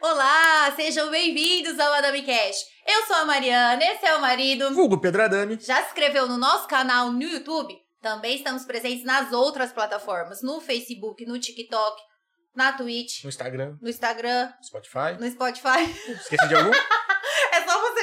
Olá, sejam bem-vindos ao Madame Cash. Eu sou a Mariana, esse é o marido. Vulgo Pedradani. Já se inscreveu no nosso canal no YouTube? Também estamos presentes nas outras plataformas, no Facebook, no TikTok, na Twitch, No Instagram, no Instagram, Spotify. no Spotify. Esqueci de algum?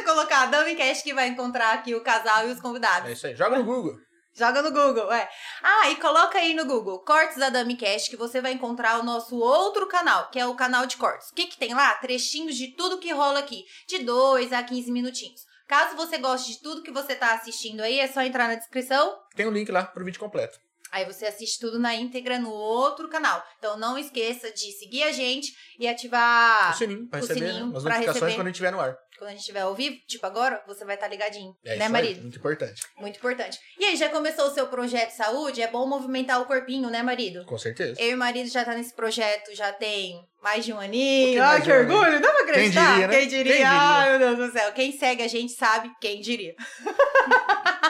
Colocar Dami Cash que vai encontrar aqui o casal e os convidados. É isso aí. Joga no Google. Joga no Google, é. Ah, e coloca aí no Google Cortes da Dami Cash que você vai encontrar o nosso outro canal, que é o canal de cortes. O que, que tem lá? Trechinhos de tudo que rola aqui, de 2 a 15 minutinhos. Caso você goste de tudo que você tá assistindo aí, é só entrar na descrição. Tem um link lá pro vídeo completo. Aí você assiste tudo na íntegra no outro canal. Então não esqueça de seguir a gente e ativar o sininho pra o receber sininho né? as notificações receber. quando a gente estiver no ar. quando a gente estiver ao vivo. Tipo agora, você vai estar ligadinho, É né, isso marido? aí. Muito importante. Muito importante. E aí, já começou o seu projeto de saúde? É bom movimentar o corpinho, né, marido? Com certeza. Eu e o marido já tá nesse projeto, já tem mais de um aninho. Ai, que aninho? orgulho! Dá pra acreditar? diria, né? Quem diria? Quem diria? Ai, meu Deus do céu. Quem segue a gente sabe quem diria.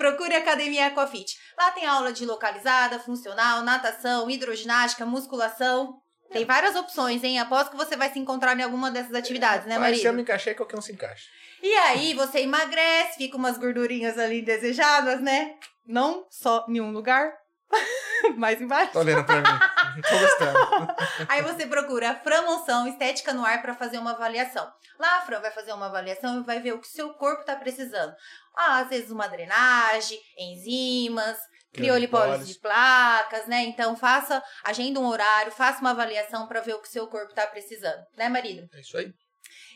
Procure a Academia Aquafit. Lá tem aula de localizada, funcional, natação, hidroginástica, musculação. Tem várias opções, hein? Aposto que você vai se encontrar em alguma dessas atividades, né, marido? se eu me encaixei, qualquer um se encaixa. E aí você emagrece, fica umas gordurinhas ali indesejadas, né? Não só em um lugar, mas embaixo. Tô olhando pra mim. Tô gostando. Aí você procura a Fran Monção Estética no Ar para fazer uma avaliação. Lá a Fran vai fazer uma avaliação e vai ver o que seu corpo tá precisando. Ah, às vezes uma drenagem, enzimas, criolipólise de placas, né? Então faça, agenda um horário, faça uma avaliação para ver o que seu corpo tá precisando, né, marido? É isso aí.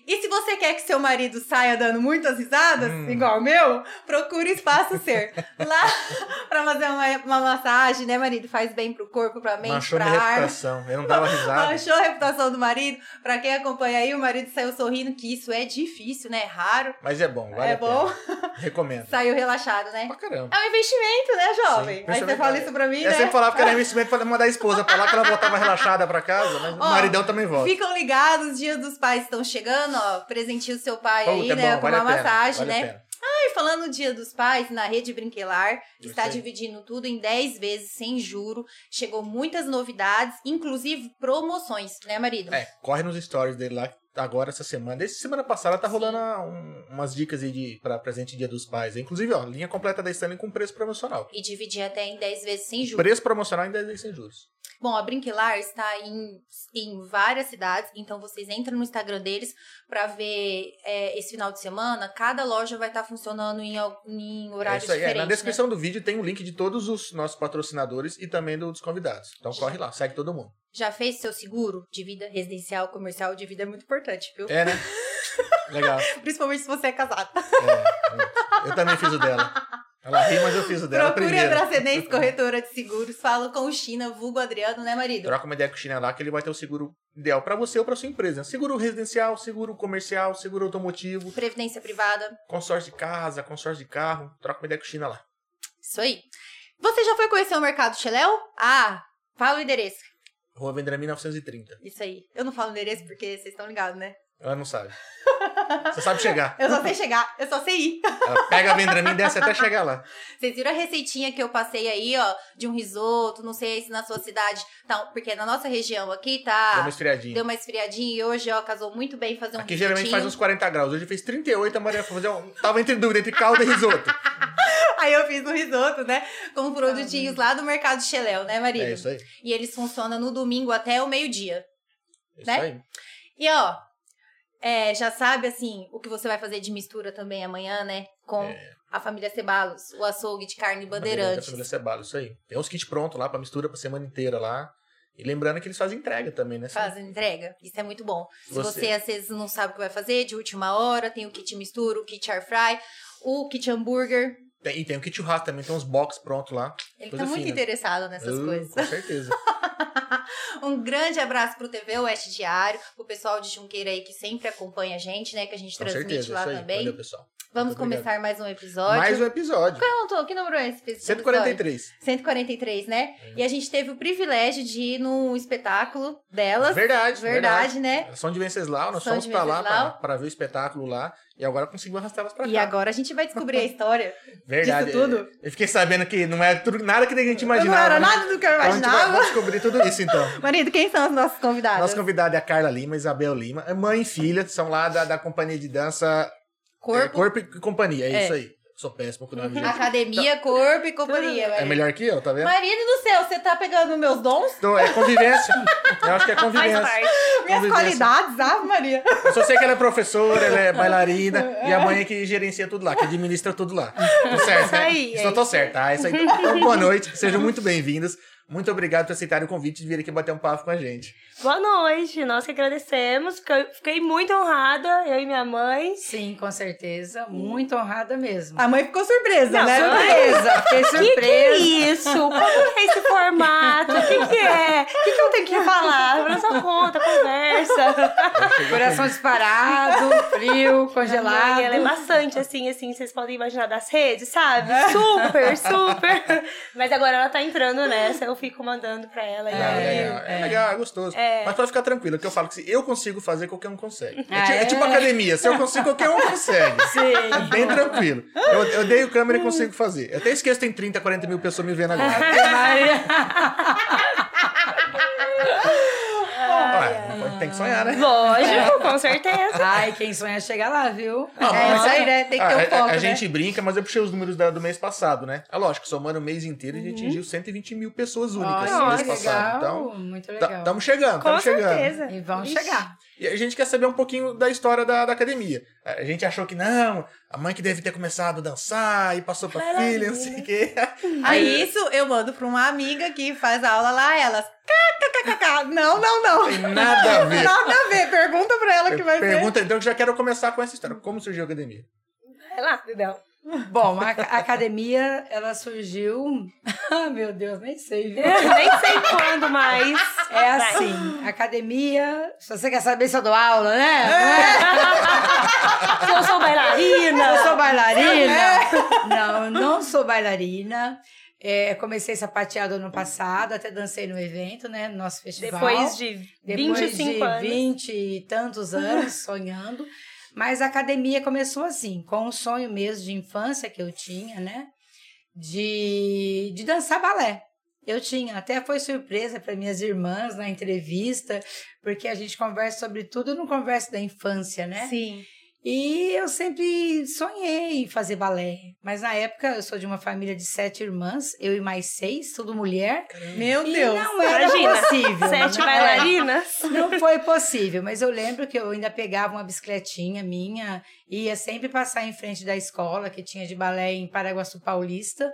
E se você quer que seu marido saia dando muitas risadas, Hum. igual o meu, procure o Espaço Ser. Lá pra fazer uma, uma massagem, né, marido? Faz bem pro corpo, pra mente, Manchou pra minha alma. reputação. Eu não dava risada. Manchou a reputação do marido. Pra quem acompanha aí, o marido saiu sorrindo, que isso é difícil, né? É raro. Mas é bom, vale é bom. Recomendo. Saiu relaxado, né? Pra caramba. É um investimento, né, jovem? Sim, aí você fala isso pra mim, Eu né? sempre falava que era investimento pra mandar a esposa pra lá, que ela voltava relaxada pra casa, mas o Ó, maridão também volta. Ficam ligados, os dias dos pais estão chegando, ó. Presenteie o seu pai aí, é né? bom, com vale uma pena, massagem, vale né? E falando no Dia dos Pais, na Rede Brinquelar, Isso está aí. dividindo tudo em 10 vezes sem juro. Chegou muitas novidades, inclusive promoções, né, marido? É, corre nos stories dele lá agora essa semana. Desde semana passada tá rolando um- umas dicas aí de, pra presente Dia dos Pais. Inclusive, ó, linha completa da Stanley com preço promocional. E dividir até em 10 vezes sem juro. Preço promocional em 10 vezes sem juros. Bom, a Brinquelar está em, em várias cidades, então vocês entram no Instagram deles para ver é, esse final de semana. Cada loja vai estar funcionando em, em É horários isso aí. É, diferentes. na né? descrição do vídeo tem um link de todos os nossos patrocinadores e também dos convidados. Então corre lá, segue todo mundo. Já fez seu seguro de vida residencial, comercial de vida? É muito importante, viu? É, né? Legal. Principalmente se você é casado. É, eu também fiz o dela. Ela ri, mas eu fiz o dela Procure a primeiro. Bracedense Corretora de Seguros. Fala com o China, vulgo Adriano, né, marido? Troca uma ideia com o China lá que ele vai ter o seguro ideal pra você ou pra sua empresa. Seguro residencial, seguro comercial, seguro automotivo, Previdência privada. consórcio de casa, consórcio de carro. Troca uma ideia com o China lá. Isso aí. Você já foi conhecer o Mercado Cheléu? Ah, fala o endereço. Rua Vendramin 930. Isso aí. Eu não falo o endereço porque vocês estão ligados, né? Ela não sabe. Você sabe chegar. Eu só sei chegar, eu só sei ir. Ela pega a Vendramin e desce até chegar lá. Vocês viram a receitinha que eu passei aí, ó, de um risoto, não sei se na sua cidade. Então, porque na nossa região aqui tá. Deu uma esfriadinha. Deu uma esfriadinha e hoje, ó, casou muito bem fazer um Aqui geralmente faz risotinho. uns 40 graus. Hoje fez 38, a Maria foi fazer um... Tava entre dúvida, entre caldo e risoto. Aí eu fiz um risoto, né? Com produtinhos lá do Mercado Cheléu, né, marido? É isso aí. E eles funcionam no domingo até o meio-dia. Isso Né? aí. E ó, é, já sabe assim o que você vai fazer de mistura também amanhã, né? Com É. a família Cebalos, o açougue de carne Bandeirantes. Da família Cebalo, isso aí. Tem uns kits prontos lá pra mistura pra semana inteira lá. E lembrando que eles fazem entrega também, né? Fazem entrega. Isso é muito bom. Se você... Você- às vezes não sabe o que vai fazer, de última hora, tem o kit mistura, o kit air fry, o kit hambúrguer. Tem, e tem o kit churrasco também, tem uns box prontos lá. Ele tá muito fina. interessado nessas Uh, coisas. Com certeza. um grande abraço pro TV Oeste Diário, pro pessoal de Junqueira aí que sempre acompanha a gente, né? Que a gente Com transmite certeza, lá também. Valeu, pessoal. Vamos obrigado. começar mais um episódio. Mais um episódio. Eu tô? Que número é esse episódio? 143. 143, né? É. E a gente teve o privilégio de ir num espetáculo delas. Verdade, Verdade, né? São de Venceslau, nós São fomos pra lá Venceslau. pra ver o espetáculo lá. E agora conseguimos arrastar elas pra cá. E agora a gente vai descobrir a história Verdade. disso tudo. Eu fiquei sabendo que não é tudo, nada que a gente imaginava. não era né? nada do que eu Então a gente vai, imaginava. vamos descobrir tudo isso então. Marido, quem são as nossas convidadas? Nossa convidada é a Carla Lima, Isabel Lima. É mãe e filha, são lá da, da companhia de dança é, Corpo, Corpo e Companhia. É, É. isso aí. Sou péssimo com o nome, academia, corpo e companhia. É melhor que eu, tá vendo? Marido do céu, você tá pegando meus dons? Então, é convivência. Eu acho que é Faz convivência. parte. Minhas Convivência. qualidades, Ave Maria. Eu só sei que ela é professora, ela é bailarina e a mãe é que gerencia tudo lá, que administra tudo lá. Tô certo, né? aí, Isso é tô certo, tá? Isso aí. Então, boa noite, sejam muito bem-vindas. Muito obrigado por aceitarem o convite de vir aqui bater um papo com a gente. Boa noite, nós que agradecemos. Fiquei, muito honrada, eu e minha mãe. Sim, com certeza. Muito honrada mesmo. A mãe ficou surpresa, Não, né? Surpresa, fiquei Que que é surpresa. isso? Como que é esse formato? O que, que é? O que, que eu tenho que falar? Na sua conta, conversa. Coração disparado, frio, congelado. Ela é bastante assim, assim, vocês podem imaginar das redes, sabe? Super, super. Mas agora ela tá entrando nessa, eu fico mandando pra ela. e Não, ela- é, legal, é, legal, é gostoso. É. Mas pode ficar tranquilo, que eu falo que se eu consigo fazer, qualquer um consegue. É, Ah, é é? tipo academia, se eu consigo, qualquer um consegue. Sim. É bem tranquilo. Eu, eu dei o câmera e consigo fazer. Eu até esqueço que tem 30, 40 mil pessoas me vendo agora. Não pode- tem que sonhar, né? Lógico, com certeza. Ai, quem sonha chegar lá, viu? Não, É isso aí, né? Tem que ter Ah, um a- foco, a, a né? gente brinca, mas eu puxei os números da- do mês passado, né? É lógico, somando o mês inteiro, a gente atingiu 120 mil pessoas únicas no mês Olha, passado. legal, Então, muito tá- legal. estamos chegando, Com estamos chegando. certeza. E vão Ixi. chegar. E a gente quer saber um pouquinho da história da, da academia. A gente achou que não, a mãe que deve ter começado a dançar e passou pra filha, não sei o quê. Aí isso eu mando pra uma amiga que faz a aula lá, elas. kkkk. Não, não, não. Tem nada a ver. Nada a ver. Pergunta pra ela que vai ver. Pergunta então que já quero começar com essa história. Como surgiu a academia? Vai lá, Bebel. Bom, a, a academia, ela surgiu... Ah, meu Deus, nem sei. viu? Nem sei quando, mas. É assim, academia... Se você quer saber se eu dou aula, né? Não é? Se eu sou bailarina. Eu sou bailarina? Não, eu não sou bailarina. É, comecei sapateado ano passado, até dancei no evento, né? No nosso festival. Depois de Depois 25 de anos. 20 e tantos anos sonhando. Mas a academia começou assim, com um sonho mesmo de infância que eu tinha, né? De, de dançar balé. Eu tinha, até foi surpresa para minhas irmãs na entrevista, porque a gente conversa sobre tudo, não converso da infância, né? Sim. E eu sempre sonhei em fazer balé. Mas na época eu sou de uma família de sete irmãs, eu e mais seis, tudo mulher. Meu E Deus. não era Imagina, possível. Sete não- bailarinas. Não foi possível, mas eu lembro que eu ainda pegava uma bicicletinha minha, ia sempre passar em frente da escola que tinha de balé em Paraguaçu Paulista,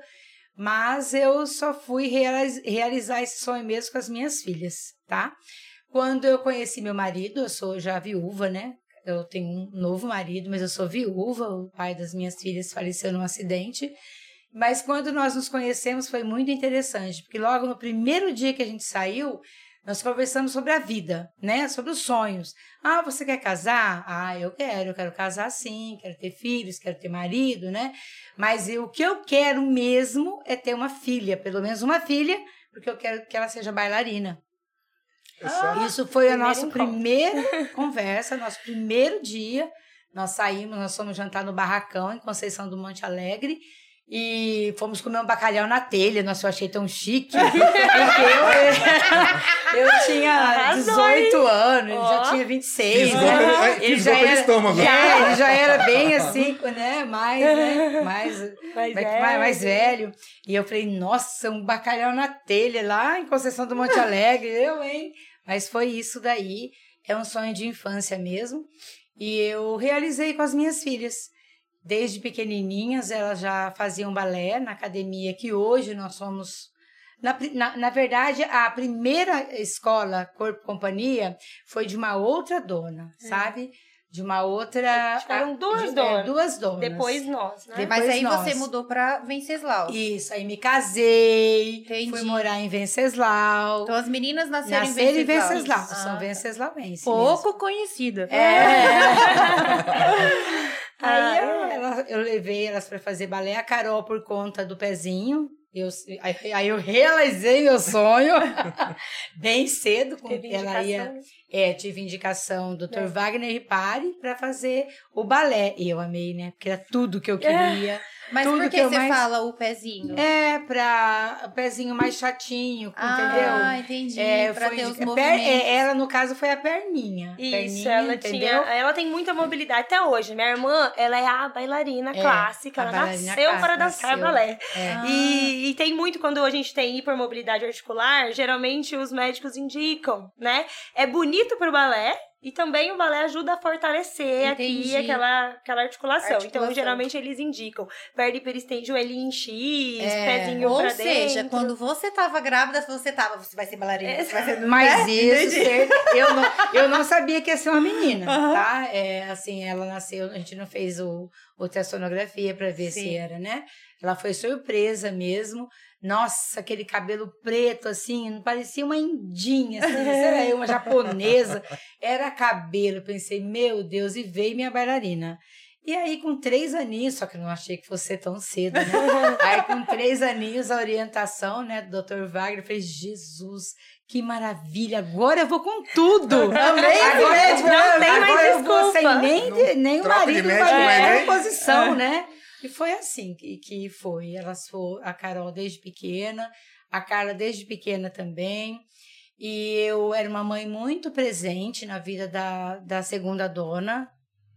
mas eu só fui realiz- realizar esse sonho mesmo com as minhas filhas, tá? Quando eu conheci meu marido, eu sou já viúva, né? Eu tenho um novo marido, mas eu sou viúva, o pai das minhas filhas faleceu num acidente. Mas quando nós nos conhecemos foi muito interessante, porque logo no primeiro dia que a gente saiu, nós conversamos sobre a vida, né? Sobre os sonhos. Ah, você quer casar? Ah, eu quero, eu quero casar sim, quero ter filhos, quero ter marido, né? Mas eu- o que eu quero mesmo é ter uma filha, pelo menos uma filha, porque eu quero que ela seja bailarina. Essa- Isso foi a nossa encontro. primeira conversa, nosso primeiro dia. Nós saímos, nós fomos jantar no Barracão, em Conceição do Monte Alegre. E fomos comer um bacalhau na telha. Nossa, eu achei tão chique. Porque eu, eu tinha Arrasou, 18 anos, ele já tinha 26. Fisgou né? pelo- Ele já era, estômago. já, ele já era bem assim, né? Mais, né? Mais, mais, é. mais, mais velho. E eu falei, nossa, um bacalhau na telha lá em Conceição do Monte Alegre, eu, hein? Mas foi isso daí, é um sonho de infância mesmo. E eu realizei com as minhas filhas. Desde pequenininhas, elas já faziam balé na academia, que hoje nós somos. Na, na, na verdade, a primeira escola Corpo Companhia foi de uma outra dona, sabe? De uma outra. Tiveram duas de- é, donas. duas donas. Depois nós, né? Depois Mas aí nós. você mudou pra Venceslau. Isso, aí me casei, Entendi. fui morar em Venceslau. Então as meninas nasceram, Nasceram em em Venceslau. Venceslau, Ah, são tá. venceslauenses. Pouco conhecida. mesmo. É. Ah, aí eu, é. ela- eu levei elas pra fazer balé, a Carol por conta do pezinho. Eu, aí, eu realizei meu sonho bem cedo. Com, Teve ela ia, é, tive indicação do Dr. É. Wagner Ripari para fazer o balé. E eu amei, né? Porque era tudo que eu queria. Mas Tudo por que você mais- fala o pezinho? É, pra o pezinho mais chatinho, Ah, entendeu? entendi. É, pra foi ter de- os per- movimentos. é, ela, no caso, foi a perninha. Isso, perninha, ela entendeu? tinha. Ela tem muita mobilidade até hoje. Minha irmã, ela é a bailarina É, clássica. a Ela bailarina nasceu clássica, para dançar nasceu. balé. É. Ah. E, e tem muito quando a gente tem hipermobilidade articular, geralmente os médicos indicam, né? É bonito pro balé e também o balé ajuda a fortalecer Entendi. aqui aquela, aquela articulação. Articulação. Então, geralmente eles indicam perna hiperistente, joelhinho em X, É, pezinho Ou pra seja, dentro. quando você tava grávida, você tava, você vai ser bailarina, você vai ser... Mas né? isso, ser- eu não, eu não sabia que ia ser uma menina, tá? É, assim, ela nasceu, a gente não fez o, ultrassonografia para ver se Sim. era, né? Ela foi surpresa mesmo. Nossa, aquele cabelo preto, assim, não parecia uma indinha, assim, era eu, uma japonesa. Era cabelo. Eu pensei, meu Deus, e veio minha bailarina. E aí, com três aninhos, só que eu não achei que fosse ser tão cedo, né? aí, com três aninhos, a orientação, né, do Dr. Wagner, eu falei, Jesus, que maravilha, agora eu vou com tudo. Amei, agora, médico, não tem agora mais eu vou sem desculpa. nem, nem o marido mas é. nem- posição, né? E foi assim que, que foi. Elas foram, a Carol desde pequena, a Carla desde pequena também. E eu era uma mãe muito presente na vida da, da segunda dona.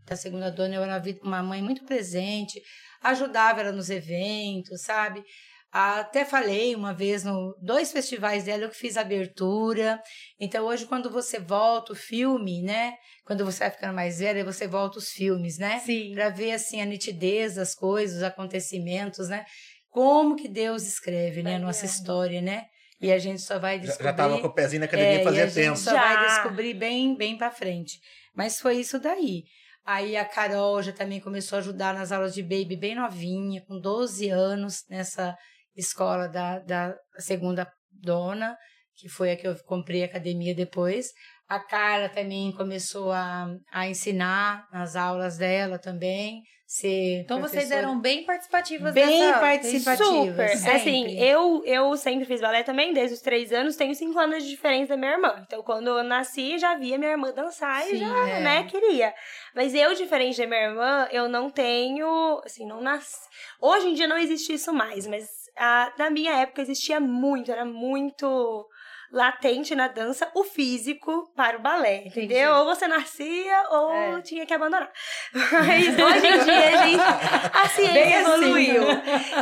Da segunda dona, eu era uma mãe muito presente, ajudava ela nos eventos, sabe? Até falei uma vez no dois festivais dela eu que fiz a abertura. Então hoje quando você volta o filme, né? Quando você vai ficando mais velha, você volta os filmes, né? Sim. Para ver assim a nitidez das coisas, os acontecimentos, né? Como que Deus escreve, né, a nossa história, né? E a gente só vai Já, descobrir já tava com o pezinho na academia é, e fazia a gente tempo. só Já. vai descobrir bem, bem para frente. Mas foi isso daí. Aí a Carol já também começou a ajudar nas aulas de baby bem novinha, com 12 anos, nessa escola da, da segunda dona, que foi a que eu comprei a academia depois. A Carla também começou a, a ensinar nas aulas dela também. Ser Então vocês eram bem participativas Bem dessa... participativas. Super. sempre. Assim, eu, eu sempre fiz balé também, desde os três anos, tenho cinco anos de diferença da minha irmã. Então, quando eu nasci, já via minha irmã dançar Sim, e já, é. né, queria. Mas eu, diferente da minha irmã, eu não tenho, assim, não nasci... Hoje em dia não existe isso mais, mas ah, na minha época existia muito, era muito latente na dança o físico para o balé, entendeu? Ou você nascia ou É. tinha que abandonar. Mas hoje em dia, a gente, a ciência assim. evoluiu.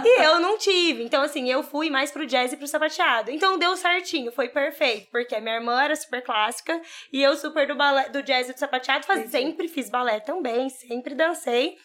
E eu não tive. Então, assim, eu fui mais pro jazz e pro sapateado. Então, deu certinho, foi perfeito. Porque minha irmã era super clássica e eu super do, balé, do jazz e do sapateado. Faz, sempre fiz balé também, sempre dancei.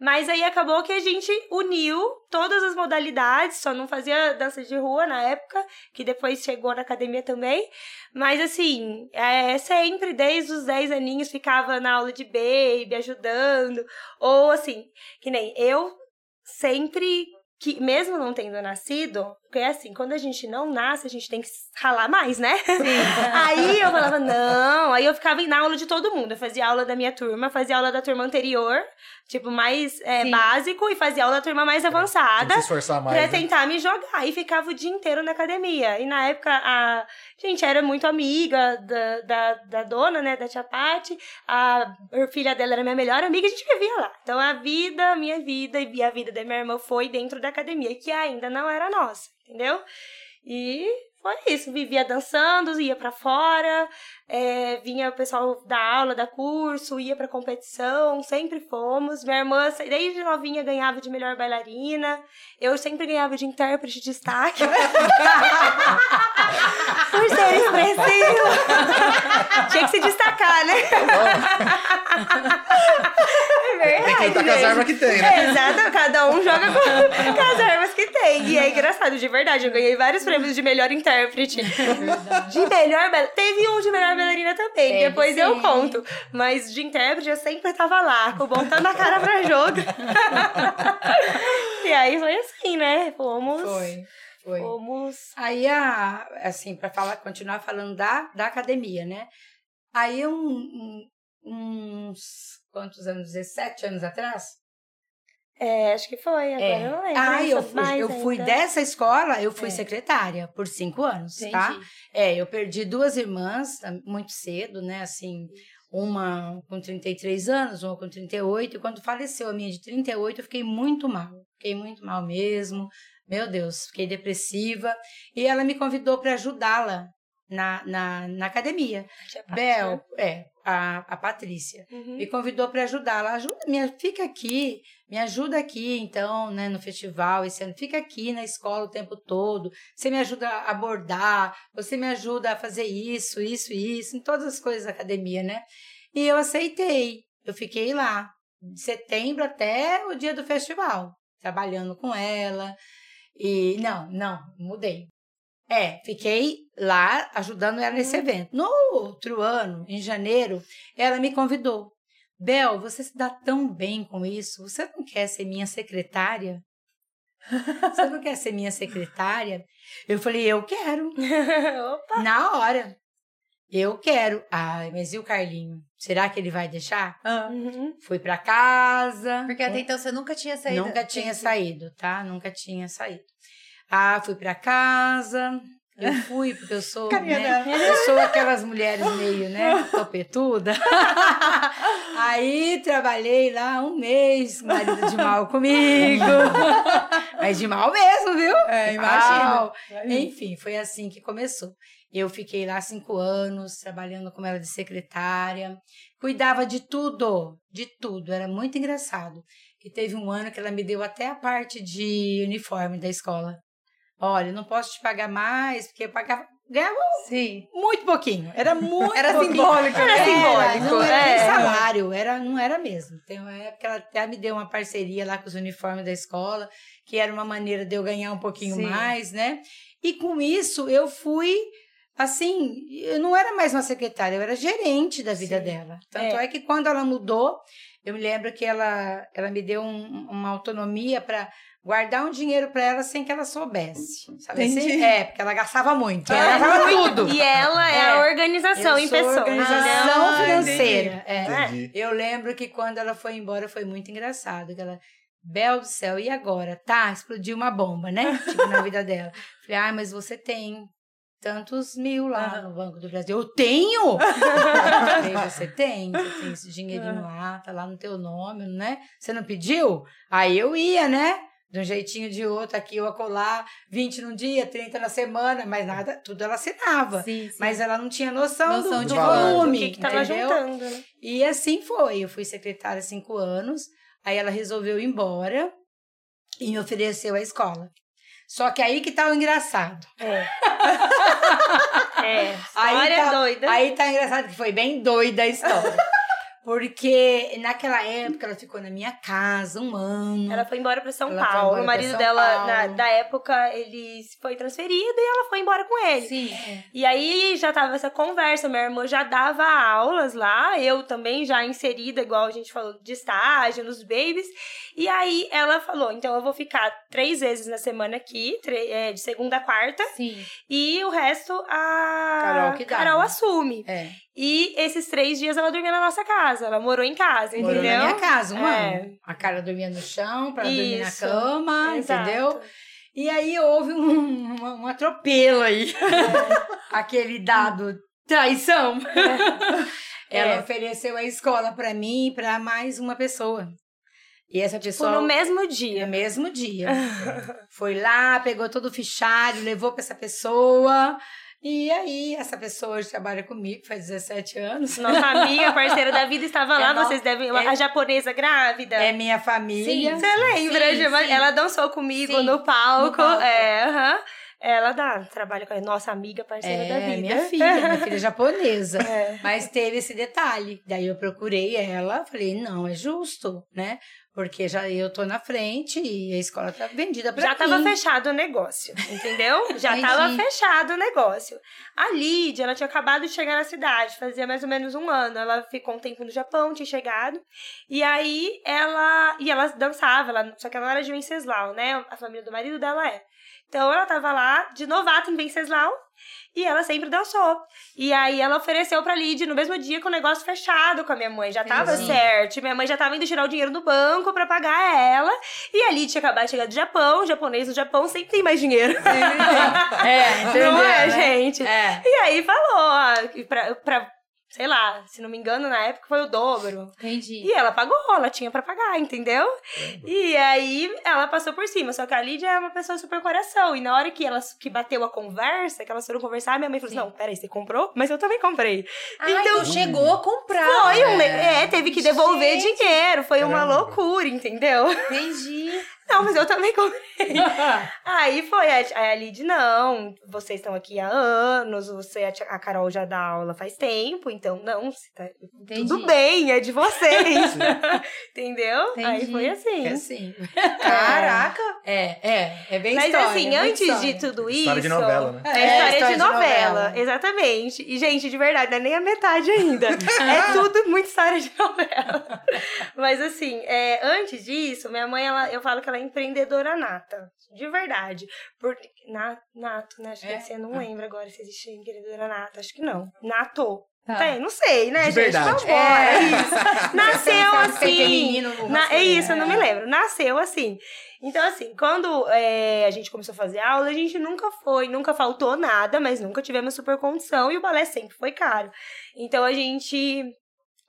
Mas aí acabou que a gente uniu todas as modalidades, só não fazia dança de rua na época, que depois chegou na academia também. Mas assim, é, sempre desde os 10 aninhos ficava na aula de baby, ajudando. Ou assim, que nem eu sempre que mesmo não tendo nascido, porque é assim, quando a gente não nasce, a gente tem que ralar mais, né? aí eu falava, não, aí eu ficava na aula de todo mundo. Eu fazia aula da minha turma, fazia aula da turma anterior, tipo, mais é, básico, e fazia aula da turma mais Tem que avançada. se esforçar mais. Pra né? tentar me jogar. E ficava o dia inteiro na academia. E na época, a gente era muito amiga da, da, da dona, né? Da tia Pati. A filha dela era minha melhor amiga. A gente vivia lá. Então, a vida, a minha vida e a vida da minha irmã foi dentro da academia, que ainda não era nossa, entendeu? E foi isso. Vivia dançando, ia pra fora. É, vinha o pessoal da aula, da curso, ia pra competição. Sempre fomos. Minha irmã, desde novinha, ganhava de melhor bailarina. Eu sempre ganhava de intérprete de destaque. Por ser expressiva. Tinha que se destacar, né? É verdade. Tem que lutar com as armas que tem, né? Exato, cada um joga com, com as armas que tem. E é engraçado, de verdade. Eu ganhei vários prêmios de melhor intérprete. De melhor bailarina. Teve um de melhor bailarina também. Teve Depois eu conto. Mas de intérprete eu sempre tava lá, botando a cara pra jogo. e aí foi assim, né? Fomos. Foi, foi. Fomos. Aí, a, assim, para falar, continuar falando da, da academia, né? Aí, um, um- uns, quantos anos? 17 anos atrás? É, acho que foi. Agora eu não lembro. Ah, eu fui, eu fui dessa escola, eu fui É. secretária por cinco anos, tá? Entendi. É, eu perdi duas irmãs tá, muito cedo, né? Assim, uma com 33 anos, uma com 38. E quando faleceu a minha de 38, eu fiquei muito mal. Fiquei muito mal mesmo. Meu Deus, fiquei depressiva. E ela me convidou para ajudá-la na, na, na academia. Paty, Bel, é, a, a Patrícia Uhum. me convidou para ajudá-la. Ajuda, me, fica aqui, me ajuda aqui, então, né, no festival esse ano. Fica aqui na escola o tempo todo. Você me ajuda a abordar, você me ajuda a fazer isso, isso, isso, em todas as coisas da academia, né? E eu aceitei. Eu fiquei lá, de setembro até o dia do festival, trabalhando com ela. E não, não, mudei. É, fiquei lá ajudando ela nesse evento. No outro ano, em janeiro, ela me convidou. Bel, você se dá tão bem com isso? Você não quer ser minha secretária? Você não quer ser minha secretária? Eu falei, eu quero. Na hora. Eu quero. Ai, mas e o Carlinho? Será que ele vai deixar? Ah, Uhum. Fui pra casa. Porque até então você nunca tinha saído. Nunca tinha saído, tá? Nunca tinha saído. Ah, fui pra casa. Eu fui, porque eu sou, né? Eu sou aquelas mulheres meio, né? Topetuda. Aí trabalhei lá um mês, marido de mal comigo. Mas de mal mesmo, viu? É, imagina. Enfim, foi assim que começou. Eu fiquei lá cinco anos, trabalhando como ela de secretária. Cuidava de tudo, de tudo. Era muito engraçado. E teve um ano que ela me deu até a parte de uniforme da escola. Olha, não posso te pagar mais, porque eu pagava, ganhava Sim. muito pouquinho. Era muito Era pouquinho. simbólico. Era né? simbólico, Não era nem é. salário, era, não era mesmo. Tem uma época que ela até me deu uma parceria lá com os uniformes da escola, que era uma maneira de eu ganhar um pouquinho Sim. mais, né? E com isso eu fui, assim, eu não era mais uma secretária, eu era gerente da vida Sim. dela. Tanto é. que quando ela mudou, eu me lembro que ela, ela me deu um- uma autonomia para guardar um dinheiro para ela sem que ela soubesse. Sabe assim? É, porque ela gastava muito. Ela É gastava muito. tudo. E ela é, É. a organização Eu em sou pessoa. organização Ah, financeira. É. Entendi. Eu lembro que quando ela foi embora foi muito engraçado. Que ela, Bel do céu, e agora? Tá, explodiu uma bomba, né? Tipo, na vida dela. Falei, ah, mas você tem tantos mil lá no Banco do Brasil. Eu tenho! Falei, você tem, você tem esse dinheirinho lá, tá lá no teu nome, né? Você não pediu? Aí eu ia, né? De um jeitinho de outro, aqui ou acolá, 20 num dia, 30 na semana, mas nada, tudo ela assinava. Sim, sim. Mas ela não tinha noção, Noção do, de do volume. O que, que tava entendeu? juntando, né? E assim foi. Eu fui secretária há cinco anos, aí ela resolveu ir embora e me ofereceu a escola. Só que aí que tá o engraçado. É. é. Aí História tá- doida. Aí tá engraçado que foi bem doida a história. Porque naquela época ela ficou na minha casa um ano. Ela foi embora pra São Ela Paulo. O marido dela, na, da época, ele foi transferido e ela foi embora com ele. Sim. E aí já tava essa conversa, minha irmã já dava aulas lá, eu também já inserida, igual a gente falou, de estágio, nos babies. E aí ela falou, então eu vou ficar três vezes na semana aqui, é, de segunda a quarta, Sim. e o resto a Carol que dá, Carol assume. É. E esses três dias ela dormia na nossa casa, ela morou em casa, Morou entendeu? na minha casa um É. ano. A cara dormia no chão pra ela dormir na cama, Exato. entendeu? E aí houve um, um, um atropelo aí. Aquele dado traição. Ela É. ofereceu a escola pra mim e pra mais uma pessoa. E essa pessoa. no mesmo No dia. mesmo dia. Foi lá, pegou todo o fichário, levou pra essa pessoa. E aí, essa pessoa hoje trabalha comigo, faz 17 anos. Nossa amiga, parceira da vida, estava É lá, vocês devem... é- A japonesa grávida. É minha família. Sim. Você lembra? Sim, sim. Ela dançou comigo no palco. no palco. É, aham. Ela dá, trabalha com a nossa amiga, parceira da É, vida. minha filha, minha filha japonesa. É. Mas teve esse detalhe. Daí eu procurei ela, falei, não, é justo, né? Porque já eu tô na frente e a escola tá vendida pra Já mim. tava fechado o negócio, entendeu? Já tava fechado o negócio. A Lídia, ela tinha acabado de chegar na cidade, fazia mais ou menos um ano. Ela ficou um tempo no Japão, tinha chegado. E aí ela. E ela dançava, ela, só que ela era de Venceslau, né? A família do marido dela é. Então ela tava lá de novato em Venceslau e ela sempre dançou. E aí ela ofereceu pra Lídia no mesmo dia com o negócio fechado com a minha mãe. Já tava Entendi. certo. Minha mãe já tava indo tirar o dinheiro do banco pra pagar ela. E a Lídia tinha acabado de chegar do Japão. O japonês do Japão sempre tem mais dinheiro. É, entendeu? Não é, né? gente? É. E aí falou, ó, pra, pra, sei lá, se não me engano, na época foi o dobro. Entendi. E ela pagou, ela tinha pra pagar, entendeu? E aí ela passou por cima. Só que a Lídia é uma pessoa super coração. E na hora que ela que bateu a conversa, que elas foram conversar, minha mãe falou assim: Sim. Não, peraí, você comprou? Mas eu também comprei. Ah, então, chegou a comprar. Foi um. É. Teve que devolver Gente. dinheiro. Foi uma loucura, entendeu? Entendi. Não, mas eu também comprei. Aí foi, aí a Lid, não, vocês estão aqui há anos, você, a tia- a Carol já dá aula faz tempo, então não, tá- tudo bem, é de vocês. Entendeu? Aí Entendi. foi assim. É assim. Caraca. É, é, é bem Mas história, assim, é antes história. de tudo isso. História de novela, né? É, É, história, de, novela, novela. exatamente. E, gente, de verdade, não é nem a metade ainda. é tudo muito história de novela. Mas assim, é, antes disso, minha mãe, ela, eu falo que ela é empreendedora nata. De verdade. Por, na, nato, né? Acho que É? você não lembra agora se existe empreendedora nata. Acho que não. Nato. Tá. Tem, não sei, né, De gente? verdade. Vambora, é isso. Nasceu assim. Na- é isso, eu não me lembro. Nasceu assim. Então, assim, quando é, a gente começou a fazer aula, a gente nunca foi, nunca faltou nada, mas nunca tivemos super condição e o balé sempre foi caro. Então, a gente.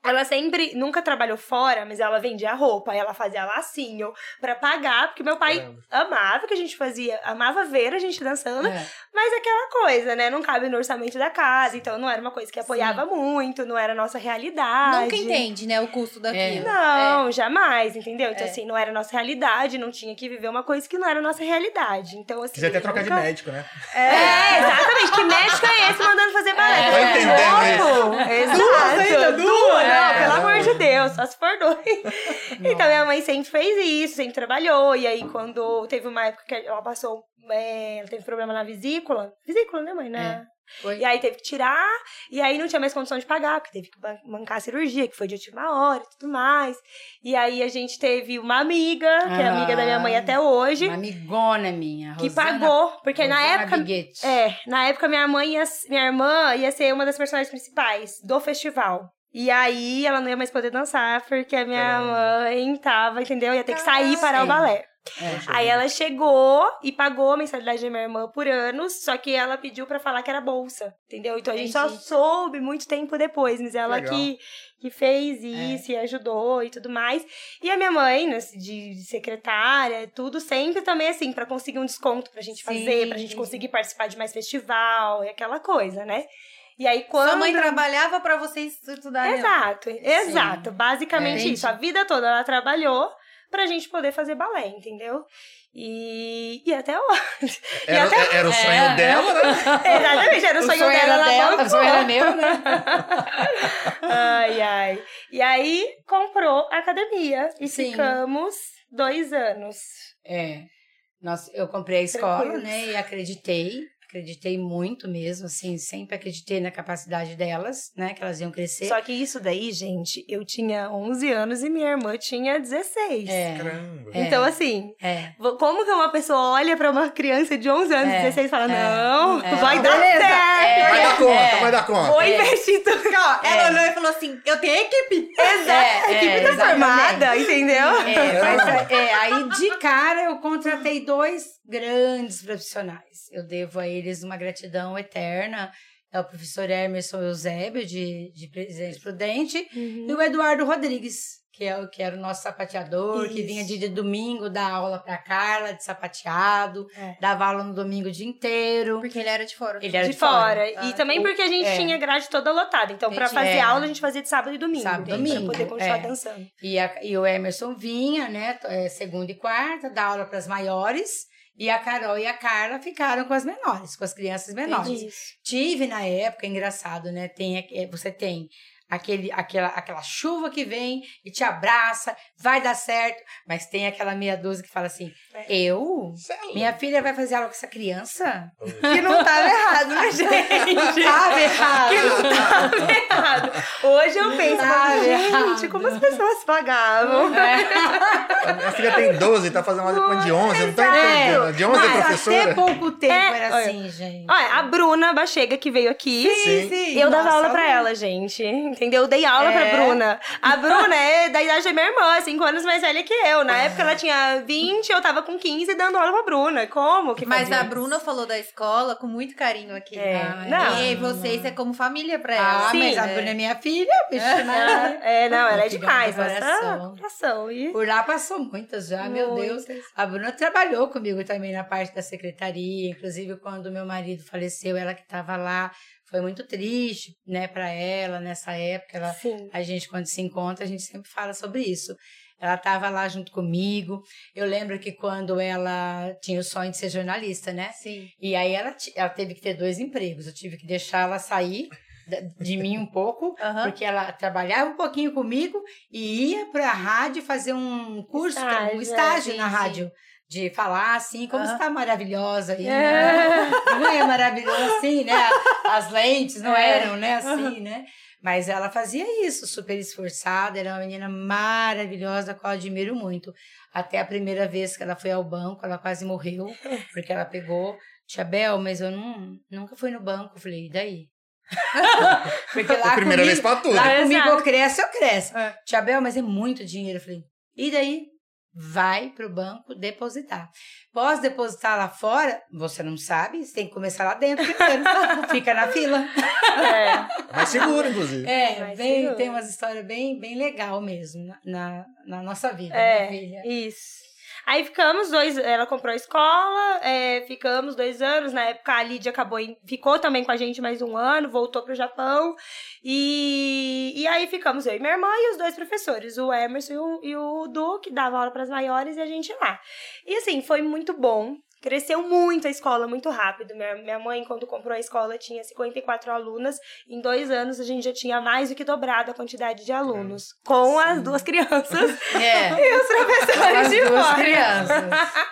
Ela sempre, nunca trabalhou fora, mas ela vendia roupa, ela fazia lacinho pra pagar, porque meu pai Caramba. amava que a gente fazia, amava ver a gente dançando, É. mas aquela coisa, né? Não cabe no orçamento da casa, então não era uma coisa que apoiava muito, não era a nossa realidade. Nunca entende, né, o custo daquilo. Não, jamais, entendeu? Então, É. assim, não era nossa realidade, não tinha que viver uma coisa que não era nossa realidade. Então, assim. Quiser até trocar de nunca- médico, né? É, exatamente. Que médico é esse mandando fazer balé? É. Tá Tô entendendo louco? Exato. ainda? Duas? Não, pelo amor de Deus, só se for dois. Então, minha mãe sempre fez isso, sempre trabalhou. E aí, quando teve uma época que ela passou. é, ela teve problema na vesícula. Vesícula, né, mãe? Na, Foi. e aí teve que tirar, e aí não tinha mais condição de pagar, porque teve que ban- bancar a cirurgia, que foi de última hora e tudo mais. E aí a gente teve uma amiga, que é amiga da minha mãe Ah, até hoje, Uma amigona minha. que Rosana- pagou, porque na Rosana época. Biguete. É, na época minha mãe ia, minha irmã ia ser uma das personagens principais do festival. E aí ela não ia mais poder dançar, porque a minha Caramba. mãe tava, entendeu? Ia ter que sair para o balé. É. Aí ela chegou e pagou a mensalidade da minha irmã por anos, só que ela pediu pra falar que era bolsa, entendeu? Então a gente só Entendi. soube muito tempo depois, mas ela Legal. que, que fez isso e ajudou e tudo mais. E a minha mãe, né, de secretária, tudo sempre também assim, pra conseguir um desconto pra gente Sim, fazer, pra gente conseguir participar de mais festival e aquela coisa, né? E aí quando Sua mãe trabalhava pra vocês estudarem. Exato, exato. Basicamente É. isso. A vida toda ela trabalhou pra gente poder fazer balé, entendeu? E, e até hoje. Era, até- era o sonho É. dela, né? Exatamente, era o, sonho, dela, era ela dela, o sonho era meu, né? Ai, ai. E aí comprou a academia e Sim. ficamos dois anos. É. Nossa, eu comprei a escola, Tranquilos. né? E acreditei. Acreditei muito mesmo, assim, sempre acreditei na capacidade delas, né? Que elas iam crescer. Só que isso daí, gente, eu tinha 11 anos e minha irmã tinha 16. É, Caramba. É. Então, assim, é. como que uma pessoa olha pra uma criança de 11 anos, É, 16 e fala, é, não, é. vai dar Beleza, certo. Vai dar conta, É. vai dar conta. Vou investir tudo. Ó, ela olhou e falou assim: eu tenho equipe. Exato. É, a equipe é, tá formada, entendeu? É, mas, é, aí de cara eu contratei dois grandes profissionais. Eu devo a eles uma gratidão eterna. É o professor Emerson Eusébio, de, de Presidente Prudente, e o Eduardo Rodrigues, que, é o, que era o nosso sapateador, que Isso. vinha de, de domingo dar aula pra Carla de sapateado, É. dava aula no domingo o dia inteiro. Porque ele era de fora. Ele era de, de fora. Ah, E também o- porque a gente é. tinha grade toda lotada. Então, Entendi. fazer É. aula, a gente fazia de sábado e domingo. Sábado e domingo, Pra poder continuar é. dançando. E, a- e o Emerson vinha, né, é, segunda e quarta, dar aula para as maiores, E a Carol e a Carla ficaram com as menores, com as crianças menores. Tive na época, engraçado, né? Tem, é, você tem aquele, aquela, aquela chuva que vem e te abraça, vai dar certo, mas tem aquela meia dúzia que fala assim: É. eu? Cê é. Minha filha vai fazer aula com essa criança? Que não tava errado, né, gente? Tava errado. Que não tava errado. Hoje eu penso, Tava gente, errado. como as pessoas pagavam. É. Minha filha tem 12 e tá fazendo aula depois de 11, eu não tô entendendo. De 11 é Mas até professora? pouco tempo É, era olha. assim, gente. Olha, a Bruna Bachega que veio aqui. Sim. sim. Eu dava Nossa, aula pra ela, gente. Entendeu? Eu dei aula É. pra Bruna. A Bruna é da idade da minha irmã, 5 anos mais velha que eu. Na época ela tinha 20, eu tava com 15 dando aula pra Bruna. Como que Mas fazia a? Bruna falou da escola com muito carinho aqui. É. Ah, Não. E vocês é como família pra ela. Ah, Sim, mas a. Bruna é minha filha, bicho, né? É, não, ela é demais. coração. E... Por lá passou muitas já, meu Deus. Muitas. A Bruna trabalhou comigo também na parte da secretaria, inclusive quando meu marido faleceu, ela que estava lá. Foi muito triste, né, para ela nessa época. Ela, Sim. a gente quando se encontra, a gente sempre fala sobre isso. Ela estava lá junto comigo. Eu lembro que quando ela tinha o sonho de ser jornalista, né? Sim. E aí ela, ela teve que ter dois empregos. Eu tive que deixar ela sair de mim um pouco, Aham. porque ela trabalhava um pouquinho comigo e ia para a rádio fazer um curso, Estágio, um estágio sim, na sim. rádio. De falar assim, como Aham. você tá maravilhosa aí, É. né? Não é maravilhosa assim, né? As lentes não É. eram, né? Assim, né? Mas ela fazia isso, super esforçada, era uma menina maravilhosa, a qual eu admiro muito. Até a primeira vez que ela foi ao banco, ela quase morreu, porque ela pegou, Tia Bel, mas eu não, nunca fui no banco. Eu falei, e daí? porque lá É primeira comigo, vez pra tudo. lá Exato. comigo eu cresço, eu cresço. É. Tia Bel, mas é muito dinheiro. Eu falei, e daí? Vai pro banco depositar. Posso depositar lá fora? Você não sabe, você tem que começar lá dentro primeiro. Fica na fila. É. Mais seguro, inclusive. É, bem, seguro. tem umas histórias bem, bem legal mesmo na, na, na nossa vida, É, minha filha. isso. Aí ficamos dois, ela comprou a escola, é, ficamos dois anos. Na época a Lídia acabou, em- ficou também com a gente mais um ano, voltou pro Japão. E, e aí ficamos eu e minha irmã e os dois professores, o Emerson e o, e o Du, que dava aula pras maiores, e a gente lá. E assim, foi muito bom. Cresceu muito a escola, muito rápido. Minha, minha mãe, quando comprou a escola, tinha 54 alunas. Em dois anos, a gente já tinha mais do que dobrado a quantidade de alunos. Com as duas crianças É, e os professores as de duas fora. crianças.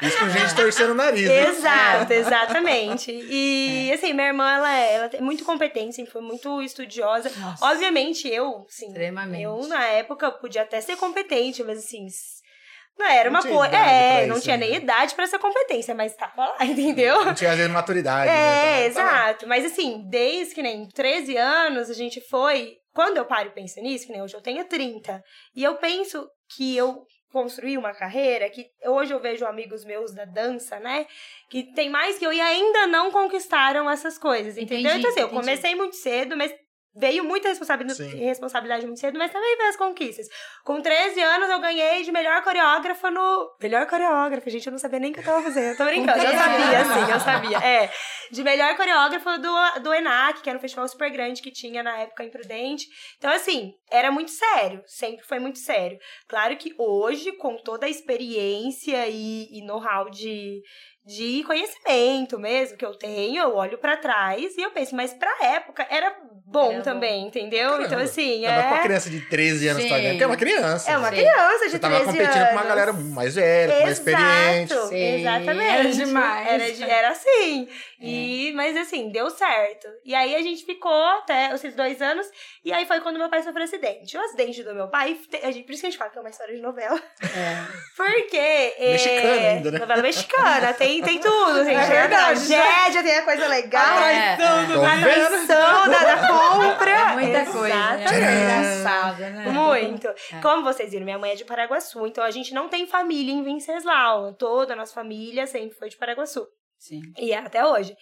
Isso com gente torcendo o nariz, né? Exato, exatamente. E assim, minha irmã, ela é, ela é muito competente, sempre foi muito estudiosa. Nossa, Obviamente, eu, sim. extremamente. Eu, na época, podia até ser competente, mas assim. Não era Não uma tinha coisa. idade É, não isso tinha ainda. nem idade pra essa competência, mas tava lá, entendeu? Não tinha às vezes maturidade. É, né? Tava- tava- exato. Mas assim, desde que nem 13 anos a gente foi. Quando eu paro e penso nisso, que nem hoje eu tenho 30, e eu penso que eu construí uma carreira que hoje eu vejo amigos meus da dança, né? Que tem mais que eu e ainda não conquistaram essas coisas, entendeu? Entendi, então assim, eu entendi. comecei muito cedo, mas veio muita responsabilidade, responsabilidade muito cedo, mas também veio as conquistas. Com 13 anos eu ganhei de melhor coreógrafa no. Melhor coreógrafa, gente, eu não sabia nem o que eu tava fazendo. Eu tô brincando, eu 13 sabia, sim, eu sabia. É. De melhor coreógrafa do, do ENAC, que era um festival super grande que tinha na época em Prudente. Então, assim, era muito sério, sempre foi muito sério. Claro que hoje, com toda a experiência e, e know-how de, de conhecimento mesmo que eu tenho, eu olho pra trás e eu penso, mas pra época era bom também, entendeu? Caramba. Então, assim, é. criança de 13 anos tá Sim. ganhando, que é uma criança. É uma Sim. criança de Você tava 13 competindo anos. com uma galera mais velha, mais experiente. Exato, Sim, exatamente. era demais. Era, de- era assim. E, mas assim, deu certo. E aí a gente ficou até esses dois anos. E aí foi quando meu pai sofreu acidente. O acidente do meu pai, a gente, por isso que a gente fala que é uma história de novela. É. Porque. é, Mexicana ainda, né? Novela mexicana, tem, tem tudo, gente. É Tem a verdade. tragédia, tem a coisa legal. É, A vendo. traição da, da compra. é muita coisa? Exatamente. É engraçado, né? Muito. Como vocês viram, minha mãe é de Paraguaçu, então a gente não tem família em Venceslau. Toda a nossa família sempre foi de Paraguaçu. Sim. E é até hoje.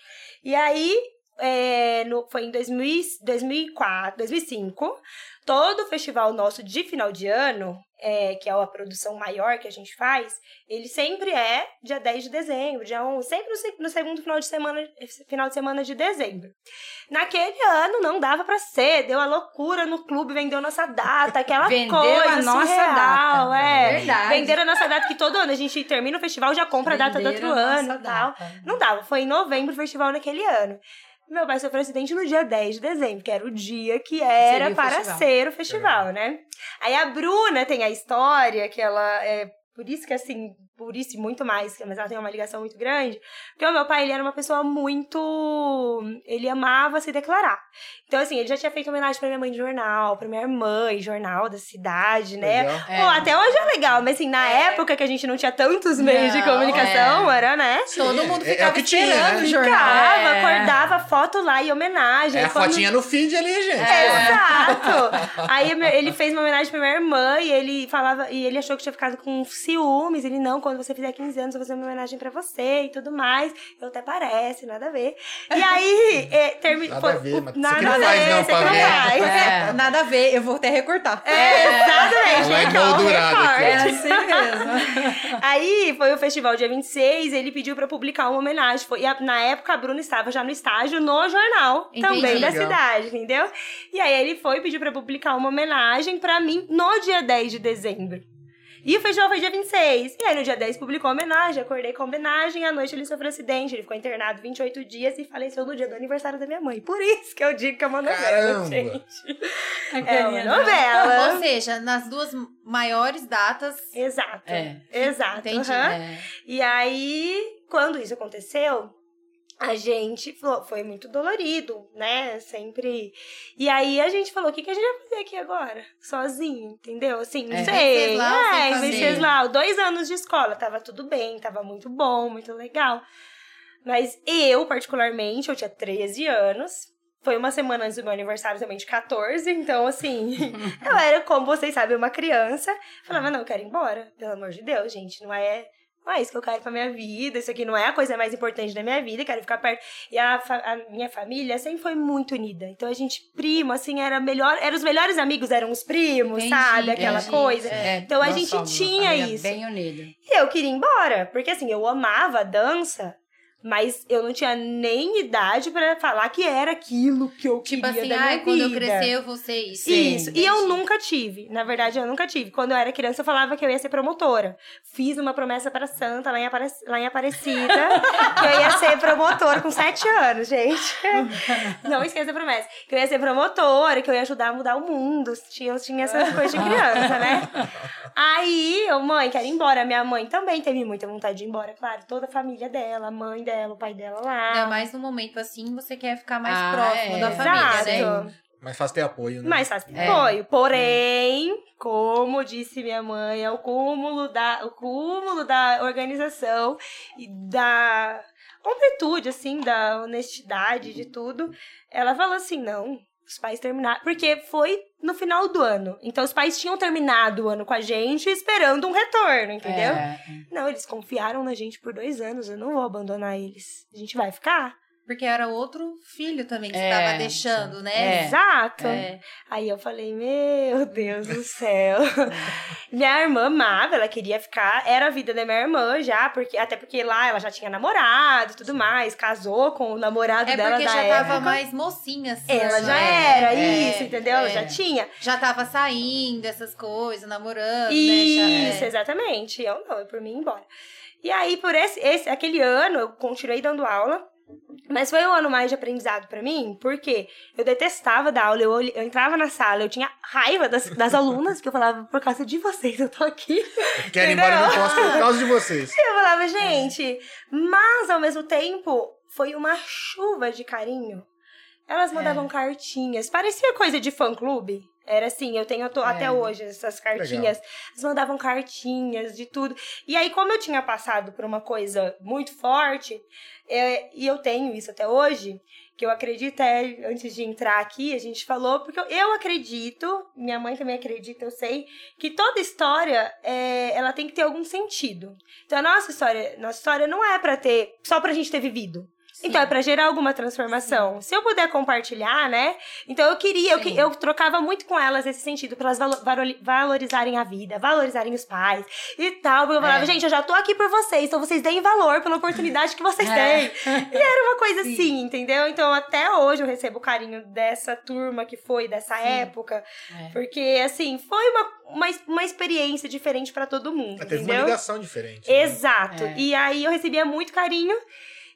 E aí, é, no- foi em 2000, 2004, 2005. Todo festival nosso de final de ano, é, que é a produção maior que a gente faz, ele sempre é dia 10 de dezembro, dia 11, sempre no, no segundo final de semana, final de semana de dezembro. Naquele ano não dava pra ser, deu a loucura no clube, vendeu nossa data, aquela Vendeu coisa a nossa surreal, data. é. Verdade. Venderam a nossa data que todo ano a gente termina o festival já compra a data do outro Venderam ano e tal. data. Não dava, foi em novembro o festival naquele ano. Meu pai sofreu acidente no dia 10 de dezembro, que era o dia que era Seria para festival. ser o festival, né? Aí a Bruna tem a história que ela é por isso que assim, por isso e muito mais, mas ela tem uma ligação muito grande, porque o meu pai, ele era uma pessoa muito, ele amava se declarar. Então assim, ele já tinha feito homenagem pra minha mãe de jornal, pra minha irmã em jornal da cidade, né? Legal. É. Pô, até hoje é legal, mas assim, na É. época que a gente não tinha tantos meios de Não, comunicação, era, né? Todo mundo é- é ficava que tinha, esperando né? o jornal. Ficava, É. acordava foto lá em homenagem. É a Quando- fotinha no feed ali, gente. Exato! Aí ele fez uma homenagem pra minha irmã e ele falava, e ele achou que tinha ficado com ciúmes. Ele, não, quando você fizer 15 anos, eu vou fazer uma homenagem pra você e tudo mais. Eu até parece, nada a ver. E aí, é. Nada foi- a ver, mas nada aqui não a faz ver, não. É. Nada a ver, eu vou até recortar. É, exatamente. Ela é aqui. É assim mesmo. Aí foi o festival dia 26, ele pediu pra publicar uma homenagem. Foi, e a- na época a Bruna estava já no estágio no jornal Entendi. também da Legal. cidade, entendeu? E aí ele foi e pediu pra publicar uma homenagem pra mim no dia 10 de dezembro. E o festival foi dia 26. E aí no dia 10 publicou a homenagem, acordei com a homenagem, à noite ele sofreu acidente, ele ficou internado 28 dias e faleceu no dia do aniversário da minha mãe. Por isso que eu digo que é uma novela, Caramba. gente. A É uma dela. novela. Ou seja, nas duas maiores datas. Exato. É. Exato. Entendi. aham. É. E aí, quando isso aconteceu, a gente falou, foi muito dolorido, né? Sempre. E aí a gente falou: o que, que a gente vai fazer aqui agora? Sozinho, entendeu? Assim, não É. sei. Venceslau, sem É. Venceslau, dois anos de escola, tava tudo bem, tava muito bom, muito legal. Mas eu, particularmente, eu tinha 13 anos. Foi uma semana antes do meu aniversário também de 14, então assim, eu era, como vocês sabem, uma criança. Falava, não, eu quero ir embora, pelo amor de Deus, gente, não é não é isso que eu quero pra minha vida, isso aqui não é a coisa mais importante da minha vida, quero ficar perto. E a, fa- a minha família sempre foi muito unida. Então a gente, primo, assim, era melhor, eram os melhores amigos, eram os primos, Entendi, sabe? Aquela entendi. coisa. É, Então a gente tinha isso. Bem unida. E eu queria ir embora, porque assim, eu amava a dança, mas eu não tinha nem idade pra falar que era aquilo que eu Tipo queria assim, da minha ai, quando eu vida. crescer eu vou ser isso. Isso. E eu Entendi. nunca tive. Na verdade, eu nunca tive. Quando eu era criança, eu falava que eu ia ser promotora. Fiz uma promessa para Santa lá em, Apare... lá em Aparecida, que eu ia ser promotora com sete anos, gente. Não esqueça a promessa. Que eu ia ser promotora, que eu ia ajudar a mudar o mundo. Tinha, tinha essas coisas de criança, né? Aí, eu, mãe, quero ir embora. Minha mãe também teve muita vontade de ir embora, claro. Toda a família dela, a mãe dela, o pai dela lá. Ainda mais no momento assim, você quer ficar mais Ah, próximo é. da família, né? Exato. Mas faz ter apoio, né? Mais fácil É. apoio. Porém, como disse minha mãe, é o cúmulo da, o cúmulo da organização e da completude, assim, da honestidade de tudo. Ela falou assim: não, os pais terminaram. Porque foi no final do ano. Então os pais tinham terminado o ano com a gente esperando um retorno, entendeu? É. Não, eles confiaram na gente por dois anos. Eu não vou abandonar eles. A gente vai ficar. Porque era outro filho também que você É, tava deixando, né? É. Exato. É. Aí eu falei, meu Deus do céu. minha irmã amava, ela queria ficar. Era a vida da minha irmã já, porque até porque lá ela já tinha namorado e tudo mais, casou com o namorado É dela porque da já época. tava mais mocinha, assim. Ela né? já era É, isso, entendeu? Ela é. já tinha. Já tava saindo, essas coisas, namorando, Isso, né? Já- é. exatamente. Eu não, eu por mim embora. E aí, por esse, esse, aquele ano, eu continuei dando aula. Mas foi um ano mais de aprendizado pra mim, porque eu detestava dar aula. Eu, eu entrava na sala, eu tinha raiva das, das alunas, porque eu falava, por causa de vocês, eu tô aqui. Quero ir embora, não posso por causa de vocês. Eu falava, gente, mas ao mesmo tempo foi uma chuva de carinho. Elas mandavam cartinhas, parecia coisa de fã clube. Era assim, eu tenho to- até hoje essas cartinhas. Elas mandavam cartinhas de tudo. E aí, como eu tinha passado por uma coisa muito forte, é, e eu tenho isso até hoje, que eu acredito, é, antes de entrar aqui, a gente falou, porque eu, eu acredito, minha mãe também acredita, eu sei, que toda história, é, ela tem que ter algum sentido. Então, a nossa história, nossa história não é pra ter, só pra gente ter vivido. Então é pra gerar alguma transformação. Se eu puder compartilhar, né? Então eu queria, eu, que- Sim. eu trocava muito com elas esse sentido, pra elas valo- valo- valorizarem a vida, valorizarem os pais e tal. Porque eu falava, É. gente, eu já tô aqui por vocês, então vocês deem valor pela oportunidade que vocês É. têm. E era uma coisa Sim. assim, entendeu? Então até hoje eu recebo o carinho dessa turma que foi, dessa época. É. Porque, assim, foi uma, uma, uma experiência diferente pra todo mundo, Teve uma ligação diferente. né? Exato. É. E aí eu recebia muito carinho.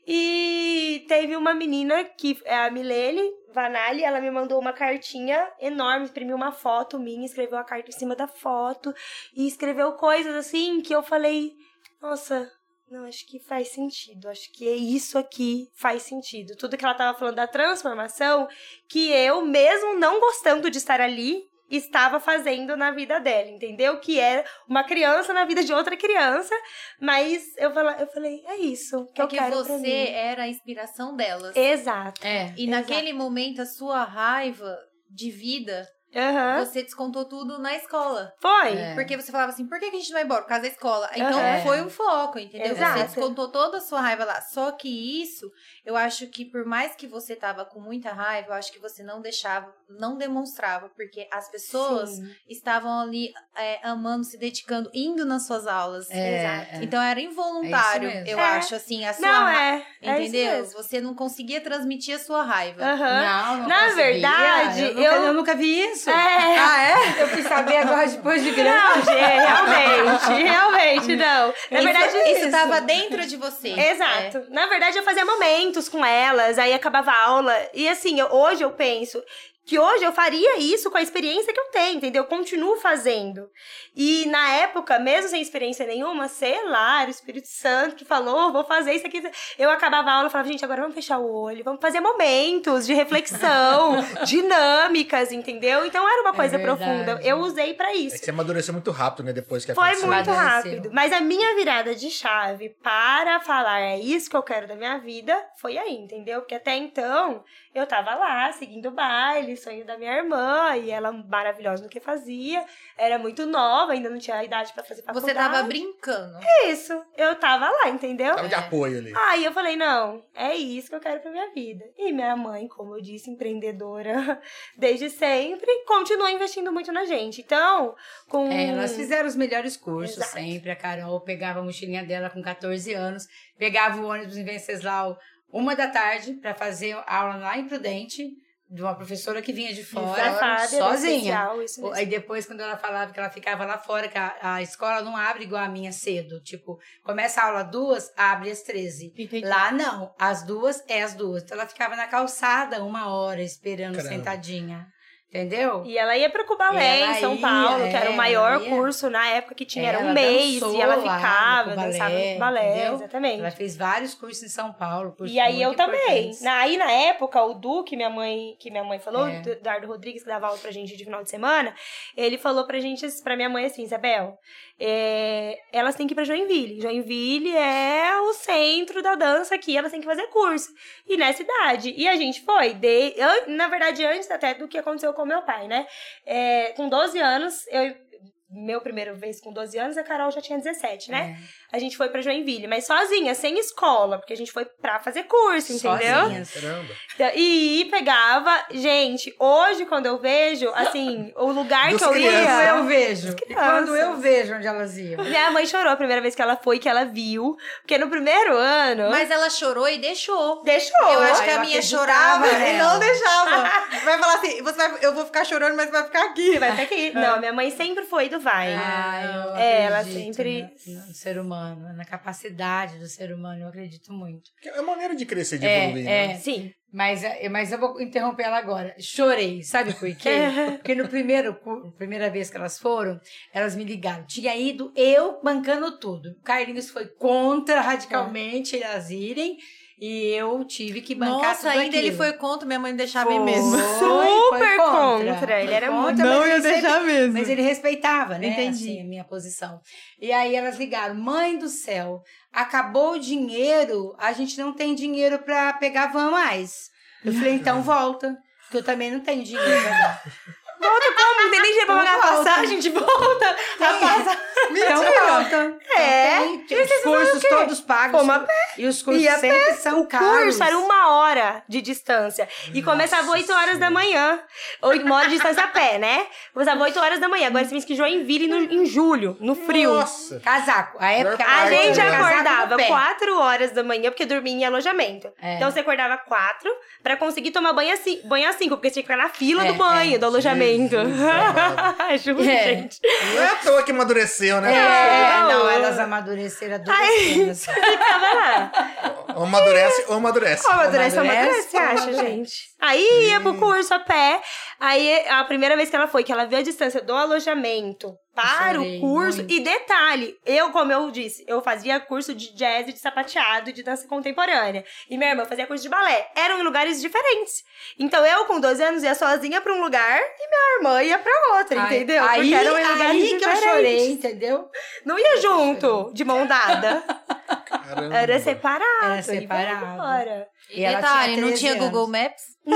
E teve uma menina que é a Milene Vanali, ela me mandou uma cartinha enorme, imprimiu uma foto minha, escreveu a carta em cima da foto e escreveu coisas assim que eu falei, nossa, não, acho que faz sentido. Acho que é isso aqui faz sentido. Tudo que ela tava falando da transformação, que eu, mesmo não gostando de estar ali, estava fazendo na vida dela, entendeu? Que é uma criança na vida de outra criança, mas eu falei, eu falei é isso que É eu que quero pra você mim. era a inspiração delas. Exato. É. E naquele momento, a sua raiva de vida, Aham. você descontou tudo na escola. Foi. É. Porque você falava assim, por que a gente não vai embora? Por causa da escola. Então Aham. foi um foco, entendeu? Exato. Você descontou toda a sua raiva lá. Só que isso, eu acho que por mais que você tava com muita raiva, eu acho que você não deixava, não demonstrava, porque as pessoas Sim. estavam ali é, amando, se dedicando, indo nas suas aulas. É, Exato. é. Então era involuntário, É isso eu É. acho, assim, a sua Não, ra- é. isso Entendeu? você não conseguia transmitir a sua raiva. Aham. Não, não Na conseguia. verdade, eu nunca, eu- eu nunca vi isso. É. Ah, é? Eu fui saber agora depois de grande. Não, gente, realmente, realmente não. Na verdade, isso estava dentro de você. Exato. Na verdade, eu fazia momentos com elas, aí acabava a aula. E assim, eu- hoje eu penso que hoje eu faria isso com a experiência que eu tenho, entendeu? Eu continuo fazendo. E na época, mesmo sem experiência nenhuma, sei lá, era o Espírito Santo que falou, vou fazer isso aqui. Eu acabava a aula e falava, gente, agora vamos fechar o olho, vamos fazer momentos de reflexão, dinâmicas, entendeu? Então era uma coisa verdade. profunda. Eu usei pra É isso. que você amadureceu muito rápido, né? Depois que Foi aconteceu. muito Amadureceu. rápido. Mas a minha virada de chave para falar é isso que eu quero da minha vida foi aí, entendeu? Porque até então eu tava lá seguindo o baile, sonho da minha irmã, e ela maravilhosa no que fazia. Era muito nova, ainda não tinha idade pra fazer faculdade. Você tava brincando. Isso, eu tava lá, entendeu? Tava de apoio ali. Aí eu falei, não, é isso que eu quero pra minha vida. E minha mãe, como eu disse, empreendedora desde sempre, continua investindo muito na gente. Então, com... É, elas fizeram os melhores cursos Exato. sempre. A Carol pegava a mochilinha dela com 14 anos, pegava o ônibus em Venceslau uma da tarde para fazer aula lá em Prudente, de uma professora que vinha de fora, Fábia, da sozinha. especial. Aí depois, quando ela falava que ela ficava lá fora, que a, a escola não abre igual a minha cedo. Tipo, começa a aula duas, abre às 13. Entendi. Lá não, as duas é as duas. Então ela ficava na calçada uma hora esperando Caramba. sentadinha. Entendeu? E ela ia pro Cubalé em São ia, Paulo, que era o é, maior curso na época que tinha, era um mês. E ela ficava, Cubalé, dançava no Cubalé, exatamente. Ela fez vários cursos em São Paulo. E aí eu também. Na, aí na época, o Du, que minha mãe, que minha mãe falou, É. Eduardo Rodrigues, que dava aula pra gente de final de semana, ele falou pra gente, pra minha mãe assim, Isabel, é, elas têm que ir pra Joinville. Joinville é o centro da dança aqui, elas têm que fazer curso. E nessa idade. E a gente foi. De, an- na verdade, antes até do que aconteceu com meu pai, né? É, com 12 anos, eu. Meu primeiro vez com 12 anos, a Carol já tinha 17, né? É. A gente foi pra Joinville, mas sozinha, sem escola, porque a gente foi pra fazer curso, entendeu? Sozinhas. Caramba. E pegava. Gente, hoje, quando eu vejo, assim, o lugar Dos que eu. Quando ia. eu vejo. E quando eu vejo onde elas iam. Minha mãe chorou a primeira vez que ela foi, que ela viu. Porque no primeiro ano. Mas ela chorou e deixou. deixou. Eu acho que eu a minha chorava e nela. não deixava. Vai falar assim, você vai, eu vou ficar chorando, mas você vai ficar aqui. Vai ter que ir. Não, minha mãe sempre foi do vai. Ah, eu É, ela acredito sempre- No, no ser humano, na capacidade do ser humano, eu acredito muito. É maneira de crescer, de É, evoluir, é. né? Sim. Mas, eh, mas eu vou interromper ela agora. Chorei, sabe por quê? Porque no primeiro, primeira vez que elas foram, elas me ligaram. Tinha ido eu bancando tudo. O Carlinhos foi contra radicalmente elas irem. E eu tive que bancar Nossa, tudo ainda ele aquilo. foi contra, minha mãe não deixava Foi, mesmo. foi Super contra, ele Foi era contra, muito- mas Não ia ele sempre- deixar mesmo. Mas ele respeitava, né? Entendi. Assim, a minha posição. E aí elas ligaram: mãe do céu, acabou o dinheiro, a gente não tem dinheiro pra pegar van mais. Eu falei: então volta, porque eu também não tenho dinheiro. Volta como? Não tem nem dinheiro pra pagar a passagem de volta. A passagem. Então, pronto. É. Então, tem- os cursos todos pagos. Fomos a E os cursos E sempre são O caros. curso era uma hora de distância. E começava 8 horas da manhã. Oito- Uma hora de distância a pé, né? Começava 8 horas da manhã. Agora você me que Joinville no, em julho, no frio. Nossa. Casaco. A época A gente acordava Casaco no pé. 4 horas da manhã, porque dormia em alojamento. É. Então você acordava 4 pra conseguir tomar banho às 5, banho às 5 porque você tinha que ficar na fila É, do banho, é. do alojamento. Jesus Juro, É. gente. Não é à toa que amadureceu, né? É, Não. não, elas amadureceram duas Ai. penas. Ficava lá. Ou amadurece ou amadurece. Como amadurece, Amadurece, amadurece, você acha, gente? Aí ia pro curso a pé. Aí a primeira vez que ela foi, que ela viu a distância do alojamento para chorei o curso. muito. E detalhe, eu, como eu disse, eu fazia curso de jazz, e de sapateado e de dança contemporânea. E minha irmã fazia curso de balé. Eram em lugares diferentes. Então eu, com 12 anos, ia sozinha pra um lugar e minha irmã ia pra outra, Ai, entendeu? Aí, Porque eram em lugares aí que eu diferentes. chorei, entendeu? Não ia junto, de mão dada. Caramba. Era separado. Era e separado. embora. E ela Detalhe, tinha não 13 tinha anos. Google Maps? Não!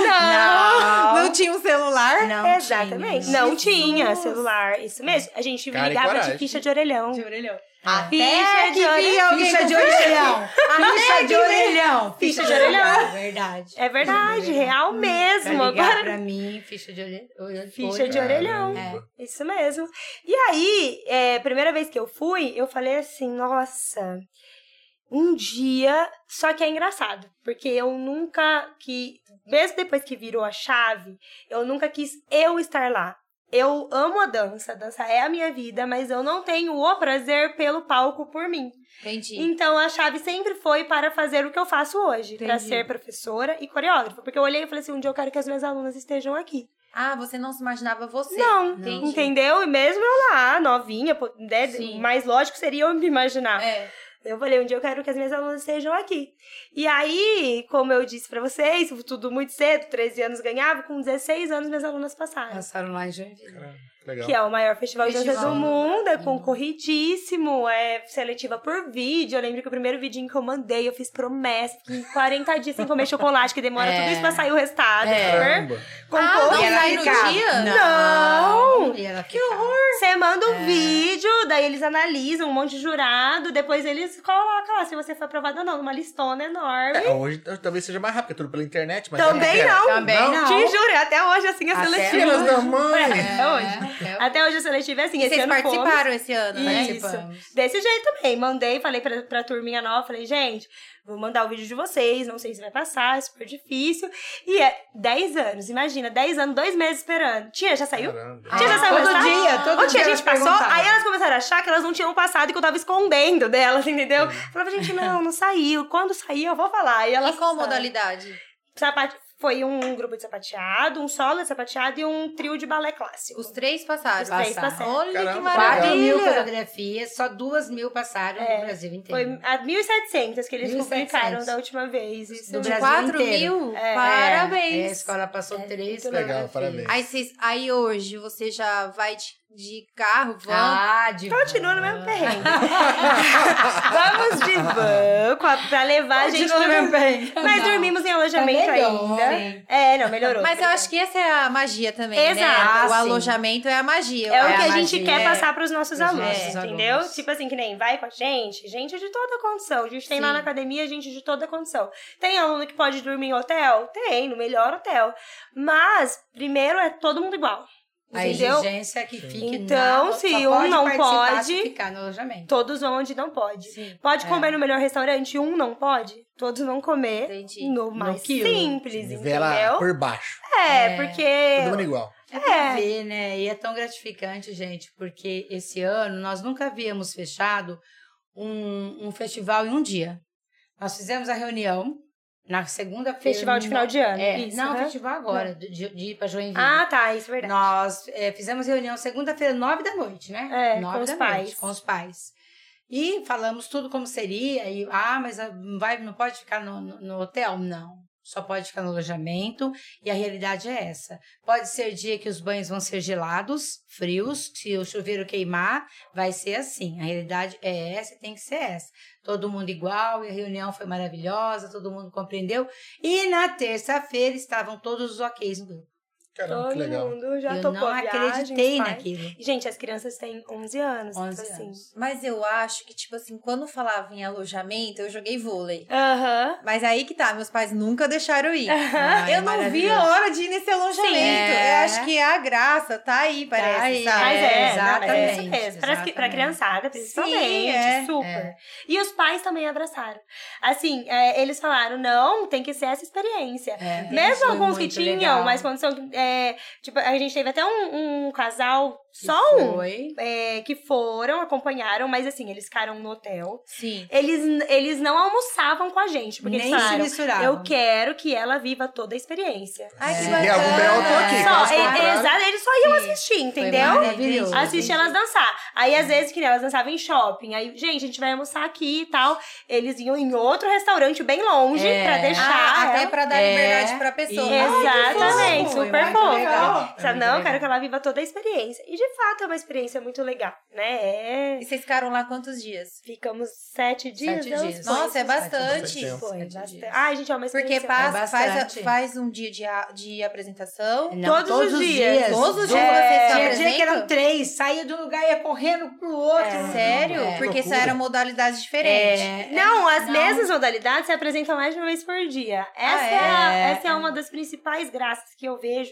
Não, Não tinha um celular? não Exatamente. tinha. Não tinha celular. Isso mesmo. A gente Cara ligava de ficha de orelhão. orelhão. Até Ficha de orelhão. Ficha de orelhão. Ficha de orelhão. Ficha de orelhão. Verdade. É verdade, real mesmo. Pra ligar Agora, pra mim, ficha de orelhão. ficha de orelhão. Caramba. Isso mesmo. E aí, é, primeira vez que eu fui, eu falei assim, nossa, um dia, só que é engraçado, porque eu nunca que, mesmo depois que virou a chave, eu nunca quis eu estar lá. Eu amo a dança, a dança é a minha vida, mas eu não tenho o prazer pelo palco por mim. Entendi. Então a chave sempre foi para fazer o que eu faço hoje, para ser professora e coreógrafa, porque eu olhei e falei assim, um dia eu quero que as minhas alunas estejam aqui. Ah, você não se imaginava você. Não, Entendi. entendeu? E mesmo eu lá, novinha, né, mais lógico seria eu me imaginar. É. Eu falei, um dia eu quero que as minhas alunas estejam aqui. E aí, como eu disse pra vocês, tudo muito cedo, 13 anos ganhava, com 16 anos minhas alunas passaram. Passaram lá em Joinville. Caramba, Legal. Que é o maior festival, de dança Festival. do mundo, é concorridíssimo, é seletiva por vídeo. Eu lembro que o primeiro vidinho que eu mandei, eu fiz promessa, fiquei 40 dias sem comer chocolate, que demora É. tudo isso pra sair o resultado. É. Caramba. Ah, não E ela sai no dia? Não. Ela que horror. Você manda É. um vídeo, daí eles analisam um monte de jurado, depois eles colocam lá se você foi aprovado ou não, numa listona enorme. É, hoje talvez seja mais rápido, é tudo pela internet, mas Também é- não. Também não. Te juro, até hoje assim a Até seletiva. Filhas da mãe. Até hoje. É, Até hoje a seletiva é assim. E esse vocês ano fomos. participaram esse ano, né? Isso. participamos. Desse jeito também. Mandei, falei pra, pra turminha nova, falei, gente, vou mandar o vídeo de vocês, não sei se vai passar, é super difícil. E é 10 anos, imagina, 10 anos, dois meses esperando. Tia, já saiu? Caramba. Tia, já Ah, saiu o todo resultado? dia, todo Ô, dia tia, a elas gente passou, perguntavam. aí elas começaram a achar que elas não tinham passado e que eu tava escondendo delas, entendeu? Falava, gente, não, não saiu. Quando sair, eu vou falar. E elas E qual passaram. modalidade? Sapate... Foi um grupo de sapateado, um solo de sapateado e um trio de balé clássico. Os três passaram. Os três Passaram. passaram. Olha Caramba, que maravilha. 4 mil coreografias, só 2 mil passaram É, no Brasil Foi inteiro. a 1.700 que eles 1.700. publicaram da última vez. Isso Do. Brasil 4 inteiro. mil? É. É, Parabéns. a escola passou É, três legal, parabéns. Aí, vocês, aí hoje você já vai de, de carro, van? Ah, de Continua no van. mesmo perrengue. Vamos de van pra levar a gente Continua no no mesmo perrengue. Mas Não. dormimos em alojamento Tá melhor, ainda. sim. É, não, melhorou. Mas eu acho que essa é a magia também, Exato. né? Ah, O sim. alojamento é a magia. É o É que a a gente magia. quer É. passar pros nossos alunos, nossos entendeu? alunos. Tipo assim, que nem vai com a gente, gente de toda condição. A gente tem lá Sim. na academia gente de toda condição. Tem aluno que pode dormir em hotel? Tem, no melhor hotel. Mas, primeiro, é todo mundo igual. A Entendeu? exigência é que fique Então, na, se um não pode- ficar no alojamento. Todos vão onde não pode. Sim. Pode É. comer no melhor restaurante, um não pode. Todos vão comer Entendi. no mais quilo. simples, Nivela entendeu? por baixo. É, É. porque. Todo mundo igual. É. ver, né? E é tão gratificante, gente, porque esse ano nós nunca havíamos fechado um, um festival em um dia. Nós fizemos a reunião na segunda-feira. Festival de final de ano. É, isso, não, né? festival agora, de, de ir pra Joinville. Ah, tá, isso é verdade. Nós é, fizemos reunião segunda-feira, nove da noite, né? É, nove com os da pais. noite, com os pais. E falamos tudo como seria. E, ah, mas ah, não, vai, não pode ficar no, no- no hotel? Não. Só pode ficar no alojamento. E a realidade é essa. Pode ser dia que os banhos vão ser gelados, frios. Se o chuveiro queimar, vai ser assim. A realidade é essa e tem que ser essa. Todo mundo igual, e a reunião foi maravilhosa, todo mundo compreendeu. E na terça-feira estavam todos os OKs no grupo. Caramba, Todo que legal. mundo já eu topou não a viagem, acreditei naquilo. Gente, as crianças têm 11 anos. 11 tipo assim. anos. Mas eu acho que, tipo assim, quando falava em alojamento, eu joguei vôlei. Aham. Mas aí que tá, meus pais nunca deixaram ir. Ai, eu não vi a hora de ir nesse alojamento. é. Eu acho que a graça tá aí, parece, aí, sabe? Mas é, É, mas é isso exatamente, mesmo. Pra, pra exatamente. criançada, principalmente. Sim, é, super. é. E os pais também abraçaram. Assim, é, eles falaram, não, tem que ser essa experiência. É, Mesmo alguns que tinham legal. mais condição, que, é, tipo, a gente teve até um, um casal, só um, Foi. é, que foram, acompanharam, mas assim, eles ficaram no hotel. Sim. Eles, eles não almoçavam com a gente, porque Nem eles se falaram, misturavam. eu quero que ela viva toda a experiência. Ai, que É. bacana. E algum B.O. eu tô aqui, Só, é- contrário- exato, eles só iam Sim. assistir, entendeu? maravilhoso. Assistir elas dançar. Aí, às vezes, que nem elas dançavam em shopping. Aí, gente, a gente vai almoçar aqui e tal. Eles iam em outro restaurante bem longe É. pra deixar. Ah, até ela- pra dar É. liberdade pra pessoa. Ai, que Exatamente, fofo. super muito fofa. legal. Sabe, É muito não, eu legal. quero que ela viva toda a experiência. E de fato é uma experiência muito legal, né? É... E vocês ficaram lá quantos dias? Ficamos sete dias. Sete não? dias. Foi. Nossa, é Bastante bastante. Foi, Sete bastante. dias. Ai, gente, é uma Porque experiência. passa, É faz, faz um dia de, a- de apresentação. Não, Todos os dias. Todos os dias vocês se Tinha dia que eram três, saía de um lugar e ia correndo pro outro. É. Sério? É. Porque isso era modalidades diferentes. É, Não, as não. mesmas modalidades se apresentam mais de uma vez por dia. Essa, Ah, é? a- é? essa é uma das principais graças que eu vejo.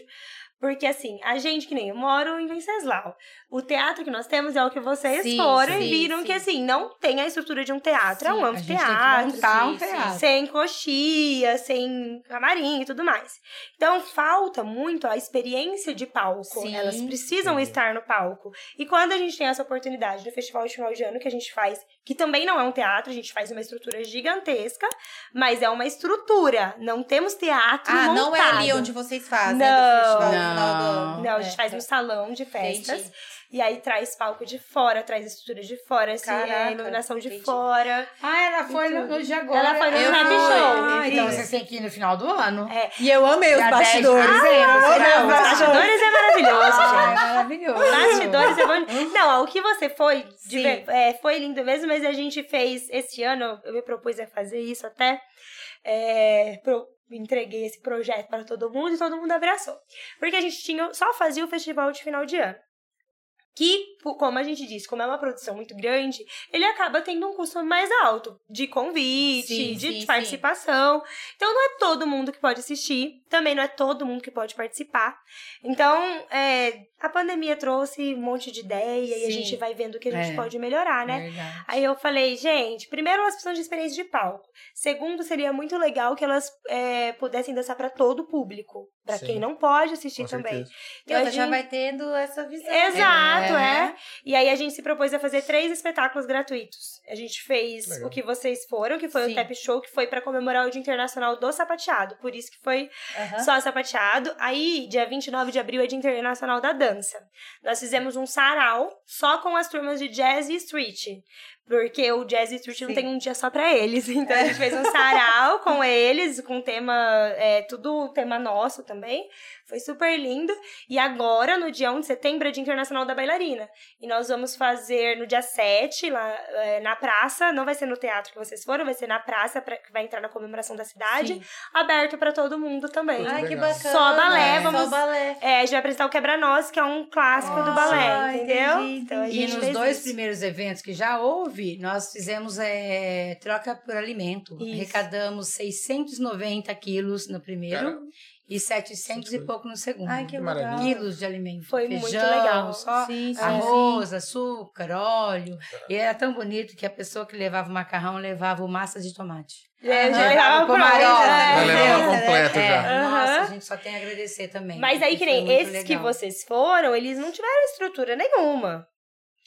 Porque, assim, a gente, que nem eu moro em Venceslau. O teatro que nós temos é o que vocês Sim, foram sim, e viram sim. que, assim, não tem a estrutura de um teatro. é um anfiteatro. montar um teatro. Sem coxia, sem camarim e tudo mais. Então, falta muito a experiência de palco. Sim, Elas precisam estar no palco. E quando a gente tem essa oportunidade no festival de final de ano que a gente faz, que também não é um teatro, a gente faz uma estrutura gigantesca, mas é uma estrutura. Não temos teatro Ah, não é ali montado. onde vocês fazem Não. do festival Não. do. Não, a gente É. faz no salão de festas. Entendi. E aí traz palco de fora, traz estrutura de fora, assim, Caraca, é, iluminação de entendi. fora. Ah, ela foi no, no dia agora. Ela foi no Eu Rap. Show. Ah, então Isso. vocês têm que ir no final do ano. É, E eu amei os bastidores. 10 de dezembro, Eu amei será? os bastidores. é maravilhoso, Ah, gente. é maravilhoso. Bastidores é bom. Não, o que você foi, de é, foi lindo mesmo, mas a gente fez esse ano, eu me propus a fazer isso até. é, pro- entreguei esse projeto para todo mundo e todo mundo abraçou. Porque a gente tinha, só fazia o festival de final de ano. Que, como a gente disse, como é uma produção muito grande, ele acaba tendo um custo mais alto de convite, Sim, de sim, sim. participação. Então não é todo mundo que pode assistir, também não é todo mundo que pode participar. Então, é, a pandemia trouxe um monte de ideia e a Sim. gente vai vendo o que a gente É. pode melhorar, né? Verdade. Aí eu falei, gente, primeiro elas precisam de experiência de palco. Segundo, seria muito legal que elas é, pudessem dançar para todo o público. Pra Sim. quem não pode assistir Com também. certeza. E outra, a já gente- vai tendo essa visão. Exato, É. é. E aí a gente se propôs a fazer três espetáculos gratuitos. A gente fez Legal. o que vocês foram, que foi Sim. o Tap Show, que foi pra comemorar o Dia Internacional do Sapateado. Por isso que foi só sapateado. Aí, dia 29 de abril é Dia Internacional da Dança. Nós fizemos um sarau só com as turmas de jazz e street. Porque o jazz e street não tem um dia só pra eles. Então a gente fez um sarau com eles, com tema, é, tudo tema nosso também. Foi super lindo. E agora, no dia 1 de setembro, é Dia Internacional da Bailarina. E nós vamos fazer no dia 7, lá é, na praça. Não vai ser no teatro que vocês foram, vai ser na praça, pra, que vai entrar na comemoração da cidade. Sim. Aberto pra todo mundo também. Ai, que bacana. Só balé, Só vamos- balé. É, a gente vai apresentar o Quebra-Nós, que é um clássico do Ah, balé, entendeu? entendi. Então a E nos dois isso. primeiros eventos que já houve, nós fizemos é, troca por alimento. Isso. Arrecadamos 690 quilos no primeiro Caramba. E 700 e pouco no segundo. Ai, que Que legal. maravilha. quilos de alimento. Foi Feijão, muito legal. Só Sim, sim, arroz, açúcar, óleo. E era tão bonito que a pessoa que levava o macarrão levava o massa de tomate. É, já Aham. levava Com pronto, marola. né? Vai levar É, completo É, já. nossa, a gente só tem a agradecer também. Mas aí, que nem esses que legal. vocês foram, eles não tiveram estrutura nenhuma.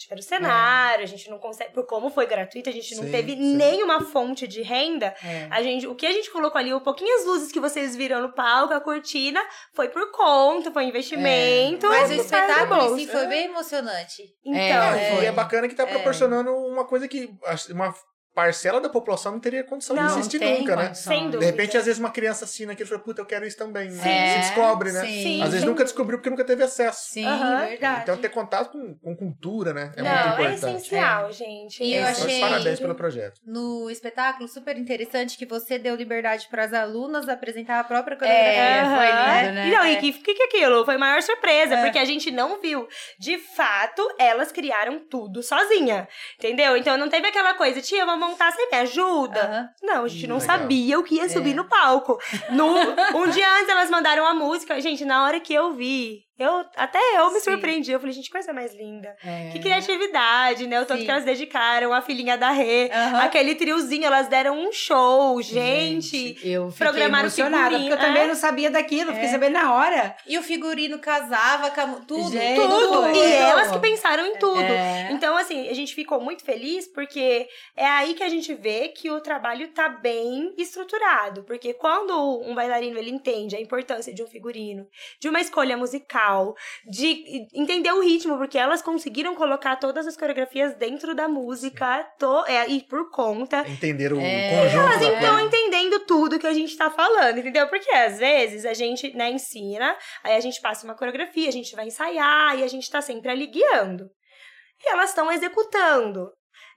Tiveram cenário, a gente não consegue. Por como foi gratuito, a gente não Sim, teve sim. nenhuma fonte de renda. É. A gente, o que a gente colocou ali, um pouquinho as luzes que vocês viram no palco, a cortina, foi por conta, foi investimento. Mas o espetáculo em si foi bem emocionante. Então, É, E foi. é bacana que tá proporcionando uma coisa que. Uma parcela da população não teria condição Não, de tem nunca, né? Sem De dúvida. repente, às vezes, uma criança assina aquilo e fala, puta, eu quero isso também. Sim. Se descobre, né? Sim. Às vezes Sim. nunca descobriu porque nunca teve acesso. Sim, Aham. verdade. Então, ter contato com, com cultura, né? É Não, muito é importante. essencial, gente. E eu Então, achei- Parabéns pelo projeto. No espetáculo, super interessante que você deu liberdade para as alunas apresentar a própria É, coreografia. foi Aham. lindo, né? E não, e É. que, que que é aquilo? Foi maior surpresa, É. porque a gente não viu. De fato, elas criaram tudo sozinha. Entendeu? Então não teve aquela coisa, tia, vou montar, você me ajuda? Aham. Não, a gente não Legal. sabia o que ia subir É. no palco. No, um dia antes elas mandaram a música. Gente, na hora que eu vi, eu até eu me Sim. surpreendi. Eu falei, gente, que coisa mais linda. É. Que criatividade, né? O tanto Sim. que elas dedicaram, a filhinha da Rê. Aham. Aquele triozinho, elas deram um show, gente. eu fiquei programaram emocionada, porque eu também é. não sabia daquilo, fiquei É. sabendo na hora. E o figurino casava, tudo, Gente, tudo. tudo. tudo. E elas que pensaram em tudo. É. Então, assim, a gente ficou muito feliz porque é aí que a gente vê que o trabalho tá bem estruturado. Porque quando um bailarino ele entende a importância de um figurino, de uma escolha musical, de entender o ritmo, porque elas conseguiram colocar todas as coreografias dentro da música to- é, e por conta. Entender o É. conjunto Elas então entendendo tudo que a gente tá falando, entendeu? Porque às vezes a gente, né, ensina, aí a gente passa uma coreografia, a gente vai ensaiar e a gente tá sempre ali guiando. E elas estão executando.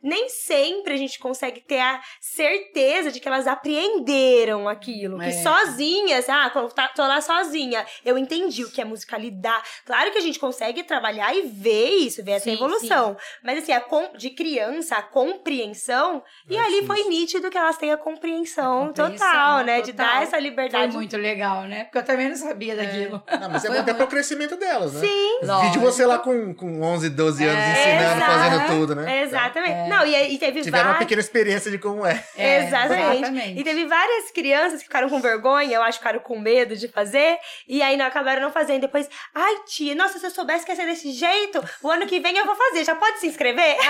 Nem sempre a gente consegue ter a certeza de que elas apreenderam aquilo. Que É. sozinhas, ah, quando tá- tô lá sozinha, eu entendi o que é musicalidade. Claro que a gente consegue trabalhar e ver isso, ver essa Sim, evolução. Mas assim, a com- de criança, a compreensão, e É ali foi nítido que elas têm a compreensão, Compreensão, total, né? De total. dar essa Foi liberdade. muito legal, né? Porque eu também não sabia daquilo. Não, mas é Foi bom até pro crescimento delas, né? Sim, Vídeo você lá com, com 11, 12 anos É, ensinando, exato. fazendo tudo, né? exatamente. É. Não, e, e teve tiveram uma várias. pequena experiência de como é. É, Exatamente. exatamente. E teve várias crianças que ficaram com vergonha, eu acho que ficaram com medo de fazer, e aí não acabaram não fazendo. Depois, ai, tia, nossa, se eu soubesse que ia ser desse jeito, o ano que vem eu vou fazer. Já pode se inscrever?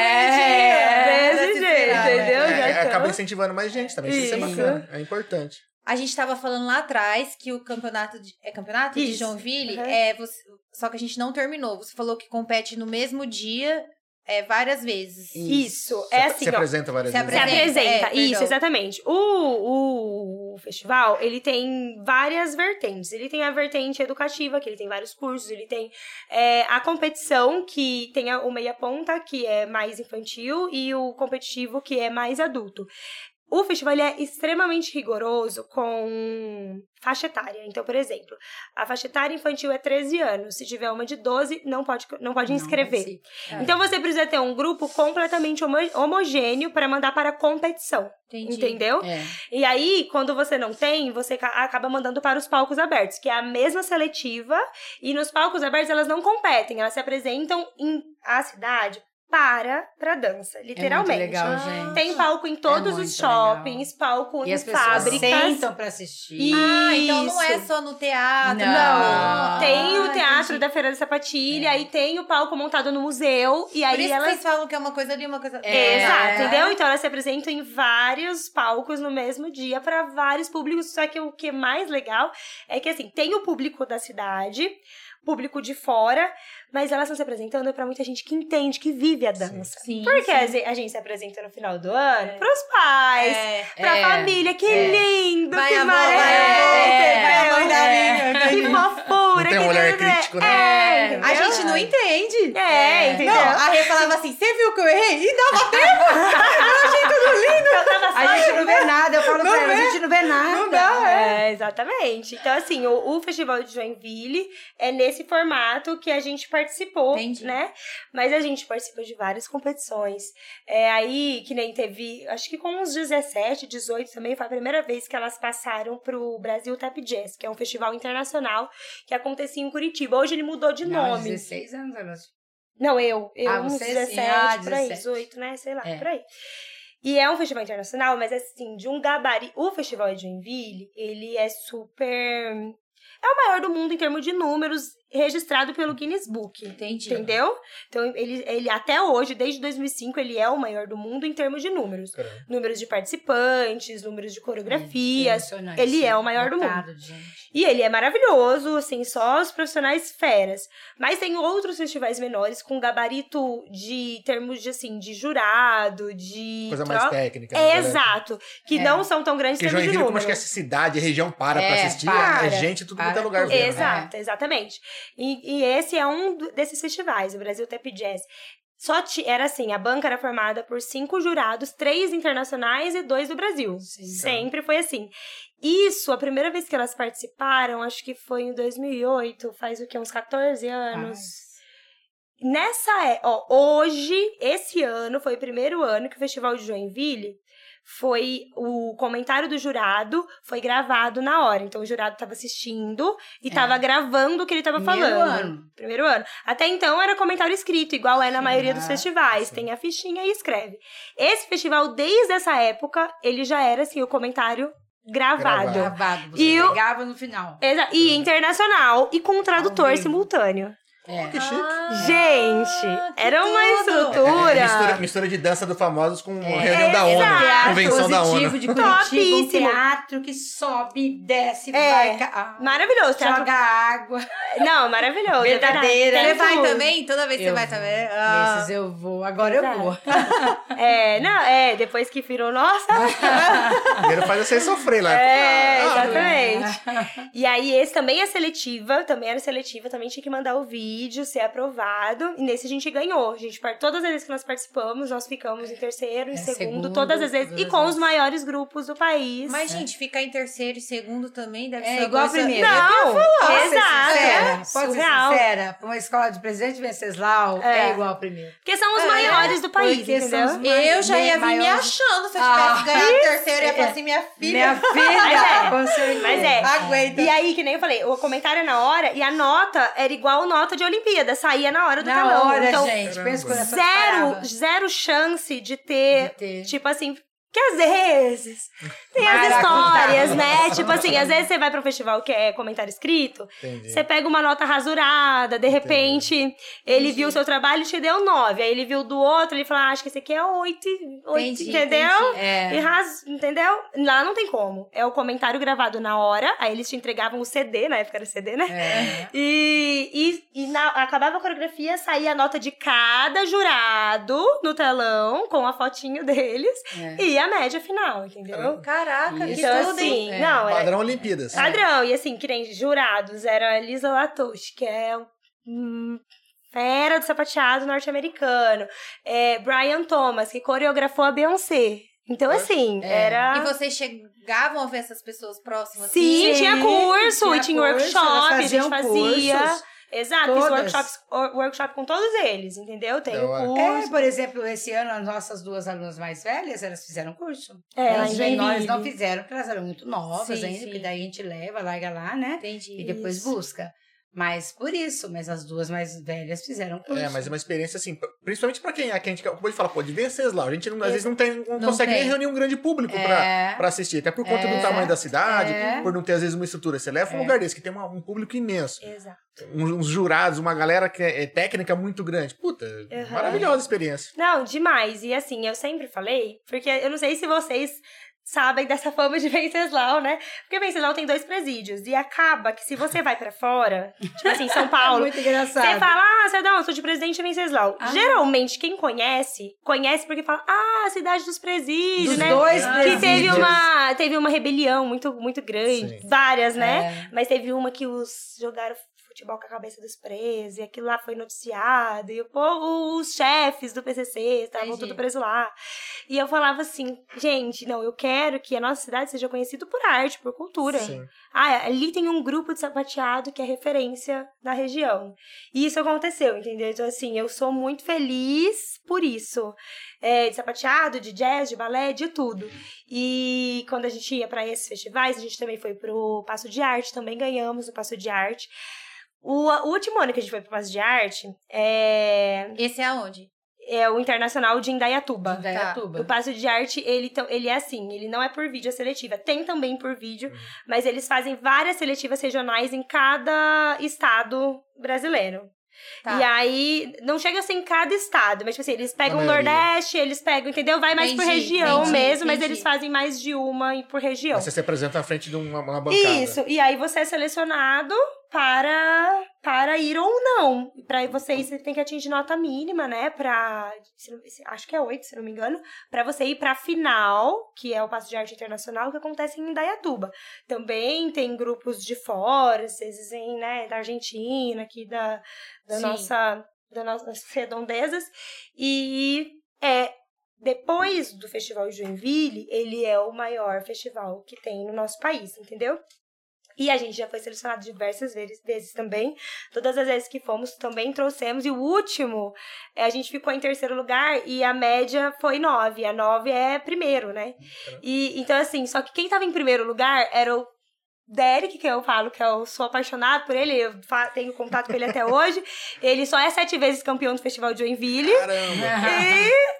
É, Desse jeito, se entendeu? É, é, acaba incentivando mais gente também. Isso, é Isso. bacana. É importante. A gente tava falando lá atrás que o campeonato de, é campeonato de Isso. Joinville Uhum. é você, só que a gente não terminou. Você falou que compete no mesmo dia é, várias vezes. Isso, é assim, se ó. apresenta várias Se vezes. Se Apresenta, é, isso, perdão. exatamente. O, o festival, ele tem várias vertentes. Ele tem a vertente educativa, que ele tem vários cursos, ele tem é, a competição, que tem a- o meia-ponta, que é mais infantil, e o competitivo, que é mais adulto. O festival é extremamente rigoroso com faixa etária. Então, por exemplo, a faixa etária infantil é 13 anos. Se tiver uma de 12, não pode, não pode inscrever. Não, sim. Então você precisa ter um grupo completamente homo- homogêneo para mandar para a competição, Entendi. entendeu? É. E aí, quando você não tem, você ca- acaba mandando para os palcos abertos, que é a mesma seletiva, e nos palcos abertos elas não competem, elas se apresentam em a cidade para para dança, É literalmente. muito legal, Ah. gente. Tem palco em todos muito os shoppings, palco E em as pessoas fábricas. sentam pra assistir. Ah, então não é só no teatro. Não. Não, tem Ah, o teatro entendi. da Feira da Sapatilha, aí tem o palco montado no museu, e Por aí isso elas que vocês falam que é uma coisa ali, uma coisa... É. Exato, entendeu? Então elas se apresentam em vários palcos no mesmo dia para vários públicos. Só que o que é mais legal é que assim, tem o público da cidade, público de fora, mas elas estão se apresentando para muita gente que entende, que vive a dança. Sim, Porque sim. a gente se apresenta no final do ano pros pais, É. pra É, família. Que é. lindo, Vai que a avó, vai avó, vai a mãe da amiga, Que fofura, Não tem um que olhar lindo, né? crítico, né? É, É. A entendeu? gente não entende. É, É. entendeu? Não, a Rê falava assim, você viu que eu errei? E dava tempo. Eu tava só A gente não vê nada, eu falo Não pra ela, a gente não vê nada. Não dá, É, exatamente. Então, assim, o, o Festival de Joinville é nesse formato que a gente participou, Entendi. né? Mas a gente participou de várias competições. É aí, que nem teve, acho que com uns 17, 18 também, foi a primeira vez que elas passaram pro Brasil Tap Jazz, que é um festival internacional que acontecia em Curitiba. Hoje ele mudou de Não, nome. 16 anos elas. Não, eu. Eu, Ah, uns você sim. 17, Ah, por aí, 17. 18, né? Sei lá, É. por aí. E é um festival internacional, mas assim, de um gabarito. O Festival de Joinville, ele é super. É o maior do mundo em termos de números registrado pelo Guinness Book. Entendi. Entendeu? Então, ele, ele até hoje, desde 2005, ele é o maior do mundo em termos de números. Caramba. Números de participantes, números de coreografias. Impressionante. Ele é o maior do mundo. Gente. E ele é maravilhoso, assim, só os profissionais feras. Mas tem outros festivais menores com gabarito de termos de, assim, de jurado, de... Coisa tro- mais técnica. É, né, galera? exato. Que É. não são tão grandes em Porque termos de Joinville, como número. acho que essa cidade, a região para pra É, assistir, para. é gente, tudo quanto é Para lugar tudo. né? Exato, exatamente. E, e esse é um desses festivais, o Brasil Tap Jazz. Só era assim, a banca era formada por cinco jurados, três internacionais e dois do Brasil. Sempre foi assim. Isso, a primeira vez que elas participaram, acho que foi em 2008, faz o que, uns 14 anos. Nessa, é, ó, hoje, esse ano, foi o primeiro ano que o Festival de Joinville foi o comentário do jurado foi gravado na hora. Então o jurado estava assistindo e É. estava gravando o que ele estava Primeiro falando. ano. Primeiro ano. Até então era comentário escrito, igual é na Sim, maioria dos ah, festivais. sim. Tem a fichinha e escreve. Esse festival, desde essa época, ele já era assim, o comentário gravado. Gravado. Você E o- pegava no final. Exa- E internacional e com um tradutor simultâneo. É. Que chique. Gente, Ah, que era uma tudo. estrutura. É, mistura, mistura de dança do famosos com É, reunião da ONU, exato. convenção da ONU. de Curitiba, um teatro que sobe, desce, É, vai, ca- ah, Maravilhoso. teatro- joga água. Não, maravilhoso. Verdadeira. Tem Você vai também? Toda vez que você Eu vai vou. também? Ah. Esses eu vou, agora eu Exato. vou. É, não, é, depois que virou nossa. Primeiro faz você sofrer lá. É, Ah, exatamente. E aí, esse também é seletiva, também era seletiva, também tinha que mandar o vídeo, ser aprovado. E nesse a gente ganhou. A gente, todas as vezes que nós participamos, nós ficamos em terceiro, em É, segundo, segundo, todas as vezes. todas E as com os maiores grupos do país. Mas, gente, ficar em terceiro e segundo também deve É ser igual uma coisa- primeiro. Não, Posso ser exato. sincera? É, Pode ser surreal. sincera? Uma escola de presidente Venceslau, é, É. igual ao primeiro. Porque são os É, maiores do país, porque entendeu? os Eu já ia vir me Maiores- achando se eu Ah, tivesse ganhado o terceiro. Ia falar é. assim, minha filha. Minha filha, Mas é, mas é. Aguenta. E aí, que nem eu falei, o comentário é na hora e a nota era igual nota de Olimpíada, saía na hora do Na telão. hora, então, gente, zero, zero chance de ter, De ter. tipo assim, que às vezes tem as histórias, né? tipo assim, às vezes você vai pra um festival que é comentário escrito, Entendi. você pega uma nota rasurada, de repente ele viu o seu trabalho e te deu nove. Aí ele viu do outro, ele falou, ah, acho que esse aqui é oito, oito Entendi, entendeu? entendi. É. E ras... Entendeu? Lá não tem como. É o comentário gravado na hora, aí eles te entregavam o CD, na época era CD, né? É. E, e, e na- acabava a coreografia, saía a nota de cada jurado no telão, com a fotinho deles, É. e a média final, entendeu? Caraca, que Então, tudo, hein? assim, É. não, era Padrão Olimpíadas. padrão. E assim, que nem jurados, era a Lisa Latouche, que é um fera do sapateado norte-americano. É, Brian Thomas, que coreografou a Beyoncé. Então, assim, É. era... E vocês chegavam a ver essas pessoas próximas? Sim, assim? tinha curso, tinha e tinha curso, workshop, a gente fazia. cursos. Exato, fiz Todas. workshops, wor- workshop com todos eles, entendeu? Tem o hora. curso. É, por exemplo, esse ano as nossas duas alunas mais velhas, elas fizeram curso. É, lá as em menores não fizeram, porque elas eram muito novas Sim, ainda, sim. porque daí a gente leva, larga lá, né? Entendi. E depois Isso. busca. Mas por isso, mas as duas mais velhas fizeram curso. É, mas é uma experiência assim, principalmente pra quem é, que a gente acabou de falar, pô, de Venceslau. A gente não- às É. vezes não, tem, não, Não consegue nem tem. reunir um grande público pra, É. pra assistir, até por conta É. do tamanho da cidade, É. por não ter às vezes uma estrutura. Você leva um É. lugar desse que tem uma- um público imenso, Exato. uns, uns jurados, uma galera que é, é técnica muito grande. Puta, Uhum. maravilhosa experiência. Não, demais. E assim, eu sempre falei, porque eu não sei se vocês sabem dessa fama de Venceslau, né? Porque Venceslau tem dois presídios. E acaba que se você vai pra fora, tipo assim, São É Paulo, muito engraçado. Você fala, ah, Cedão, eu sou de Presidente Venceslau. Ah. Geralmente, quem conhece, conhece porque fala, ah, cidade dos presídios, Dos né? dois Ah. que teve presídios. uma, teve uma rebelião muito, muito grande. Sim. Várias, né? É. Mas teve uma que os jogaram futebol com a cabeça dos presos, e aquilo lá foi noticiado, e o povo, os chefes do PCC estavam tudo presos lá. E eu falava assim, gente, não, eu quero que a nossa cidade seja conhecida por arte, por cultura. Sim. Ah, ali tem um grupo de sapateado que é referência na região. E isso aconteceu, entendeu? Então, assim, eu sou muito feliz por isso. É, de sapateado, de jazz, de balé, de tudo. E quando a gente ia para esses festivais, a gente também foi pro Passo de Arte, também ganhamos o Passo de Arte. O, o último ano que a gente foi pro Passo de Arte, é, Esse é aonde? é o Internacional de Indaiatuba. De Indaiatuba. O passo de arte, ele, ele é assim, ele não é por vídeo a seletiva. Tem também por vídeo, mas eles fazem várias seletivas regionais em cada estado brasileiro. Tá. E aí, não chega a ser em cada estado, mas tipo assim, eles pegam o. Nordeste, eles pegam, entendeu? Vai mais por Entendi, região entendi, mesmo, mas entendi. eles fazem mais de uma e por região. Aí Você se apresenta na frente de uma, uma bancada. Isso, e aí você é selecionado para, para ir ou não. Para você ir, você tem que atingir nota mínima, né? Se- acho que é oito, se não me engano, para você ir para a final, que é o Passo de Arte Internacional, que acontece em Indaiatuba. Também tem grupos de fora, às vezes vem, né, da Argentina, aqui da, da Sim. nossa, das nossas redondezas. E é depois do Festival de Joinville, ele é o maior festival que tem no nosso país, entendeu? E a gente já foi selecionado diversas vezes, vezes também. Todas as vezes que fomos também trouxemos. E o último, é, a gente ficou em terceiro lugar e a média foi nove. A nove é primeiro, né? E então, assim, só que quem tava em primeiro lugar era o Derek, que eu falo que eu sou apaixonado por ele, eu tenho contato com ele até hoje. Ele só é sete vezes campeão do Festival de Joinville. Caramba!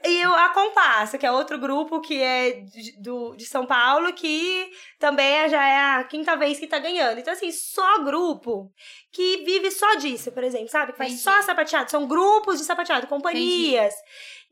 E, e o A Compasso, que é outro grupo que é de, do, de São Paulo, que também é- já é a quinta vez que tá ganhando. Então, assim, só grupo que vive só disso, por exemplo, sabe? Que faz Entendi. só sapateado. São grupos de sapateado, companhias.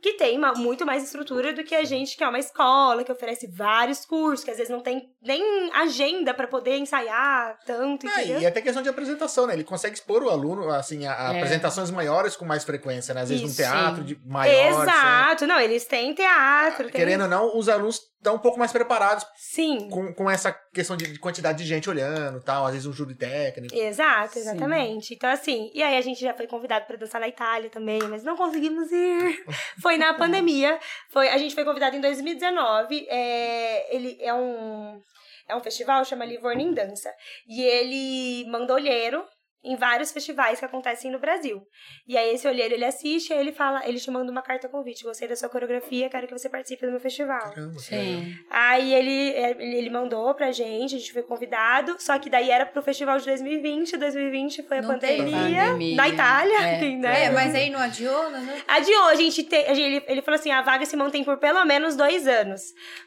Que tem uma- muito mais estrutura do que a gente, que é uma escola, que oferece vários cursos, que às vezes não tem nem agenda pra poder ensaiar tanto, É, entendeu? e até questão de apresentação, né? Ele consegue expor o aluno, assim, a, a É. apresentações maiores com mais frequência, né? Às vezes Isso, num teatro de maior. Exato. Não, eles têm teatro. tem- Querendo ou não, os alunos estão um pouco mais preparados Sim. com, com essa questão de de quantidade de gente olhando tal, às vezes um júri técnico. Exato, Sim. exatamente. Então, assim, e aí a gente já foi convidado pra dançar na Itália também, mas não conseguimos ir. Foi na pandemia. Foi, a gente foi convidado em 2019. É, ele é um, é um festival, chama Livorno em Dança. E ele manda olheiro em vários festivais que acontecem no Brasil. E aí esse olheiro, ele assiste, aí ele fala, ele te manda uma carta convite. Gostei da sua coreografia, quero que você participe do meu festival. Caramba, Sim. Aí ele, ele, ele mandou pra gente, a gente foi convidado, só que daí era pro festival de 2020, 2020 foi a pandemia, Pandemia. na Itália, É. né? É, mas aí não adiou, né? Adiou, a gente te, a gente- ele, ele falou assim, a vaga se mantém por pelo menos dois anos.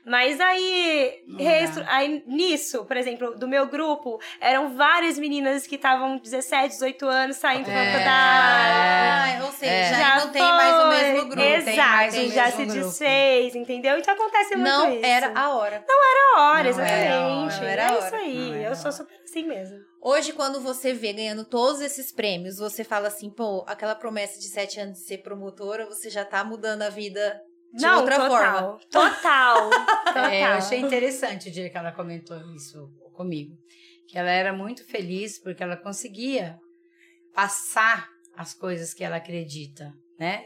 Mas aí, reestru- aí nisso, por exemplo, do meu grupo, eram várias meninas que estavam 17, 18 anos saindo da É. faculdade. Ah, ou seja, É. já, não tem mais o mesmo foi. grupo. tem Exato, mais o já se grupo. desfez, entendeu? Então acontece muito Não isso. era a hora. a hora, Não exatamente. era a hora, não era a é hora. isso aí. Não era eu sou super assim mesmo. Hoje, quando você vê ganhando todos esses prêmios, você fala assim, pô, aquela promessa de sete anos de ser promotora, você já tá mudando a vida de Não, outra total, forma. Total. Total. É, eu achei interessante o dia que ela comentou isso comigo. Que ela era muito feliz porque ela conseguia passar as coisas que ela acredita, né?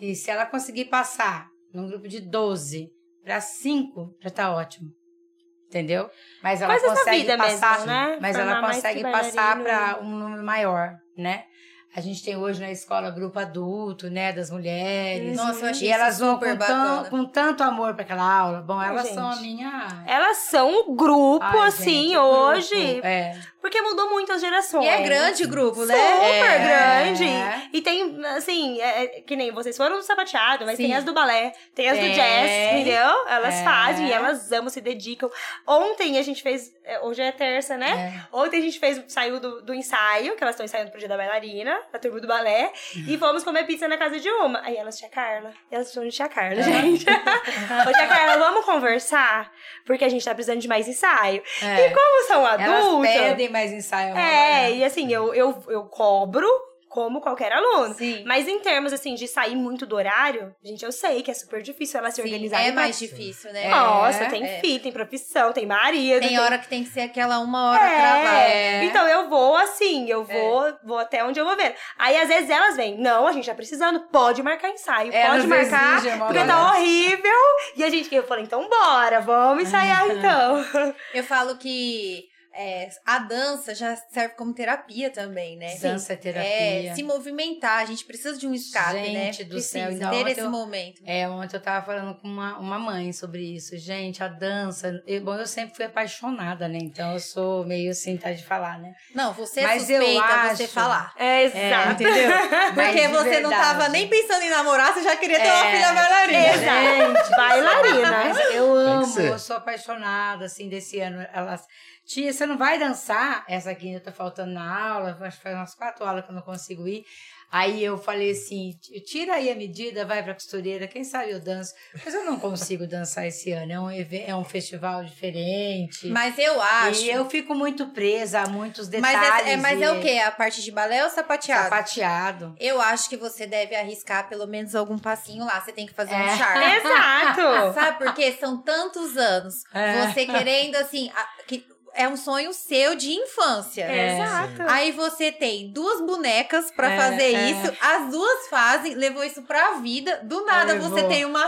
E se ela conseguir passar num grupo de 12 para 5, já tá ótimo. Entendeu? Mas ela consegue passar, mesmo, né? mas Formar ela consegue passar para um número maior, né? A gente tem hoje na escola grupo adulto, né, das mulheres. Nossa, eu achei E elas vão super com, tão, com tanto amor para aquela aula. Bom, elas gente. são a minha. Elas são o grupo, Ai, assim, gente, o hoje. grupo, É. Porque mudou muito as gerações. E é grande o grupo, né? Super É. grande. E tem, assim, é, é, que nem vocês foram do sapateado, mas Sim. tem as do balé, tem as do Tem. jazz, entendeu? Elas É. fazem, e elas amam, se dedicam. Ontem a gente fez, é, hoje é terça, né? É. Ontem a gente fez, saiu do, do ensaio, que elas estão ensaiando pro dia da bailarina, a turma do balé, e fomos comer pizza na casa de uma. Aí elas, tia Carla, e elas chamam de tia Carla, gente. Ô, tia Carla, vamos conversar? Porque a gente tá precisando de mais ensaio. É. E como são Elas adultos... pedem mais ensaio. É, e assim, eu, eu, eu cobro como qualquer aluno. Sim. Mas em termos, assim, de sair muito do horário, gente, eu sei que é super difícil elas se Sim, organizarem. é pra- mais difícil, né? Nossa, É, tem é. filho, tem profissão, tem marido. Tem hora que tem que ser aquela uma hora É. travada. É. Então eu vou assim, eu vou, vou até onde eu vou ver. Aí às vezes elas vêm, não, a gente tá precisando, pode marcar ensaio, Elas pode marcar, exigem uma porque tá horrível. E a gente, eu falei, então bora, vamos ensaiar então. Eu falo que é, a dança já serve como terapia também, né? Dança é terapia. É, se movimentar, a gente precisa de um escape, né? Gente do precisa céu, ter esse eu- momento. É, ontem eu tava falando com uma, uma mãe sobre isso. Gente, a dança. Eu, bom, eu sempre fui apaixonada, né? Então eu sou meio assim, tá de falar, né? Não, você é Mas eu suspeita você acho- falar. É, É, exato. entendeu? Mas Porque você não tava verdade. nem pensando em namorar, você já queria ter uma É, filha bailarina. Exato. Gente, Bailarina. Eu amo, eu sou apaixonada, assim, desse ano. Elas, tia, você não vai dançar? Essa aqui eu tô faltando na aula, acho que faz umas quatro aulas que eu não consigo ir. Aí eu falei assim, tira aí a medida, vai pra costureira, quem sabe eu danço. Mas eu não consigo dançar esse ano, é um, eve- é um festival diferente. Mas eu acho. E eu fico muito presa a muitos mas detalhes. é, é- mas é o quê? A parte de balé ou sapateado? Sapateado. Eu acho que você deve arriscar pelo menos algum passinho lá. Você tem que fazer um É. charme. Exato. Sabe por quê? São tantos anos. É. Você querendo, assim, a- que é um sonho seu de infância. É, Exato. Aí você tem duas bonecas pra É, fazer é. isso, as duas fazem, levou isso pra vida. Do nada você tem uma,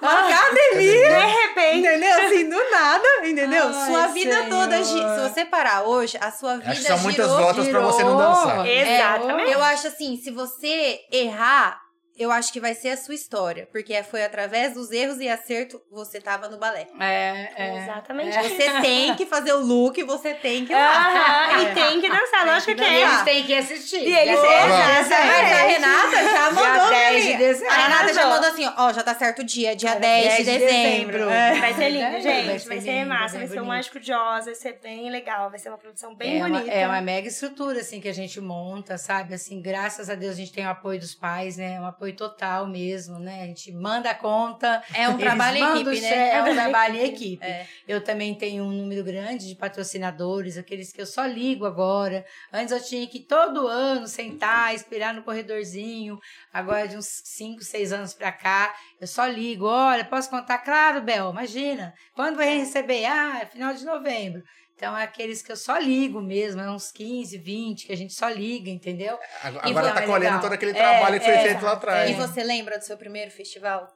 uma Ah. academia, De repente. entendeu? Assim, do nada, entendeu? Ai, sua vida Senhor. toda, se você parar hoje, a sua vida Acho que são muitas girou. voltas pra você não dançar. Exatamente. Eu acho assim, se você errar, eu acho que vai ser a sua história. Porque foi através dos erros e acerto você tava no balé. É, é. Exatamente. Você tem que fazer o look, você tem que ir lá. Aham, É. E tem que dançar, lógico que E é. eles têm que assistir. E eles- Ó, Exatamente. Mas a Renata já mandou pra 10 de dezembro. A Renata já mandou assim, ó, já tá certo o dia, dia 10, de dezembro. É. Vai ser lindo, Vai gente. ser Vai ser, lindo, massa. Vai ser um. Mágico de Oz, vai ser bem legal. Vai ser uma produção bem é uma, bonita. é uma mega estrutura, assim, que a gente monta, sabe? Assim, graças a Deus a gente tem o apoio dos pais, né? Um apoio total mesmo, né? A gente manda a conta. É um trabalho em equipe, né? É um trabalho em equipe. É. Eu também tenho um número grande de patrocinadores, aqueles que eu só ligo agora. Antes eu tinha que todo ano sentar, esperar no corredorzinho. Agora, de uns 5, 6 anos pra cá, eu só ligo. Olha, posso contar? Claro, Bel, imagina. Quando vai receber? Ah, é final de novembro. Então, é aqueles que eu só ligo mesmo, é uns 15, 20 que a gente só liga, entendeu? Agora E tá colhendo legal. todo aquele É, trabalho que foi é, feito lá atrás. E você lembra do seu primeiro festival?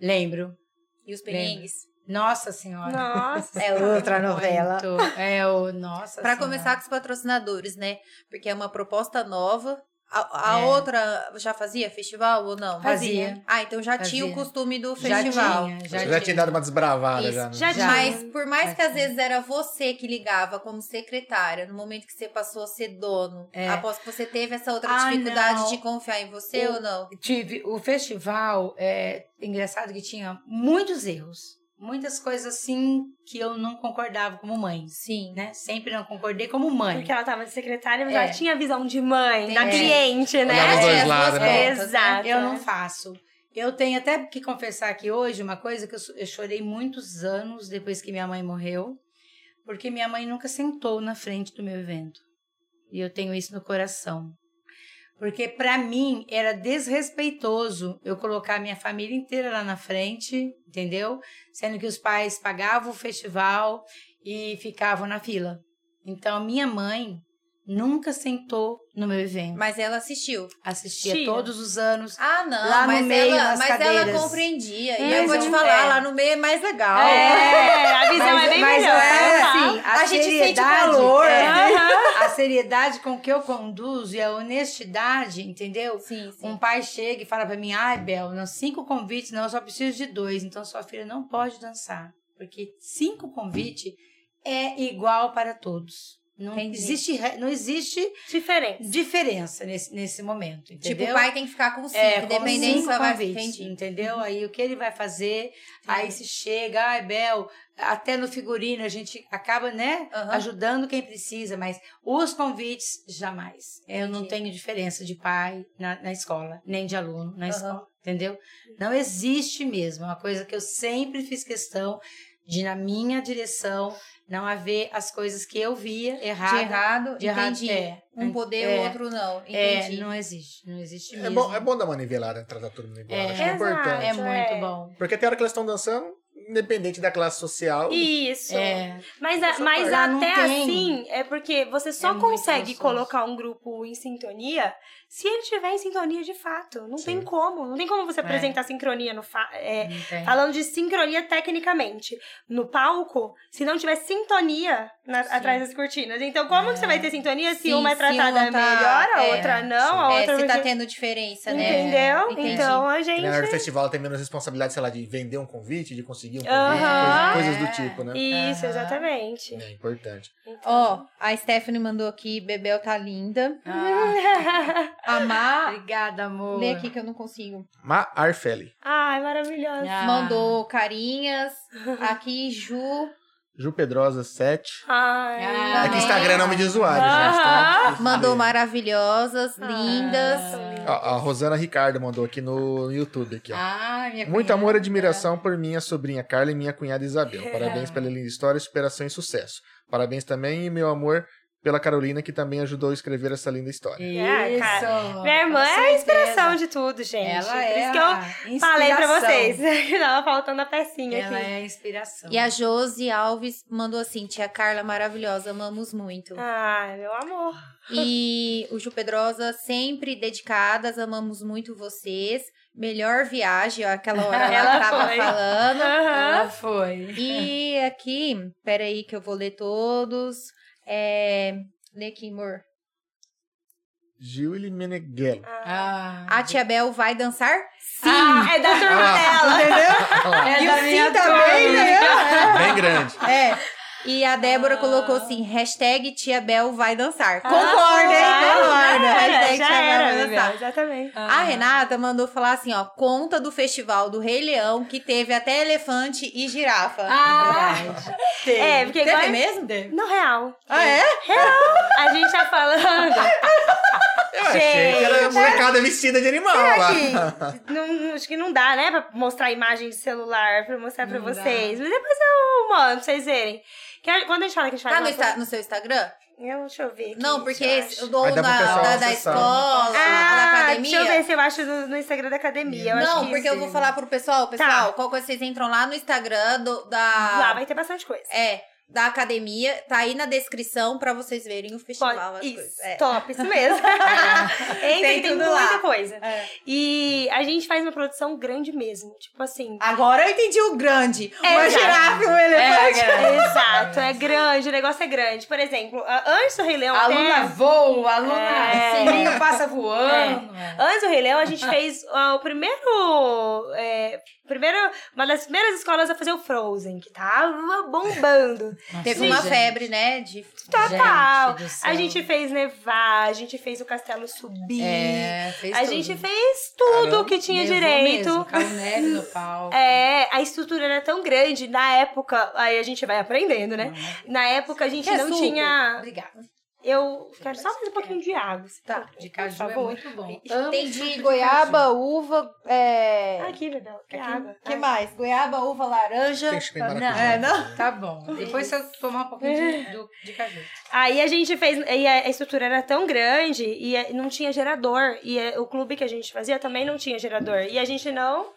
Lembro. E os perrengues? Nossa Senhora. Nossa. É outra novela. Muito. É o. Nossa Pra Senhora. começar com os patrocinadores, né? Porque é uma proposta nova. A, a É. outra já fazia festival ou não? Fazia. Ah, então já tinha o Fazia. costume do Já festival. tinha, Você já tinha dado uma desbravada Isso. já. né? Já Já. Mas por mais Já que às tinha. vezes era você que ligava como secretária, no momento que você passou a ser dono, É. após que você teve essa outra Ah, dificuldade não. de confiar em você O- ou não? Tive o festival, é engraçado que tinha muitos erros. Muitas coisas assim que eu não concordava como mãe, Sim. né? Sempre não concordei como mãe. Porque ela tava de secretária, mas É. ela tinha visão de mãe, da É. cliente, né? Olhava dois É, as lados, duas né? pontas, Exato. Eu não faço. Eu tenho até que confessar aqui hoje uma coisa que eu, eu chorei muitos anos depois que minha mãe morreu, porque minha mãe nunca sentou na frente do meu evento. E eu tenho isso no coração. Porque para mim era desrespeitoso eu colocar minha família inteira lá na frente, entendeu? Sendo que os pais pagavam o festival e ficavam na fila. Então minha mãe nunca sentou no meu evento. Mas ela assistiu. Assistia Tia. todos os anos. Ah, não. Lá no mas meio, ela, nas mas ela compreendia. E Mas eu vou te falar, é. lá no meio é mais legal. É, a visão é bem mas melhor. é, tá? assim, a, A gente sente seriedade, calor. é, a seriedade com que eu conduzo e a honestidade, entendeu? Sim, sim. Um pai chega e fala pra mim, ai, Bel, não, cinco convites, não, eu só preciso de dois, então sua filha não pode dançar. Porque cinco convites é igual para todos. Não Entendi. existe, não existe Diferente. diferença nesse, nesse momento, entendeu? Tipo, o pai tem que ficar com cinco, É, com dependendo cinco vai Entendi. entendeu? Aí o que ele vai fazer, aí se chega, ai, Bel, até no figurino a gente acaba, né, Aham. ajudando quem precisa, mas os convites, jamais. Eu não tenho diferença de pai na, na escola, nem de aluno na Aham. escola, entendeu? Não existe mesmo, é uma coisa que eu sempre fiz questão de, na minha direção, não haver as coisas que eu via De errado. errado, de errado, entendi. é. Um poder, É. o outro não. É, Entendi. não existe, não existe É mesmo. bom, é bom dar uma nivelada, tratar todo mundo igual. É. É Exato. importante. É muito É. bom. Porque tem hora que eles estão dançando, independente da classe social. Isso. É. Mas, a- mas até tem. assim, é porque você só É consegue colocar um grupo em sintonia se ele estiver em sintonia de fato. Não tem Sim. como. Não tem como É. você apresentar sincronia no fa é, tem. Falando de sincronia tecnicamente. No palco, se não tiver sintonia na- atrás das cortinas. Então, como que você vai ter sintonia se Sim, uma é se tratada uma tá- melhor, a é, outra não, a É, outra. se tá tendo diferença, né? Entendeu? Entendi. Então a gente. na hora do festival tem menos responsabilidade, sei lá, de vender um convite, de conseguir um Aham. coisas, coisas do É. tipo, né? Isso, Aham. exatamente. É importante. Então- Ó, a Stephanie mandou aqui, Bebel tá linda. Ah, A Má, obrigada, amor. lê aqui que eu não consigo. Ma Arfeli. Ai, maravilhosa. Ah. Mandou carinhas. Aqui, Ju. Ju Pedrosa 7. Ai. Ah. É que Instagram é nome de usuário, gente. Tá? Mandou maravilhosas, lindas. Ó, a Rosana Ricardo mandou aqui no YouTube. Aqui, ó. Ah, minha Muito cunhada. amor e admiração por minha sobrinha Carla e minha cunhada Isabel. Parabéns pela linda história, superação e sucesso. Parabéns também, meu amor, pela Carolina, que também ajudou a escrever essa linda história. É, cara. Isso. Minha irmã é a inspiração de tudo, gente. Ela Por é isso que eu eu falei pra vocês que tava faltando a pecinha Ela aqui. é a inspiração. E a Josi Alves mandou assim: Tia Carla, maravilhosa, amamos muito. Ai, meu amor. E o Ju Pedrosa, sempre dedicadas, amamos muito vocês. Melhor viagem, ó, aquela hora ela, Ela tava foi. falando. Aham. Ela foi. E aqui, peraí que eu vou ler todos. É, aqui, amor. Gil Meneghello. Ah, A Tia Bel vai dançar? Sim! Ah, é da turma Ah. dela. Entendeu? é E da o minha Sim também, né? Bem grande. É. E a Débora Ah. colocou assim, hashtag Tia Bel vai dançar. Ah, Concorda, hein? Concorda. Hashtag já Tia Bel vai dançar. Exatamente. Ah. A Renata mandou falar assim, ó, conta do festival do Rei Leão, que teve até elefante e girafa. Ah, É, porque Teve agora... mesmo? No real. Ah, é? A gente tá falando... Eu achei que era molecada vestida de animal lá. não, acho que não dá, né? Pra mostrar imagem de celular, pra mostrar pra Não dá. vocês. Mas depois eu mando pra vocês verem. Que a- quando a gente fala que a gente faz Tá no, Insta- no seu Instagram? Eu, deixa eu ver aqui. Não, porque eu esse- o da, da, da escola, da Ah, academia. deixa eu ver se eu acho no, no Instagram da academia. Eu acho Não, que porque eu vou falar pro pessoal, pessoal, Tá. qual coisa vocês entram lá no Instagram do- Lá da. vai ter bastante coisa. É, da academia, tá aí na descrição pra vocês verem o festival. Pode, coisas. isso, É. top, isso mesmo. Entra, Tem tem, tudo muita lá. coisa. É. E a gente faz uma produção grande mesmo. Tipo assim. Agora eu entendi o grande. É, uma exato. girafa um elefante. Exato, é grande, o negócio é grande. Por exemplo, antes do Rei Leão A até... aluna voa, a aluna É. sininho passa voando. É. Antes do Rei Leão, a gente fez ó, o primeiro. É, primeiro, uma das primeiras escolas a fazer o Frozen, que tava bombando. Teve Sim, uma gente. febre, né? De... Total. Gente. A gente fez nevar, a gente fez o castelo subir. É, fez a tudo. gente fez tudo Caramba. que tinha direito. Mesmo, caiu neve no palco. É, a estrutura era tão grande. Na época, aí a gente vai aprendendo, né? Na época a gente Quer não suco? tinha. Obrigada. Eu quero só mais um pouquinho de água. se Tá. for, De por caju é favor. muito bom. Tem de goiaba, uva, é... Aqui, Bebel, que água. que mais? Goiaba, uva, laranja. Tem que Não. É, não? Tá bom. Depois se eu tomar um pouquinho de, do, de caju. Aí a gente fez, e a estrutura era tão grande e eh, não tinha gerador. E eh, o clube que a gente fazia também não tinha gerador. E a gente não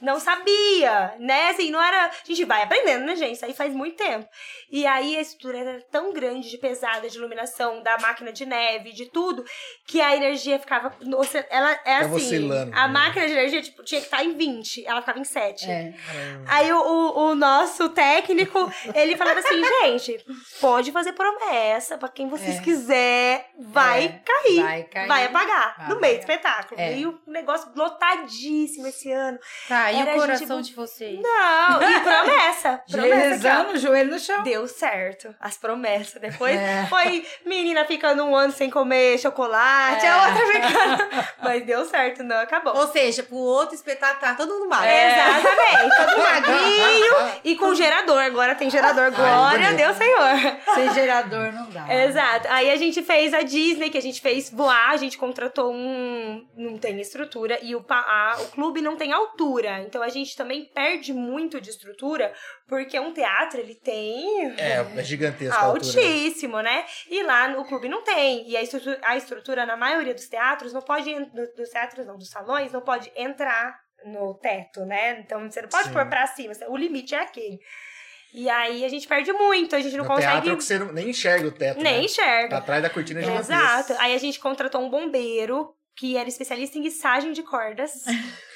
não sabia, né? Assim, não era. A gente vai aprendendo, né, gente? Isso aí faz muito tempo. E aí a estrutura era tão grande, de pesada, de iluminação, da máquina de neve, de tudo, que a energia ficava. Nossa, ela é Tava assim. oscilando, A né? máquina de energia, tipo, tinha que estar em 20, ela ficava em 7. É. Aí o, o, o nosso técnico, ele falava assim, gente, pode fazer promessa pra quem vocês É. quiser, vai É, cair, vai cair. vai apagar Vai no meio do espetáculo. É. E o negócio lotadíssimo esse ano. Tá, e Era o a coração gente- de vocês? Não, e promessa. Rezando, joelho no chão. Deu certo, as promessas. Depois É. foi menina ficando um ano sem comer chocolate, É. a outra ficando... Mas deu certo, não acabou. Ou seja, pro outro espetáculo tá todo mundo mal. Exatamente, todo magrinho e com gerador. Agora tem gerador, glória a. Deus, Senhor. Sem gerador não dá. Exato. Aí a gente fez a Disney, que a gente fez voar, a gente contratou um. Não tem estrutura e o, pa- a- o clube não tem altura. Então a gente também perde muito de estrutura, porque um teatro ele tem. É, é altura. né? Altíssimo, né? E lá no clube não tem. E a estrutura, a estrutura na maioria dos teatros não pode. Dos teatros, não, dos salões, não pode entrar no teto, né? Então você não pode Sim. pôr pra cima, o limite é aquele. E aí a gente perde muito, a gente não no teatro consegue que você não- nem enxerga o teto, nem né? enxerga. Tá atrás da cortina é gigantesca. Exato. Aí a gente contratou um bombeiro que era especialista em guiçagem de cordas.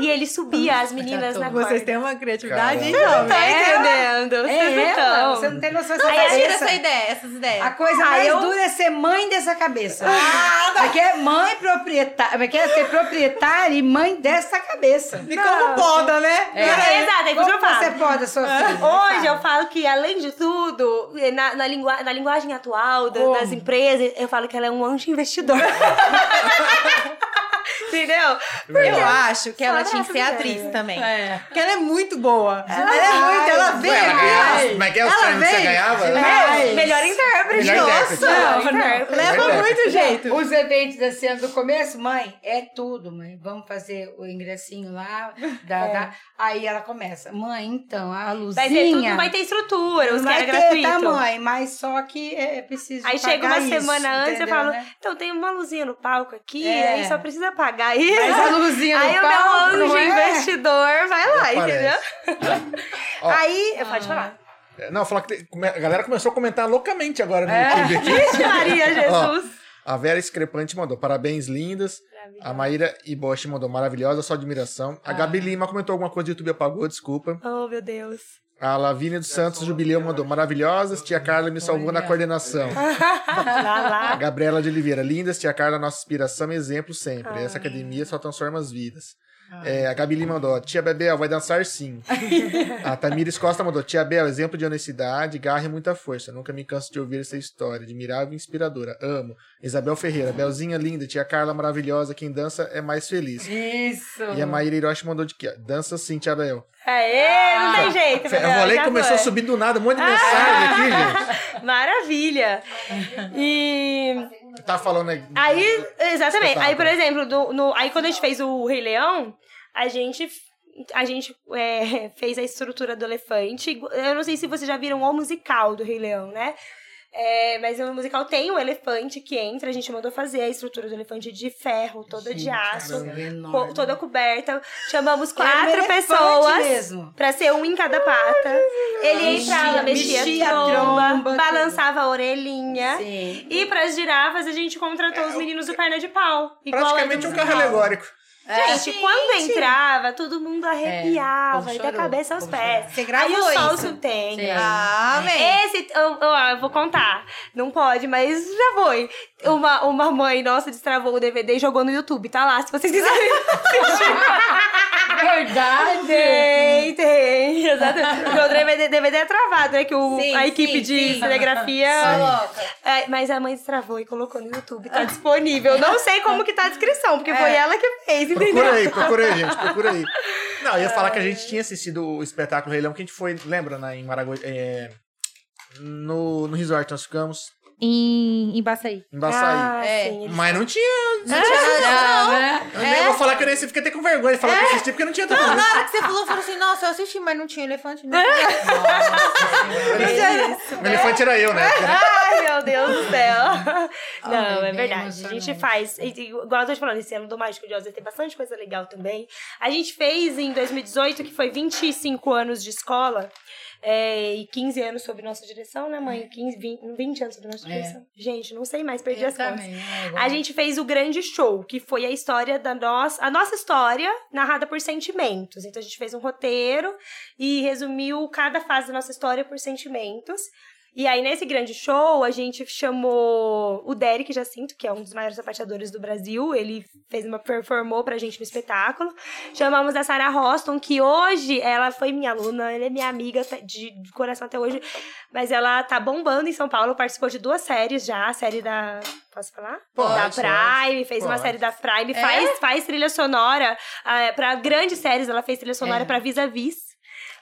e ele subia as meninas na corda. Vocês têm uma criatividade, Caramba. Não tá entendendo? É Vocês não ela, tão. você não tem noção dessa Aí tira essa ideia, essas ideias. A coisa Ah, mais eu- dura é ser mãe dessa cabeça. Porque é mãe proprietária, porque é ser proprietária e mãe dessa cabeça. E como poda, né? É, exato, é Como que eu falo. você pode a sua filha? Hoje eu falo que, além de tudo, na, na, lingua- na linguagem atual da- Como? das empresas, eu falo que ela é um anjo investidor. Entendeu? Eu acho que ela tinha que ser atriz velho. também. É. Porque ela é muito boa. Ela, é muito, ela vem ela ganhava, como é que é Ela prêmios que você vem. ganhava? Melhor intérprete. Nossa, Não, não. Leva muito jeito. Os eventos desse ano do começo, mãe, é tudo, mãe. Vamos fazer o ingressinho lá. Da, da- Aí ela começa, mãe, então, a luzinha. Vai ter tudo, não vai ter estrutura, os que vai era ter, gratuito. tá, mãe? Mas só que é preciso Aí chega uma isso, semana antes e entendeu, fala, né? então tem uma luzinha no palco aqui, É. aí só precisa pagar isso. Mas a luzinha Aí no o meu palco, anjo não é? investidor vai lá, entendeu? Aparece. Ó. Aí, pode falar. É, Não, falar que a galera começou a comentar loucamente agora no É. YouTube aqui. Vixe Maria, Jesus. A Vera Discrepante mandou parabéns lindas. A Maíra Iboshi mandou maravilhosa, só admiração. A Gabi Lima comentou alguma coisa do YouTube apagou, desculpa. Oh, meu Deus. A Lavínia dos Santos Jubileu mandou maravilhosas. Tia Carla me salvou na coordenação. A. Gabriela de Oliveira, lindas. Tia Carla, nossa inspiração e exemplo sempre. Essa academia só transforma as vidas. É, a Gabi Lima mandou, tia Bebel, vai dançar sim. a Tamires Costa mandou, tia Bel, exemplo de honestidade, garra e muita força. Nunca me canso de ouvir essa história, admirável e inspiradora. Amo. Isabel Ferreira, Belzinha linda, tia Carla maravilhosa, quem dança é mais feliz. Isso. E a Maíra Hiroshi mandou de que? Dança sim, tia Bel. Aê, não tem jeito. A Bebel, Volei já começou a foi. subir do nada, um monte de mensagem aqui, gente. Maravilha. E Tá falando aí. aí, exatamente. Espetáculo. Aí, por exemplo, do- no, aí quando a gente fez o Rei Leão, a gente a gente é, fez a estrutura do elefante. Eu não sei se vocês já viram o musical do Rei Leão, né? É, mas o musical tem um elefante que entra, a gente mandou fazer a estrutura do elefante de ferro, toda de aço, co- toda coberta. Chamamos quatro pessoas pra ser um em cada pata. Ele entrava, mexia, mexia a tromba, tromba, balançava a orelhinha. Sim. E pras girafas, a gente contratou os meninos do perna de pau. igual Praticamente é um carro musical. Alegórico. Gente, quando entrava, todo mundo arrepiava, povo e da cabeça aos pés. Você gravou Aí o sol isso? tem. Sim. Ah, amém. Esse, eu, eu, eu vou contar. Não pode, mas já foi. Uma, uma mãe nossa destravou o DVD e jogou no YouTube. Tá lá, se vocês quiserem. Verdade. tem, tem. Exatamente. Meu DVD, DVD é travado, né? Que o, Sim, a equipe sim, de sim. cinegrafia. É, mas a mãe destravou e colocou no YouTube. Tá disponível. Não sei como que tá a descrição, porque foi ela que fez, entendeu? Procura aí, procura aí, gente, procura aí. Não, ia falar que a gente tinha assistido o espetáculo Rei Leão, que a gente foi, lembra, né, em Maragogi, é, no, no resort nós ficamos, Em, em Baçaí. em Baçaí. Ah, É. sim, Mas não tinha. Não tinha não. né? Eu nem vou falar que eu nem fiquei até com vergonha de falar que eu assisti, porque não tinha tanto. Não, na hora que você falou, eu falei assim, nossa, eu assisti, mas não tinha elefante. Não. O elefante era eu, né? Ai, meu Deus do céu. Não, Ai, é bem verdade. A gente faz. Igual eu tô te falando, esse ano do Mágico de Oz tem bastante coisa legal também. A gente fez em 2018, que foi 25 anos de escola. É, e 15 anos sob nossa direção, né, mãe? 15, 20, 20 anos sob nossa É. direção. Gente, não sei mais, perdi Eu as contas. também, é, igual. A gente fez o grande show, que foi a história da nossa, a nossa história narrada por sentimentos. Então a gente fez um roteiro e resumiu cada fase da nossa história por sentimentos. E aí, nesse grande show, a gente chamou o Derek Jacinto, que é um dos maiores sapateadores do Brasil. Ele fez uma performou pra gente no espetáculo. Chamamos a Sarah Roston, que hoje ela foi minha aluna, ela é minha amiga de, de coração até hoje. Mas ela tá bombando em São Paulo, participou de duas séries já, a série da. Posso falar? Pode, da pode. Prime, fez uma Pode. série da Prime, faz, faz trilha sonora ah, pra grandes séries, ela fez trilha sonora É. pra Vis a Vis.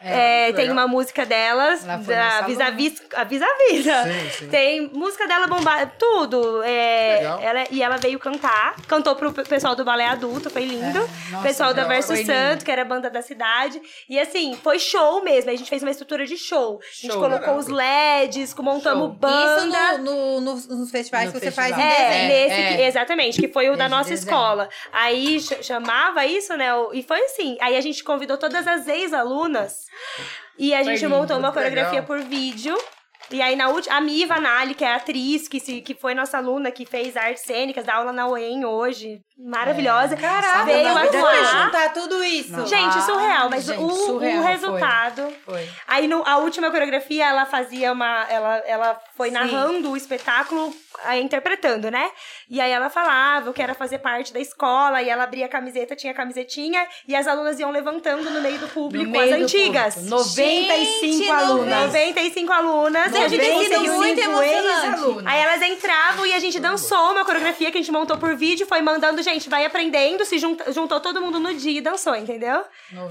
É, que tem legal. uma música delas, da a. Sim, sim. Tem música dela bombada, tudo. É, ela, e ela veio cantar, cantou pro pe- pessoal do balé adulto, foi lindo. É, nossa, pessoal da. Verso. Santo, que era a banda da cidade. E assim, foi show mesmo. A gente fez uma estrutura de show. A gente Show, colocou caramba. os LEDs, montamos Show. banda. Isso no, no- nos, nos festivais No que você festival. faz em É, nesse, é. que- exatamente, que foi o da nossa desenho. escola. Aí ch- chamava isso, né? E foi assim. Aí a gente convidou todas as ex-alunas e a Foi gente lindo, montou uma que legal. coreografia por vídeo. E aí, na última, a Miva Nali, que é atriz, que, se, que foi nossa aluna, que fez artes cênicas, dá aula na UEM hoje, maravilhosa. Caraca, veio como foi atuar. juntar tudo isso? Não. Gente, surreal, mas Gente, o, surreal, o foi. resultado. Foi. Aí no, a última coreografia, ela fazia uma. Ela, ela foi Sim. narrando o espetáculo, aí, interpretando, né? E aí ela falava que era fazer parte da escola, e ela abria a camiseta, tinha a camisetinha, e as alunas iam levantando no meio do público, No meio as do antigas. público. 95 Gente, alunas. 95 alunas. e a gente conseguiu- muito emocionante. Aí elas entravam e a gente dançou uma coreografia que a gente montou por vídeo, foi mandando, gente, vai aprendendo, se junta- juntou todo mundo no dia e dançou, entendeu?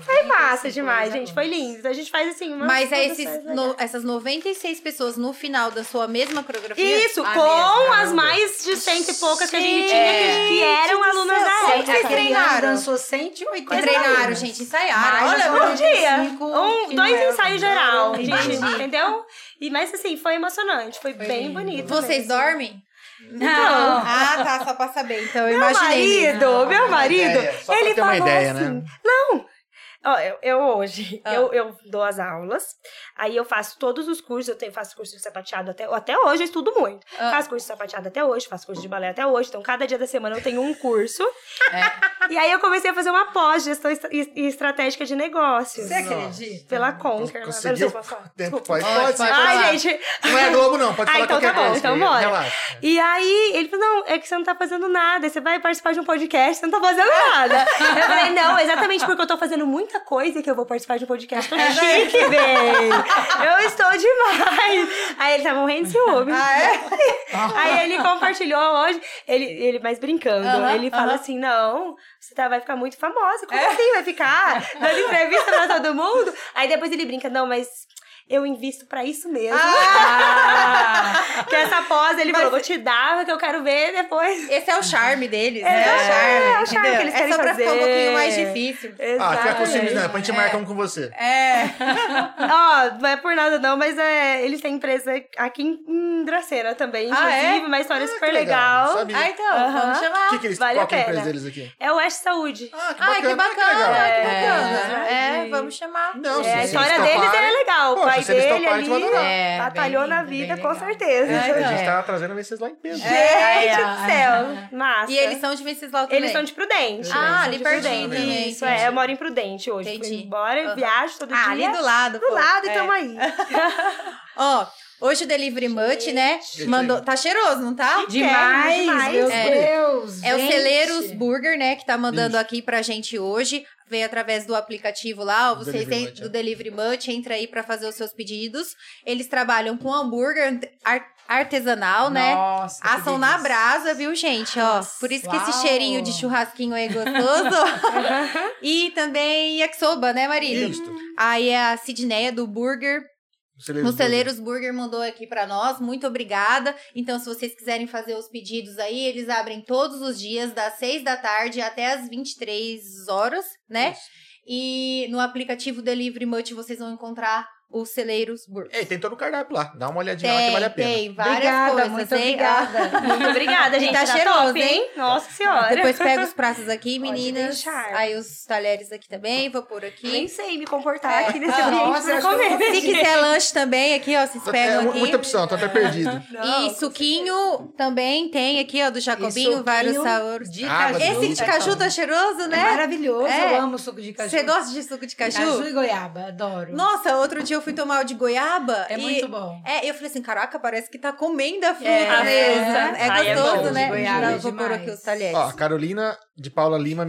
Foi massa demais, gente, foi lindo. A gente faz assim, uma Mas é esses, no- essas 96 pessoas no final da sua mesma coreografia? Isso, A com mesma, as mais de cento e poucas que a gente tinha, que, que eram alunas céu, da época. vocês treinaram? dançou 180 Treinaram, gente, ensaiaram. Olha, Um dia, 95 um, que dois é ensaios geral, gente, entendeu? E, mas assim, foi emocionante, foi, Foi bem lindo. bonito. vocês mesmo. dormem? Não. Ah, tá, só pra saber. Então eu Meu imaginei. marido, meu marido, ideia, só ele ter uma falou ideia, assim, né? não, eu, eu hoje, Ah. eu, eu dou as aulas, aí eu faço todos os cursos, eu tenho, faço curso de sapateado até, até hoje, eu estudo muito. Ah. Faço curso de sapateado até hoje, faço curso de balé até hoje, então cada dia da semana eu tenho um curso. E aí eu comecei a fazer uma pós-gestão e estratégica de negócios. Você acredita? Pela Conquer. né? Conseguiu? Não sei se pode, Pode, pode, pode. falar. Ai, gente, Não é Globo, não. Pode Ah, falar então qualquer tá bom, coisa. então bora. Relaxa. E aí, ele falou, não, é que você não tá fazendo nada, você vai participar de um podcast, você não tá fazendo nada. eu falei, não, exatamente porque eu tô fazendo muita coisa que eu vou participar de um podcast. Tô chique, bem. Eu estou demais. Aí ele tá morrendo de ciúme. Ah, é? Aí ele compartilhou hoje, ele, ele mais brincando, Aham, ele fala aham. assim, não, você tá, vai ficar muito famosa, como assim vai ficar dando entrevista pra todo mundo? Aí depois ele brinca, não, mas eu invisto pra isso mesmo. Ah, Que essa pós, ele falou, vou te dar, que eu quero ver depois. Esse é o charme deles, É, né? é, o charme. é o charme entendeu? que eles É querem só pra ficar um fazer. pouquinho mais difícil. Ah, fica com ciúmes, Exatamente. não. Depois a gente marca um com você. É. Ó, não é por nada não, mas é, eles têm empresa aqui em, em Dracena também, Ah, é? inclusive, uma história Ah, super que legal, legal. Ah, então, Aham. vamos chamar. O que, que eles Vale qual a que é a empresa deles aqui? É o West Saúde. Ah, que Ai, que bacana, legal. que É, bacana. É, é. vamos chamar. Não, É, se a história deles é legal. Pai se eles dele ali adorar. É, batalhou bem na vida, com certeza. É, A gente É. tá trazendo vocês lá em peso. Gente É, do céu, massa. E eles são de Venceslau também. Eles são de Prudente. Ah, ali de pertinho Isso, entendi. é. Eu moro em Prudente hoje. Fui Entendi. embora, Aham. viajo todo Ah, dia. ali do lado. Do pô. lado e É. tamo aí. Ó, hoje o Delivery Much, né? Mandou. Tá cheiroso, não tá? demais, demais. meu É. Deus. É o gente. Celeiros Burger, né, que tá mandando Isso. aqui pra gente hoje. Veio através do aplicativo lá, ó, vocês têm do é. Delivery Much, entra aí pra fazer os seus pedidos. Eles trabalham com hambúrguer ar- artesanal, né? Nossa, Assam na brasa, viu, gente? Ó, por isso que esse cheirinho de churrasquinho aí é gostoso. e também yakisoba, né, marido? Isso. Aí é a Sidneia do Burger. No Celeiros Burger mandou aqui pra nós, muito obrigada. Então, se vocês quiserem fazer os pedidos aí, eles abrem todos os dias, das 6 da tarde até as 23 horas, né? Isso. E no aplicativo Delivery Much vocês vão encontrar o Celeiros Burger. Ei, tem todo o cardápio lá. Dá uma olhadinha lá que Tem, vale a pena. tem várias Obrigada, coisas, muito hein? obrigada. Muito obrigada, gente. tá Tá cheiroso, top, hein? Nossa senhora. Depois pega os pratos aqui, meninas. Aí os talheres aqui também, vou pôr Nem aqui. sei me comportar É. aqui nesse Ah, ambiente nossa, pra comer. Se quiser lanche também, aqui, ó, vocês É pegam mu- aqui. muita opção, tô até perdido. Não, E suquinho também tem aqui, ó, do Jacobinho, vários sabores. De caju. Esse de caju tá cheiroso, É né? maravilhoso, É. eu amo suco de caju. Você gosta de suco de caju? Caju e goiaba, adoro. Nossa, outro dia eu fui tomar o de goiaba. É e- muito bom. É, eu falei assim, caraca, parece que tá comendo a fruta É, mesmo. é. É, Ai, é gostoso, bom, né? de goiaba Eu é vou pôr aqui os talheres. Ó, a Carolina de Paula Lima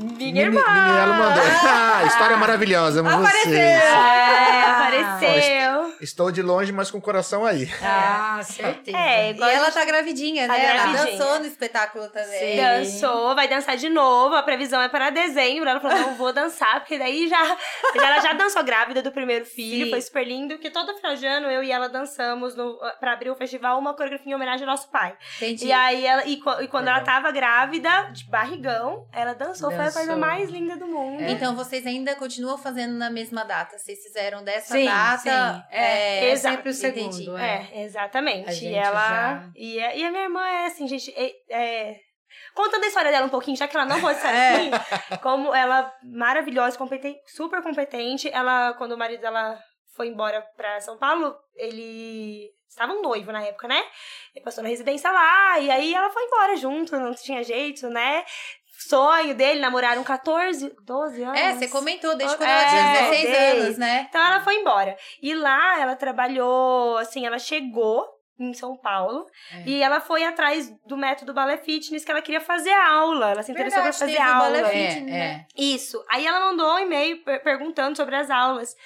Minha irmã. Minielo mandou. Ah, história maravilhosa, amo Apareceu. vocês. É, Ah, Faleceu. Estou de longe, mas com o coração aí. Ah, certeza. É, E igual ela tá gravidinha, Tá né? Ela gravidinha. dançou no espetáculo também. Sim. Dançou, vai dançar de novo. A previsão é para dezembro. Ela falou: não vou dançar, porque daí já. Ela já dançou grávida do primeiro filho, Sim. foi super lindo. Porque todo final de ano eu e ela dançamos no, pra abrir o festival uma coreografia em homenagem ao nosso pai. Entendi. E aí ela. E, e quando Legal. ela tava grávida, de barrigão, ela dançou. Foi a coisa Dançou. mais linda do mundo. Então vocês ainda continuam fazendo na mesma data. Vocês fizeram dessa Sim, data. sim. É, é sempre o segundo. entendi. É. É, exatamente. E ela. já- E, a, e a minha irmã é assim, gente. é- é- Contando a história dela um pouquinho, já que ela não pode estar É. aqui, como ela maravilhosa, competente, super competente. Ela, quando o marido dela foi embora pra São Paulo, ele estava um noivo na época, né? Ele passou na residência lá, e aí ela foi embora junto, não tinha jeito, né? Sonho dele, namoraram 14, 12 anos. É, você comentou desde quando É, ela tinha 16 desde. anos, né? Então ela foi embora. E lá ela trabalhou, assim, ela chegou em São Paulo É. e ela foi atrás do método balé fitness que ela queria fazer aula. Ela se interessou Verdade, por fazer teve o balé aula. fit. É, Fitness, é. né? Isso. Aí ela mandou um e-mail per- perguntando sobre as aulas.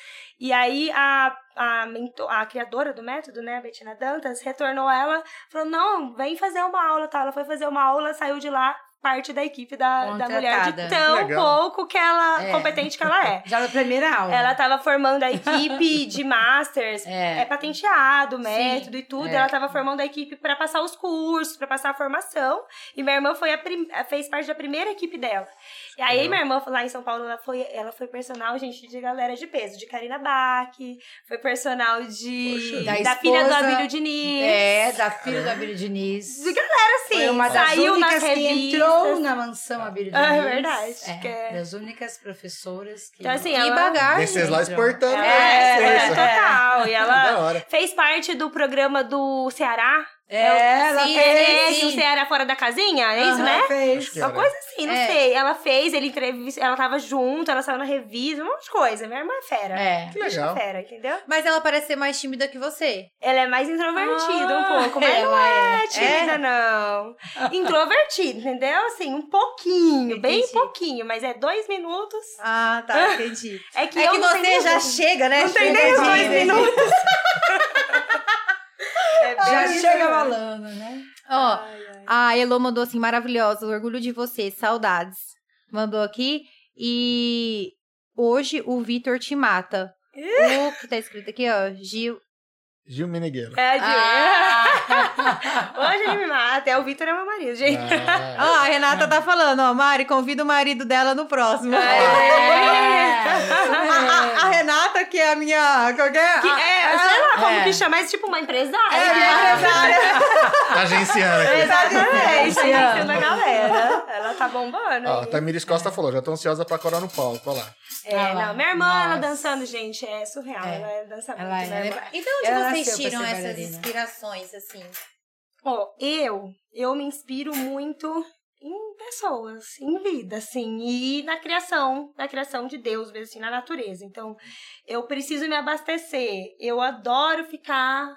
E aí a, a, mentor, a criadora do método, né, a Bettina Dantas, retornou ela, falou: não, vem fazer uma aula, tá? Ela foi fazer uma aula, saiu de lá parte da equipe da, da mulher de tão Legal. pouco que ela, É. competente que ela é. Já na primeira aula. Ela tava formando a equipe de masters, é, É. patenteado, método e tudo. é. Ela tava formando a equipe pra passar os cursos, pra passar a formação. E minha irmã foi a prim- fez parte da primeira equipe dela. E aí Legal. minha irmã lá em São Paulo, ela foi, ela foi personal, gente, de galera de peso, de Karina Bach, foi personal de Poxa. da, Da filha do esposa- Abílio Diniz. É, da filha do Abílio Diniz. De galera assim, Foi uma das saiu nas únicas que revistas. entrou na mansão Abílio Diniz. é verdade, É, que é- das únicas professoras que... Então, assim, ela... bagagem. Desces lá exportando. É, né? é, total. E ela fez parte do programa do Ceará. É, ela Sim, É, fez. que o Ceará fora da casinha, é isso, Aham, né? fez. Uma coisa assim, não É. sei. Ela fez, ele entrevista, ela tava junto, ela saiu na revista, um monte de coisa. Minha irmã é fera. É. Que legal. fera, entendeu? Mas ela parece ser mais tímida que você. Ela é mais introvertida um Ah, pouco, mas não ela é tímida, não. Introvertida, entendeu? Assim, um pouquinho, bem Entendi. pouquinho, mas é dois minutos. Ah, tá, entendi. É que, É eu que não você já chega, né? Não tem nem os dois minutos. É Já isso, chega falando, né? Ó, Ai, ai. a Elo mandou assim, maravilhosa, orgulho de você, saudades. Mandou aqui. E hoje o Vitor te mata. O que tá escrito aqui, ó, Gil. Gil Meneghelo. É, Gil. Ah. Hoje ele me mata. É, o Vitor é meu marido, gente. Ah, Ó, a Renata tá falando, ó, Mari, convida o marido dela no próximo. É. A, a- a Renata, que é a minha. Qualquer, Que é, sei lá como É. que chama, mas tipo uma empresária. É, minha empresária. tá agenciando aqui. Exatamente, Esse isso na galera. Ela tá bombando. Ó, aí. Tamires Costa falou, já tô ansiosa pra corar no palco, olha lá. É, Ah não, minha irmã, ela Nossa. dançando, gente, é surreal. É. Ela é dança muito, Ela é- né? ela é- Então, onde Ela vocês tiram essas bailarina. inspirações, assim? Ó, eu, eu me inspiro muito em pessoas, em vida, assim, e na criação, na criação de Deus, mesmo assim, na natureza. Então, eu preciso me abastecer. Eu adoro ficar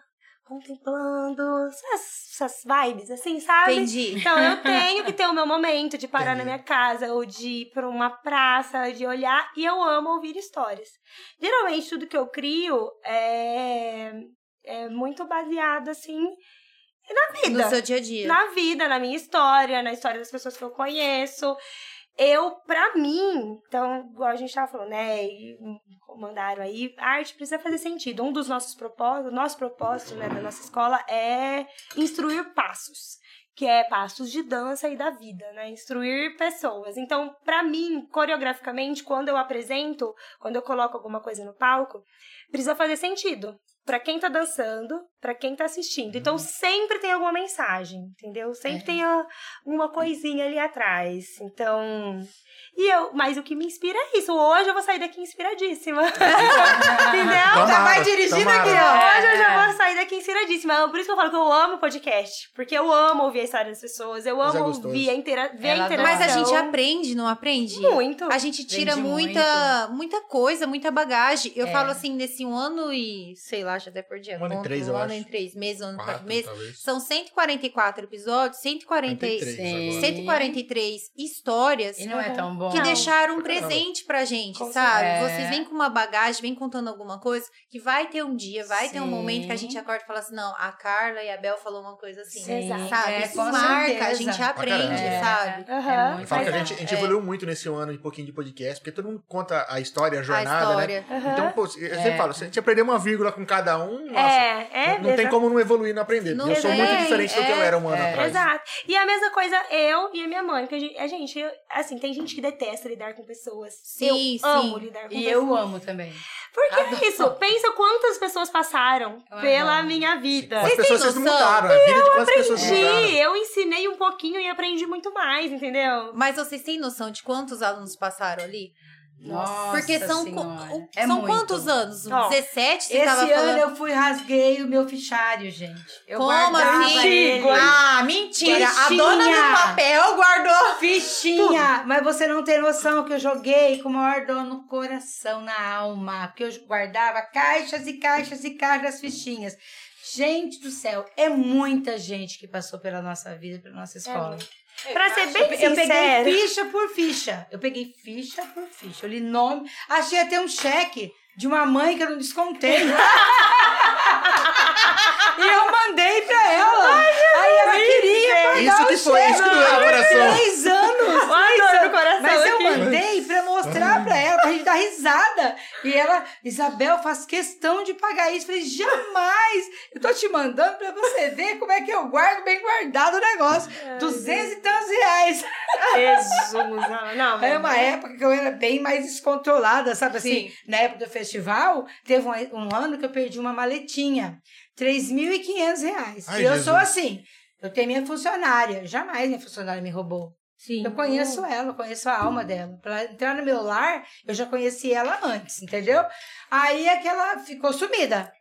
contemplando essas, essas vibes, assim, sabe? Entendi. Então, eu tenho que ter o meu momento de parar na Entendi. minha casa, ou de ir pra uma praça, de olhar, e eu amo ouvir histórias. Geralmente, tudo que eu crio é, é muito baseado, assim, na vida No seu dia a dia. na vida, na minha história, na história das pessoas que eu conheço. Eu, pra mim, então, igual a gente tava falando, né, mandaram aí, a arte precisa fazer sentido. Um dos nossos propósitos, nosso propósito, né, da nossa escola é instruir passos, que é passos de dança e da vida, né, instruir pessoas. Então, pra mim, coreograficamente, quando eu apresento, quando eu coloco alguma coisa no palco, precisa fazer sentido. Pra quem tá dançando, pra quem tá assistindo. Então sempre tem alguma mensagem, entendeu? Sempre É. tem uma coisinha ali atrás. Então. E eu, mas o que me inspira é isso. Hoje eu vou sair daqui inspiradíssima. entendeu? Tomara, já vai dirigindo tomara. aqui, ó. Hoje eu já vou sair daqui inspiradíssima. Por isso que eu falo que eu amo podcast. Porque eu amo ouvir a história das pessoas. Eu é amo gostoso. ouvir a, intera ver a interação. Mas a gente aprende, não aprende? muito. A gente tira muita, muita coisa, muita bagagem. Eu É. falo assim, nesse um ano e, sei lá, acho, até por dia. Um ano e Conto, três, eu um ano acho. em três meses, um ano em quatro Quatro, meses. talvez. São 144 episódios, 140, 43 agora. 143 histórias E não é tão bom. Que Não. deixaram um presente pra gente, Com sabe? certeza. Vocês vêm com uma bagagem, vêm contando alguma coisa que vai ter um dia, vai ter um Sim. momento que a gente acorda e fala assim: não, a Carla e a Bel falou uma coisa assim. Sim, Sabe? é, Isso marca, certeza. a gente aprende, sabe? É Eu muito falo que a gente, a gente é. evoluiu muito nesse ano em pouquinho de podcast, porque todo mundo conta a história, a A jornada, né? história. Aham. Então, pô, eu sempre falo, se a gente aprender uma vírgula com cada um, nossa, é, é. não, não tem como não evoluir e não aprender. Não eu sou muito diferente do que eu é, era um ano é. atrás. Exato. E a mesma coisa eu e a minha mãe. Porque a gente, a assim, tem gente que detesta lidar com pessoas. Sim, eu amo sim. lidar com E pessoas. eu amo também. Porque é isso. Pensa quantas pessoas passaram Eu pela adoro. minha vida. Têm pessoas vocês mudaram, a vida de quantas pessoas não mudaram. Aprendi, eu ensinei um pouquinho e aprendi muito mais, entendeu? Mas vocês têm noção de quantos alunos passaram ali? Nossa Porque são, co- É são muito. quantos anos? Ó, 17? Você Esse tava ano falando? eu fui rasguei o meu fichário, gente. Eu Como assim? ele. Ah, mentira! A Fichinha. dona do papel guardou. Fichinha! Mas você não tem noção que eu joguei com o maior dor no coração, na alma. Porque eu guardava caixas e caixas e caixas das fichinhas. Gente do céu, é muita gente que passou pela nossa vida, pela nossa escola. Pra ser bem Eu, eu peguei sincera. ficha por ficha. Eu peguei ficha por ficha. Eu li nome. Achei até um cheque de uma mãe que eu não descontei. e eu mandei pra ela. Aí ela queria Isso o que foi, isso que doeu no Por coração. Três anos. Uma três dor no coração Mas eu aqui. mandei pra mostrar pra ela, pra gente dar risada. E ela, Isabel, faz questão de pagar isso. Falei, jamais. Eu tô te mandando pra você ver como é que eu guardo bem guardado o negócio. Duzentos e tantos reais. Jesus, não, não. Era uma época que eu era bem mais descontrolada, sabe assim? Sim. Na época do festival, teve um, um ano que eu perdi uma maletinha. 3.500 reais. Ai, e eu Jesus. sou assim, eu tenho minha funcionária. Jamais minha funcionária me roubou. Sim. Eu conheço ela, eu conheço a alma dela. Pra entrar no meu lar, eu já conheci ela antes, entendeu? Aí aquela ficou sumida.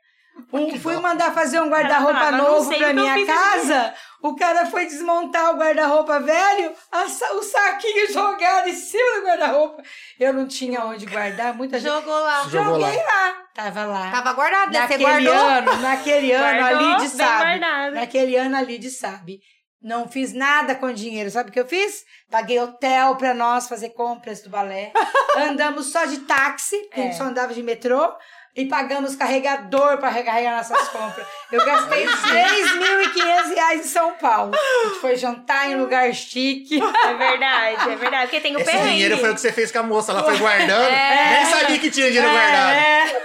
Um, fui mandar fazer um guarda-roupa novo que eu minha casa. O cara foi desmontar o guarda-roupa velho, a o saquinho jogado em cima do guarda-roupa. Eu não tinha onde guardar, muita gente. Jogou lá. Jogou lá. Joguei lá. Tava lá. Tava guardado, né? Você naquele guardou? ano, naquele ano Guardou, ali de sabe. guardado. Naquele ano ali de sabe. Não fiz nada com dinheiro. Sabe o que eu fiz? Paguei hotel pra nós fazer compras do balé. Andamos só de táxi, porque a gente É. só andava de metrô. E pagamos carregador para recarregar nossas compras. Eu gastei 3.500 reais em São Paulo. A gente foi jantar em lugar chique. É verdade, é verdade. Porque tem o Esse perrengue. dinheiro foi o que você fez com a moça, ela foi guardando, nem sabia que tinha dinheiro guardado. É.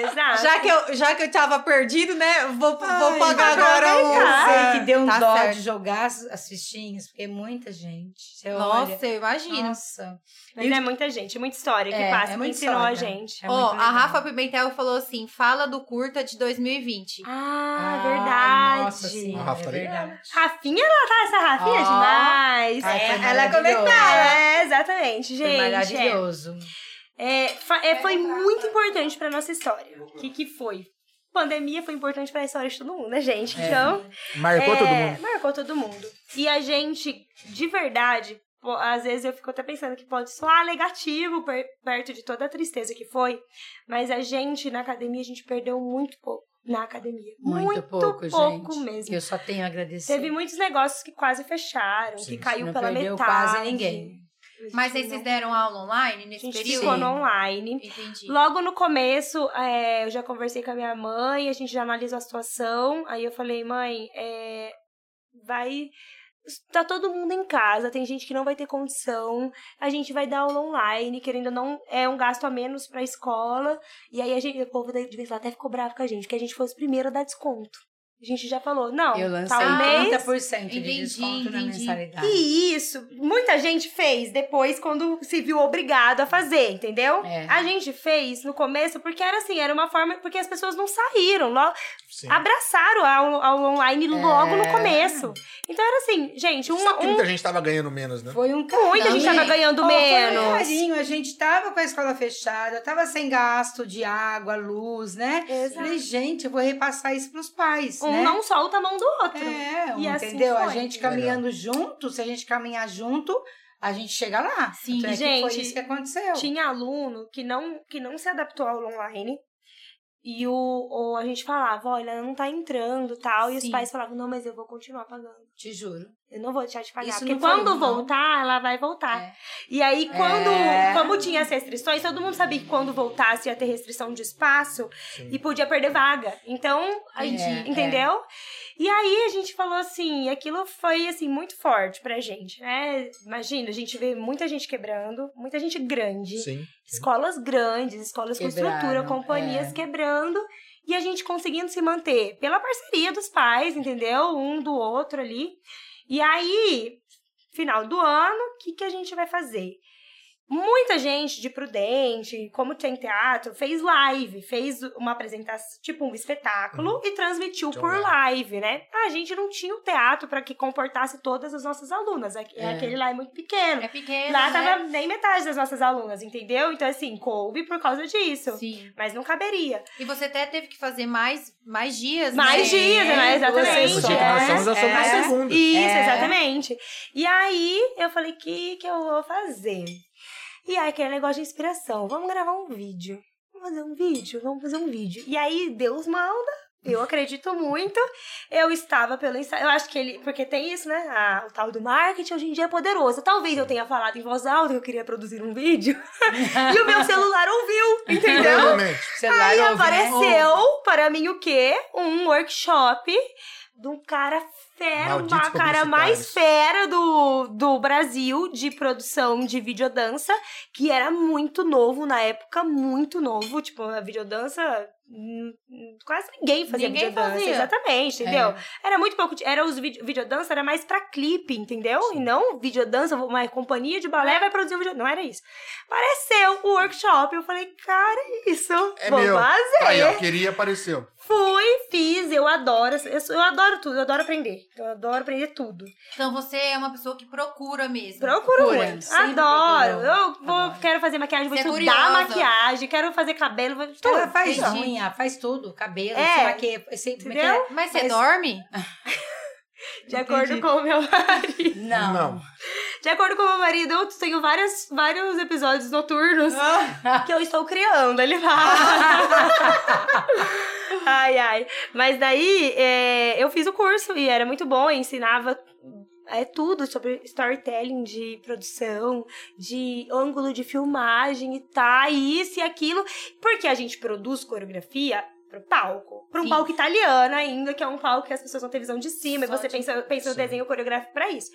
Exato. Já que, eu, já que eu tava perdido, né? Vou, vou Ai, pagar pra agora o. sei que deu um Tá dó certo. de jogar as, as fichinhas, porque é muita gente. Você Nossa, olha, eu imagino. Nossa. Mas é muita gente, muita história que É, passa, é que muita ensinou a história. gente. É Ó, muito a. Rafa Pimentel falou assim: fala do curta de 2020. Ah, Ai, verdade. Nossa senhora, A Rafa é tá ligada. verdade. Rafinha, ela tá essa Rafinha Ó. demais. Ai, ela é conectada. É, exatamente, Foi gente. maravilhoso. É, é, foi muito importante pra nossa história. O que, que foi? Pandemia foi importante pra história de todo mundo, né, gente? É. Então, Marcou é, todo mundo. Marcou todo mundo. E a gente, de verdade, pô, às vezes eu fico até pensando que pode soar negativo per- perto de toda a tristeza que foi, mas a gente, na academia, a gente perdeu muito pouco na academia. Muito, pouco, pouco gente. mesmo. Eu só tenho a agradecer. Teve muitos negócios que quase fecharam, Sim, que caiu não pela perdeu metade. quase ninguém. Mas aí vocês deram aula online A nesse gente período? ficou no online. Entendi. Logo no começo, é, eu já conversei com a minha mãe, a gente já analisou a situação. Aí eu falei, mãe, é, vai. Tá todo mundo em casa, tem gente que não vai ter condição. A gente vai dar aula online, querendo ou não, é um gasto a menos pra escola. E aí a gente, o povo de até ficou bravo com a gente, que a gente foi os primeiros a dar desconto. A gente já falou, não, Eu lancei tá um mês, 30% de Entendi, desconto na entendi. mensalidade. e isso, muita gente fez depois quando se viu obrigado a fazer, entendeu? É. A gente fez no começo porque era assim, era uma forma, porque as pessoas não saíram, logo, Sim. abraçaram ao, ao online logo no É. começo. Então era assim, gente, um, Sabe que um muita gente tava ganhando menos, né? Foi um muita gente tava ganhando Ó, Foi um menos. carinho, a gente tava com a escola fechada, tava sem gasto de água, luz, né? Exato. Falei, gente, eu vou repassar isso pros pais, Um né? não solta a mão do outro. É, E assim entendeu? a foi. gente caminhando junto, se a gente caminhar junto, a gente chega lá. Sim, Tanto é gente, Foi isso que aconteceu. Tinha aluno que não, que não se adaptou ao online. E o, ou a gente falava, olha, ela não tá entrando tal. E os Sim. pais falavam, não, mas eu vou continuar pagando. Te juro. Eu não vou deixar de pagar. Isso porque foi quando não. voltar, ela vai voltar. É. E aí, quando. É. Como tinha as restrições, todo mundo sabia que quando voltasse ia ter restrição de espaço Sim. e podia perder vaga. Então, a gente. É, entendeu? E aí a gente falou assim, e aquilo foi assim, muito forte pra gente, né? Imagina, a gente vê muita gente quebrando, muita gente grande. Sim. Escolas grandes, escolas com Quebraram, estrutura, companhias é. quebrando. E a gente conseguindo se manter pela parceria dos pais, entendeu? Um do outro ali. E aí, final do ano, o que, que a gente vai fazer? Muita gente de Prudente, como tem teatro, fez live, fez uma apresentação, tipo um espetáculo, e transmitiu Então, por é. live, né? A gente não tinha o teatro para que comportasse todas as nossas alunas. Aque- É. Aquele lá é muito pequeno. É pequeno, Lá né? tava nem metade das nossas alunas, entendeu? Então, assim, coube por causa disso. Sim. Mas não caberia. E você até teve que fazer mais, mais dias, Mais né? dias, né? Exatamente. Dia que nós estamos, somos na É. segunda. Isso, É. exatamente. E aí, eu falei, o que, que eu vou fazer? E aí, aquele negócio de inspiração. Vamos gravar um vídeo. Vamos fazer um vídeo? Vamos fazer um vídeo. E aí, Deus manda. Eu acredito muito. Eu estava pelo Instagram. Eu acho que ele. Porque tem isso, né? Ah, o tal do marketing hoje em dia é poderoso. Talvez eu tenha falado em voz alta que eu queria produzir um vídeo. e o meu celular ouviu, entendeu? Celular Aí ouve, né? apareceu para mim o quê? Um workshop de um cara fera, Malditos uma cara mais fera do, do Brasil de produção de videodança, que era muito novo na época, muito novo. Tipo, a videodança. hum, hum, Quase ninguém fazia Ninguém videodança. fazia. Exatamente, entendeu? É. Era muito pouco. Era os vídeo, videodança, era mais pra clipe, entendeu? E não videodança, uma companhia de balé vai produzir um vídeo. Não era isso. Apareceu o workshop. Eu falei, cara, é isso. É vou meu. fazer. Aí, ó, queria, apareceu. Fui, fiz, eu adoro. Eu, eu adoro tudo, eu adoro aprender. Eu adoro aprender tudo. Então você é uma pessoa que procura mesmo. Procuro Procura, muito. Adoro. procurou. Eu vou, Adoro. quero fazer maquiagem, vou Você é estudar curiosa. maquiagem, quero fazer cabelo, vou tudo. Ela faz Entendi. unha, faz tudo, cabelo, É. se maquia, se, é que é? Entendeu? Mas você Mas- dorme? De acordo com o meu marido. Não. Não. De acordo com o meu marido, eu tenho várias, vários episódios noturnos que eu estou criando. Ele fala. ai, ai. Mas daí, é, eu fiz o curso e era muito bom. Ensinava é, tudo sobre storytelling de produção, de ângulo de filmagem e tá, e isso e aquilo. Porque a gente produz coreografia pro palco. Pra um Sim. palco italiano ainda, que é um palco que as pessoas vão ter visão de cima. Só e você de- pensa, pensa o desenho coreográfico pra isso.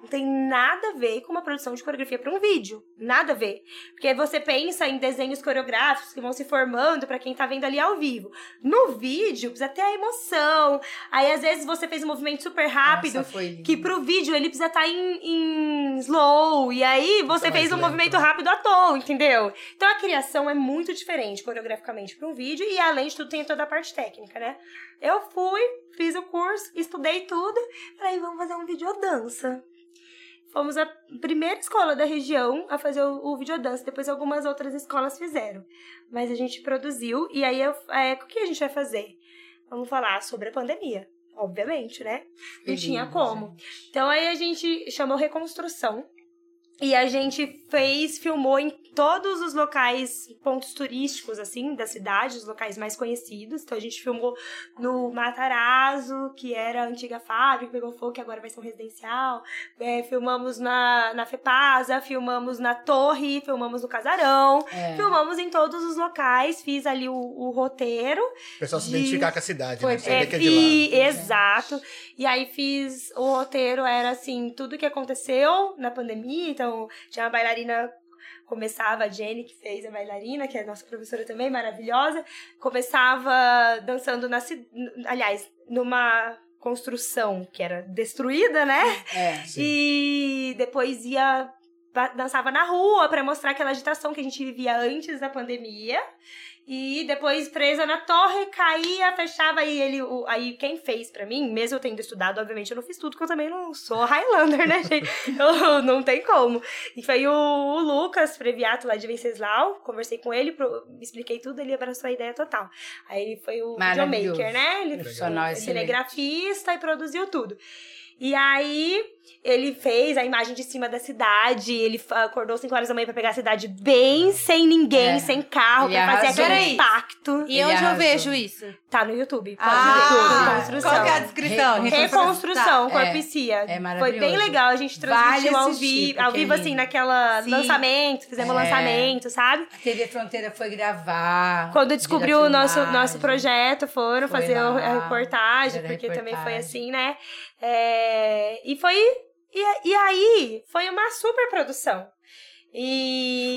Não tem nada a ver com uma produção de coreografia para um vídeo. Nada a ver. Porque você pensa em desenhos coreográficos que vão se formando para quem tá vendo ali ao vivo. No vídeo, precisa ter a emoção. Aí, às vezes, você fez um movimento super rápido. Nossa, foi lindo. Que pro vídeo ele precisa estar em, em slow. E aí você fez um lento, movimento rápido à toa, entendeu? Então a criação é muito diferente coreograficamente para um vídeo. E além de tudo, tem toda a parte técnica, né? Eu fui, fiz o curso, estudei tudo. Falei, vamos fazer um videodança. Fomos a primeira escola da região a fazer o, o videodança. Depois algumas outras escolas fizeram. Mas a gente produziu. E aí, eu, é, o que a gente vai fazer? Vamos falar sobre a pandemia. Obviamente, né? Não Foi tinha como. Então aí a gente chamou reconstrução. E a gente fez, filmou em todos os locais, pontos turísticos, assim, da cidade, os locais mais conhecidos. Então a gente filmou no Matarazzo, que era a antiga fábrica, pegou fogo, que agora vai ser um residencial. É, filmamos na, na Fepasa, filmamos na Torre, filmamos no Casarão. É. Filmamos em todos os locais, fiz ali o, o roteiro. O pessoal se De- identificar com a cidade, Foi, né? Saber É, que é de e- lá. exato. E aí fiz o roteiro, era assim, tudo que aconteceu na pandemia. Então, tinha uma bailarina. Começava a Jenny, que fez a bailarina, que é nossa professora também, maravilhosa. Começava dançando na aliás, numa construção que era destruída, né? É. Sim. E depois ia dançava na rua pra mostrar aquela agitação que a gente vivia antes da pandemia. E depois presa na torre, caía, fechava e ele o- aí quem fez pra mim, mesmo eu tendo estudado, obviamente eu não fiz tudo, porque eu também não sou Highlander, né, gente? Eu, não tem como. E foi o, o Lucas Previato lá de Venceslau, conversei com ele, pro- expliquei tudo, ele abraçou a ideia total. Aí ele foi o videomaker, né? Ele excelente. cinegrafista e produziu tudo. E aí ele fez a imagem de cima da cidade, ele acordou 5 horas da manhã pra pegar a cidade bem sem ninguém, É. sem carro, Ele pra fazer arrasou. aquele Peraí. impacto. E Ele onde eu arrasou. vejo isso? Tá no YouTube. Pode Ah, ver. Reconstrução. qual que é a descrição? Re- Reconstrução, Tá, é. corpicia. É Foi maravilhoso. bem legal. A gente Vale transmitiu ao, vi porque ao vivo, é assim, lindo. naquela Sim. lançamento. Fizemos É. lançamento, sabe? A TV Fronteira foi gravar. Quando descobriu o nosso, nosso projeto, foram Foi fazer lá, a reportagem, porque também foi reportagem. assim, né? É, e foi. E, e aí, foi uma super produção. E.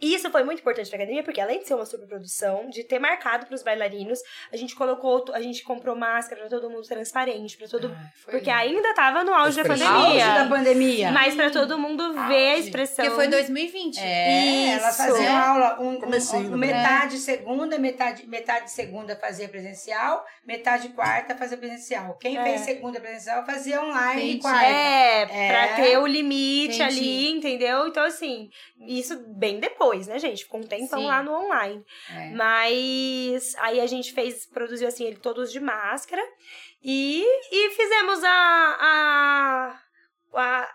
Isso foi muito importante pra academia, porque além de ser uma superprodução, de ter marcado pros bailarinos, a gente colocou, a gente comprou máscara pra todo mundo transparente, pra todo. Ah, porque lindo. ainda tava no auge da pandemia. Auge da pandemia. Mas pra todo mundo ver a expressão. Porque foi 2020. É, ela Isso. fazia uma aula, um, um, um- né? metade segunda, metade, metade segunda fazia presencial, metade quarta fazia presencial. Quem É. fez segunda presencial fazia online e Entendi. quarta. É, É. pra ter o limite Entendi. ali, entendeu? Então, assim, isso bem depois, né, gente? Ficou um tempão Sim. lá no online. É. Mas aí a gente fez, produziu assim, ele todos de máscara. E, e fizemos a, a, a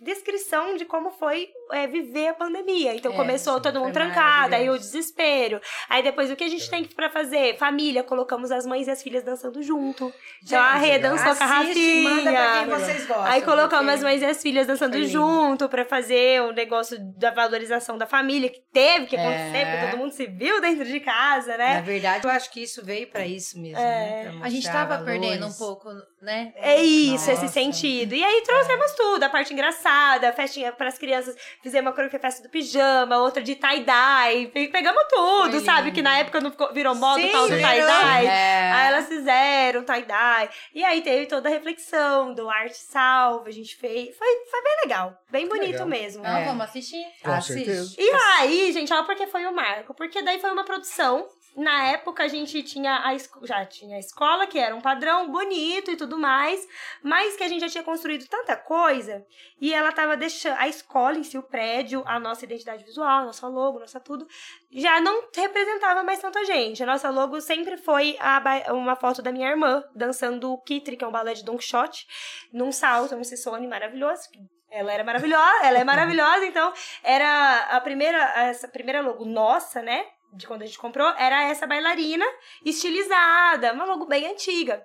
descrição de como foi é, viver a pandemia. Então É, começou sim, todo mundo trancado, aí o desespero. Aí depois o que a gente tem que pra fazer? Família, colocamos as mães e as filhas dançando junto. Então a Rê dançou com a assiste, manda pra quem Rafinha. vocês gostam. Aí colocamos porque- as mães e as filhas dançando foi junto pra fazer o negócio da valorização da família, que teve que acontecer, É. porque todo mundo se viu dentro de casa, Na né? verdade, eu acho que isso veio pra isso mesmo, né? Pra A gente tava perdendo um valores. pouco, né? É isso, esse Nossa. sentido. E aí trouxemos tudo, a parte engraçada, a festinha pras crianças, fizemos uma coreografia festa do pijama, outra de tie-dye, pe- pegamos tudo, Foi sabe? lindo. Que na época não ficou- virou moda o tal do tie-dye. É. Aí elas fizeram tie-dye. E aí teve toda a reflexão do arte salva, a gente fez. Foi, foi bem legal, bem bonito Legal. mesmo. Não, É. vamos assistir. Com Assiste. certeza. E aí, gente, olha porque foi o marco. Porque daí foi uma produção. Na época a gente tinha a já tinha a escola, que era um padrão bonito e tudo mais, mas que a gente já tinha construído tanta coisa e ela tava deixando a escola em si, o prédio, a nossa identidade visual, nossa logo, nossa tudo, já não representava mais tanta gente. A nossa logo sempre foi a uma foto da minha irmã dançando o Kitri, que é um balé de Don Quixote, num salto, um Cissone maravilhoso. Ela era maravilhosa, ela é maravilhosa, então era a primeira, essa primeira logo nossa, né? De quando a gente comprou, era essa bailarina estilizada, uma logo bem antiga.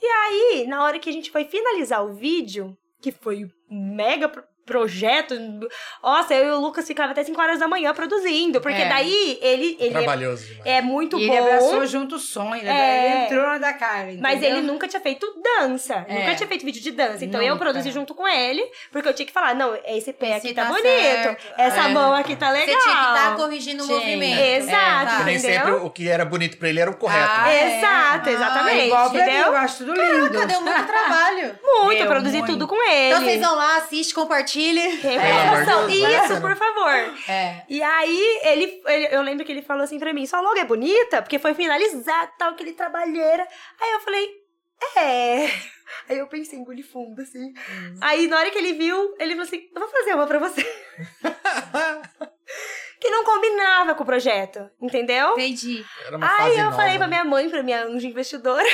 E aí, na hora que a gente foi finalizar o vídeo, que foi mega projeto, nossa, eu e o Lucas ficava até 5 horas da manhã produzindo, porque É. daí ele, ele é, Trabalhoso demais. é muito e bom. ele abraçou junto o sonho, ele, É. ele entrou na da cara, Mas ele nunca tinha feito dança. É. Nunca tinha feito vídeo de dança. Então eu Nunca. produzi junto com ele, porque eu tinha que falar: não, esse pé Esse aqui tá, tá bonito. certo. Essa É. mão aqui tá legal. Você tinha que estar corrigindo o movimento. Exato. É, Que nem sempre o que era bonito pra ele era o correto. Ah, né? é. Exato, Ah, exatamente. É igual pra mim, eu acho tudo lindo. Caraca, deu muito trabalho. Muito, Deu eu produzi muito. tudo com ele. Então vocês vão lá, assiste, compartilhe. A Isso, por favor. É. E aí, ele, ele- eu lembro que ele falou assim pra mim: sua logo é bonita? Porque foi finalizado tal, aquele trabalheira. Aí eu falei: é. Aí eu pensei, engoli fundo, assim. Hum. Aí na hora que ele viu, ele falou assim: eu vou fazer uma pra você. que não combinava com o projeto, entendeu? Entendi. Era uma Aí eu nova, falei pra né? minha mãe, pra minha anjo investidora.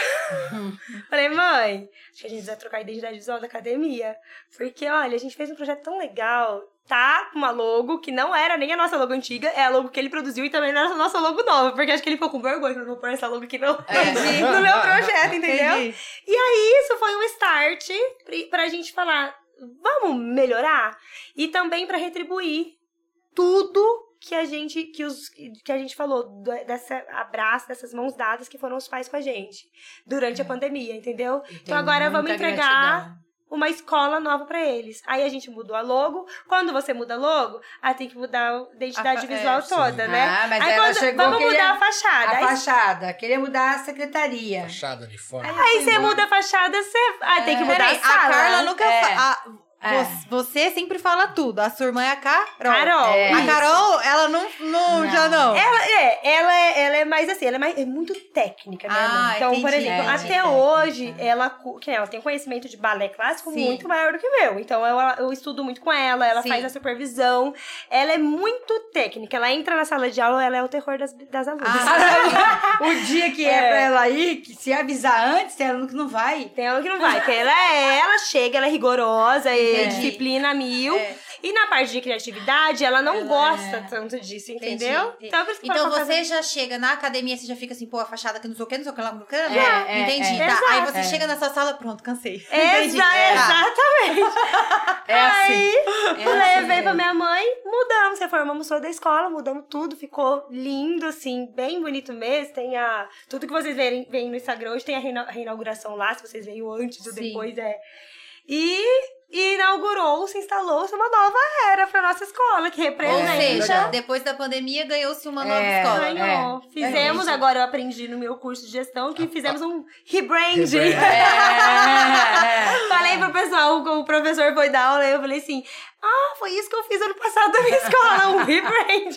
falei, mãe, acho que a gente precisa trocar a identidade visual da academia. Porque, olha, a gente fez um projeto tão legal. Tá com uma logo que não era nem a nossa logo antiga, é a logo que ele produziu e também não era a nossa logo nova. Porque acho que ele ficou com vergonha que vou pôr essa logo aqui não, no meu projeto, entendeu? Entendi. E aí, isso foi um start pra gente falar, vamos melhorar? E também pra retribuir tudo que a gente que os que a gente falou do- dessa abraço dessas mãos dadas que foram os pais com a gente durante a pandemia, entendeu? Então tem agora vamos entregar gratidão. uma escola nova pra eles. Aí a gente mudou a logo. Quando você muda a logo, aí tem que mudar a identidade A visual é, toda, sim. né? Ah, mas aí ela quando, chegou vamos queria- mudar a fachada. A Aí, fachada, queria mudar a secretaria. Fachada, uniforme. aí você muda a fachada, você ah, tem que mudar Peraí, a sala. a Carla nunca É. fa- a- É. vo- Você sempre fala tudo. A sua irmã é a Carol. Carol, É. A. Carol, ela não, não, Não. já não. Ela é, ela é, ela é Mas assim, ela é, mais- é muito técnica, né? Ah? Então, por entendi. exemplo, É, até é hoje, técnica. ela, que ela tem conhecimento de balé clássico Sim. muito maior do que o meu. Então, eu, eu estudo muito com ela, ela Sim. faz a supervisão. Ela é muito técnica. Ela entra na sala de aula, ela é o terror das, das alunas. Ah, O dia que é, É. pra ela ir, que se avisar antes, tem aluno que não vai. Tem ela que não vai, que ela é, ela chega, ela é rigorosa, e Entendi. disciplina mil. É. E na parte de criatividade, ela não gosta tanto disso, entendeu? entendi. Então, Então ela você já chega na academia, você já fica assim, pô, a fachada que não sei o que, não sei o que lá, não sei o que. É, é, Entendi, é. tá. Aí você chega na sua sala, pronto, cansei. Entendi. É. Exatamente. É assim. Aí, É assim levei mesmo. pra minha mãe, mudamos, reformamos toda a escola, mudamos tudo, ficou lindo, assim, bem bonito mesmo. Tem a. Tudo que vocês verem, veem no Instagram hoje tem a reina- reinauguração lá, se vocês veem o antes o Sim. depois, é. E inaugurou-se, instalou-se uma nova era pra nossa escola, que Ou representa. seja, legal. depois da pandemia ganhou-se uma nova É, escola. Ganhou. Fizemos, É. agora eu aprendi no meu curso de gestão que fizemos um rebrand. Rebrand. É, Falei pro pessoal, o professor foi dar aula, eu falei assim: Ah, foi isso que eu fiz ano passado na minha escola, um rebrand.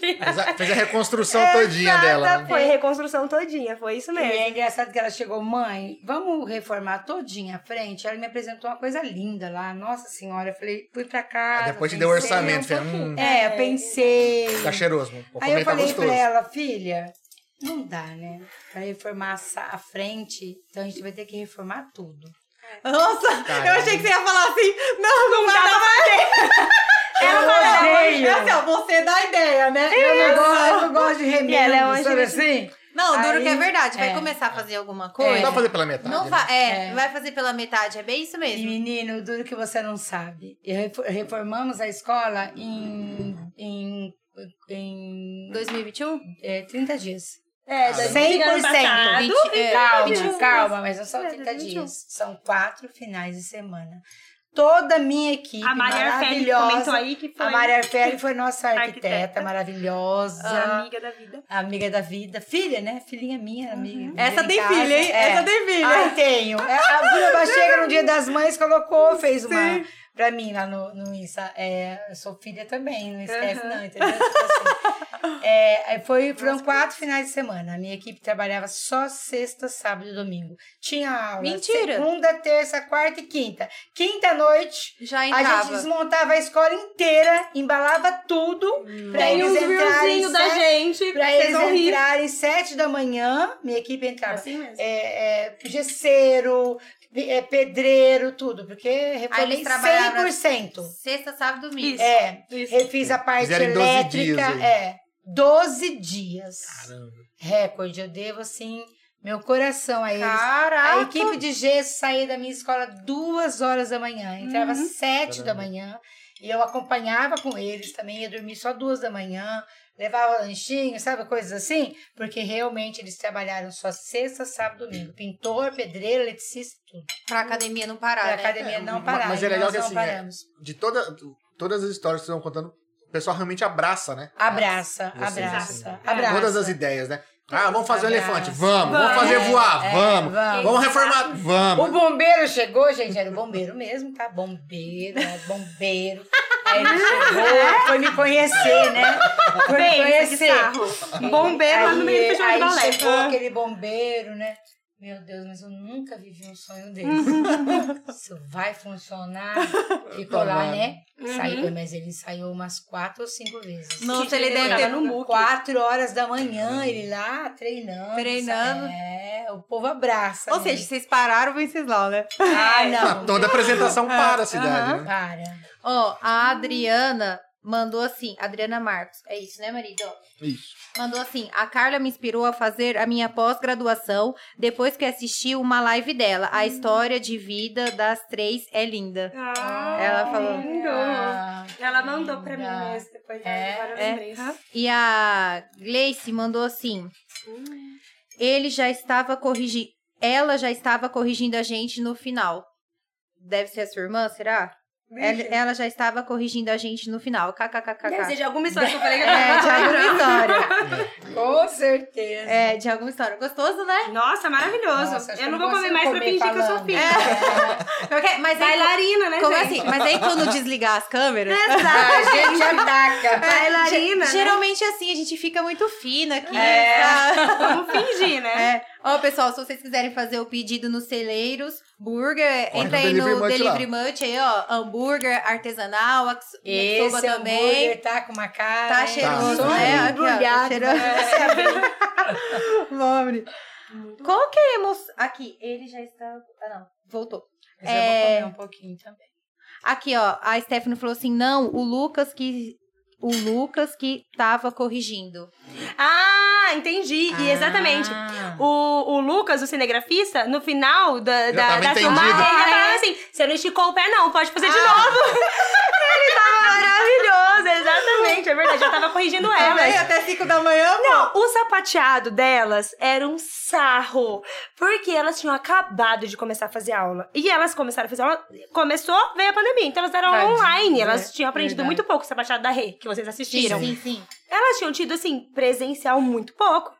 Fez a, reconstrução todinha dela. Né? Foi reconstrução todinha, foi isso E mesmo. é engraçado que ela chegou, mãe, vamos reformar todinha a frente. Ela me apresentou uma coisa linda lá. Nossa senhora, eu falei, fui pra casa. Aí depois te deu orçamento. Falei, hum, É, eu pensei. tá cheiroso. O Aí eu tá falei gostoso. pra ela, filha, não dá, né? Pra reformar a frente, então a gente vai ter que reformar tudo. Nossa, Caramba. eu achei que você ia falar assim, não, não, dá pra fazer. Ela É veio. assim, ó, você dá ideia, né? Eu não, gosto, eu não gosto de E ela é uma sabe gente- assim? Não, duro Aí, que é verdade. Vai é. começar a fazer alguma Não coisa. dá pra fazer pela metade. Não né? vai, é, É. vai fazer pela metade, é bem isso E mesmo. menino, duro que você não sabe. Reformamos a escola em, em, em 2021? é, 30 dias. É, Caramba. 100%. Passado, 20, é, Calma, 21. calma, mas não são É, 30 21. dias. São quatro finais de semana. Toda a minha equipe A Maria maravilhosa. aí que foi A Maria Arfelli foi nossa arquiteta, Arquiteta. maravilhosa. amiga da vida. Amiga da vida. Filha, né? Filhinha minha, amiga. Essa Em tem casa. filha, hein? É. Essa tem filha. Ai, tenho. É, A Bruna chega no dia das mães, colocou, fez uma pra mim lá no, no Insta. É, eu sou filha também, não esquece não, entendeu? Tipo assim. É, foi, foram quatro finais de semana. A minha equipe trabalhava só sexta, sábado e domingo. Tinha aula Mentira. segunda, terça, quarta e quinta. Quinta noite, Já a gente desmontava a escola inteira, embalava tudo pra eles os entrarem viewzinhos da sete- gente, Pra eles rir. entrarem sete da manhã, minha equipe entrava. Assim mesmo. É, é, gesseiro, é, pedreiro, tudo, porque Aí reformei eles trabalhavam 100%. Sexta, sábado, domingo. Isso. É, Isso. refiz a parte Fizeram em 12 elétrica, dias aí. é, 12 dias. Caramba. Recorde, eu devo, assim, meu coração a eles. Caraca! A equipe de gesso saía da minha escola duas horas da manhã, entrava Uhum. sete da Caramba. manhã e eu acompanhava com eles também, ia dormir só duas da manhã, levava lanchinho, sabe, coisas assim, porque realmente eles trabalharam só sexta, sábado, domingo, pintor, pedreiro, eletricista, tudo. Pra academia não parar, Pra né? academia É, não parar, mas é e legal nós que assim, é-. De toda, todas as histórias que vocês estão contando, o pessoal realmente abraça, né? Abraça, Vocês, abraça, assim, abraça. Todas as ideias, né? Ah, vamos fazer um Abraça. elefante, vamos. Vamos Vamos. fazer voar, É, vamos. vamos. Vamos reformar, vamos. O bombeiro chegou, gente, era o bombeiro mesmo, tá? Bombeiro, era bombeiro. Aí ele chegou, foi me conhecer, né? Foi me Bem, que conhecer. Bombeiro lá no meio do aí, festival de aí balé. chegou aquele bombeiro, né? Meu Deus, mas eu nunca vivi um sonho desse. Isso vai funcionar? Ficou lá, né? Uhum. Saiu, mas ele ensaiou umas quatro ou cinco vezes. Nossa, ele deve ter no muque. Quatro horas da manhã, ele lá treinando. Treinando. É, o povo abraça. Ou né? seja, vocês pararam o Venceslau, né? ah, Ah, não. toda apresentação para a cidade, aham. né? Para. Ó, a Adriana mandou assim, Adriana Marcos, é isso, né, marido? Isso. Mandou assim, a Carla me inspirou a fazer a minha pós-graduação depois que assisti uma live dela. A história de vida das três é linda. Ah, Ela falou. lindo. Ah, Ela mandou pra mim linda. mesmo, depois É, várias é. vezes. E a Gleice mandou assim, ele já estava corrigindo, ela já estava corrigindo a gente no final. Deve ser a sua irmã, será? Ela, ela já estava corrigindo a gente no final. Deve ser KKKKK. de alguma história que eu falei que É, de alguma história. Com certeza. É, de alguma história. Gostoso, né? Nossa, maravilhoso. Nossa, eu não vou comer mais pra comer fingir que eu sou falando. filha. Porque- Mas aí, Bailarina, né, como gente? assim? Mas aí quando desligar as câmeras... A Exato. gente ataca. Bailarina, né? Geralmente assim, a gente fica muito fina aqui. É. tá? Vamos fingir, né? É. Ó, pessoal, se vocês quiserem fazer o pedido nos celeiros, burger, entra aí no Much Delivery Much aí, ó. Hambúrguer artesanal, Esse também. hambúrguer tá com uma cara. Tá cheiroso, Tá. né? Aqui, ó, Vamos abrir. Qual que é a emoção? Aqui, ele já está. Ah, não. Voltou. Mas eu vou É. comer um pouquinho também. Aqui, ó. A Stephanie falou assim: não, o Lucas que. O Lucas que tava corrigindo. Ah, entendi. E exatamente. Ah. O, o Lucas, o cinegrafista, no final da, da, da filmagem, ele Ah, falava é? assim: você não esticou o pé, não, pode fazer de novo. ele tava maravilhoso, exatamente, é verdade. Eu tava corrigindo elas. até 5 da manhã, Não, o sapateado delas era um sarro. Porque elas tinham acabado de começar a fazer aula. E elas começaram a fazer aula. Começou, veio a pandemia. Então elas eram aula Tadinhas, online. Elas é, tinham aprendido verdade. muito pouco o sapateado da Rê, que vocês assistiram. Sim, sim. Elas tinham tido, assim, presencial muito pouco.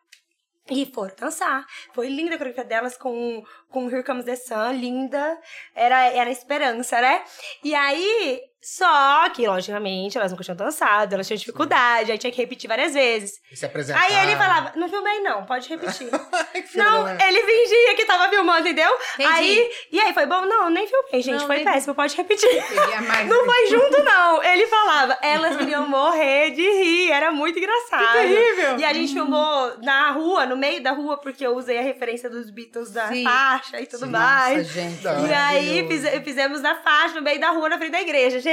E foram dançar. Foi linda a coreografia delas com, com Here Comes the Sun, linda. Era, era a esperança, né? E aí, só que, logicamente, elas nunca tinham dançado, elas tinham dificuldade, aí tinha que repetir várias vezes. E se apresentar. Aí ele falava, não filmei não, pode repetir. Que não, ele fingia que tava filmando, entendeu? Entendi. Aí, e aí foi bom? Não, nem filmei, gente, Não, foi nem- péssimo, pode repetir. Mais Não foi junto, não. Ele falava, elas iriam morrer de rir, era muito engraçado. terrível. E a gente filmou na rua, no meio da rua, porque eu usei a referência dos Beatles da Sim. faixa e tudo Sim. mais. Nossa, gente. E aí fizemos na faixa, no meio da rua, na frente da igreja, gente.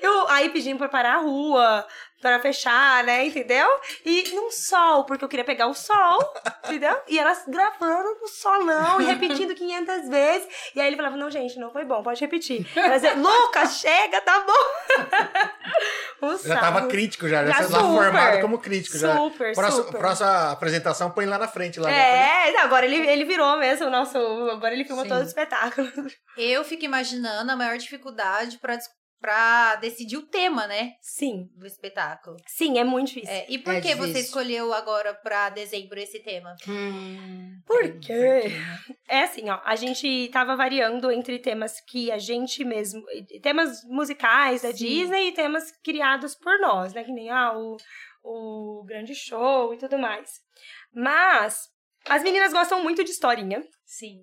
Eu, aí pedimos pra parar a rua, pra fechar, né, entendeu? E num sol, porque eu queria pegar o sol, entendeu? E elas gravando no solão e repetindo 500 vezes. E aí ele falava, não, gente, não foi bom, pode repetir. Elas diziam, Lucas, chega, tá bom. um Já tava crítico já, já, Já super. formado como crítico. já. Super, Próxima, super. próxima apresentação põe lá na frente. Lá? É, agora ele, ele virou mesmo o nosso. Agora ele filma Sim. todo o espetáculo. Eu fico imaginando a maior dificuldade pra, pra decidir o tema, né? Sim, Do espetáculo. sim, é muito difícil. É, e por É que você difícil. escolheu agora pra dezembro esse tema? Hum, Por quê? É assim, ó, a gente tava variando entre temas que a gente mesmo. Temas musicais da Sim. Disney e temas criados por nós, né? Que nem ah, o, o grande show e tudo mais. Mas as meninas gostam muito de historinha. Sim.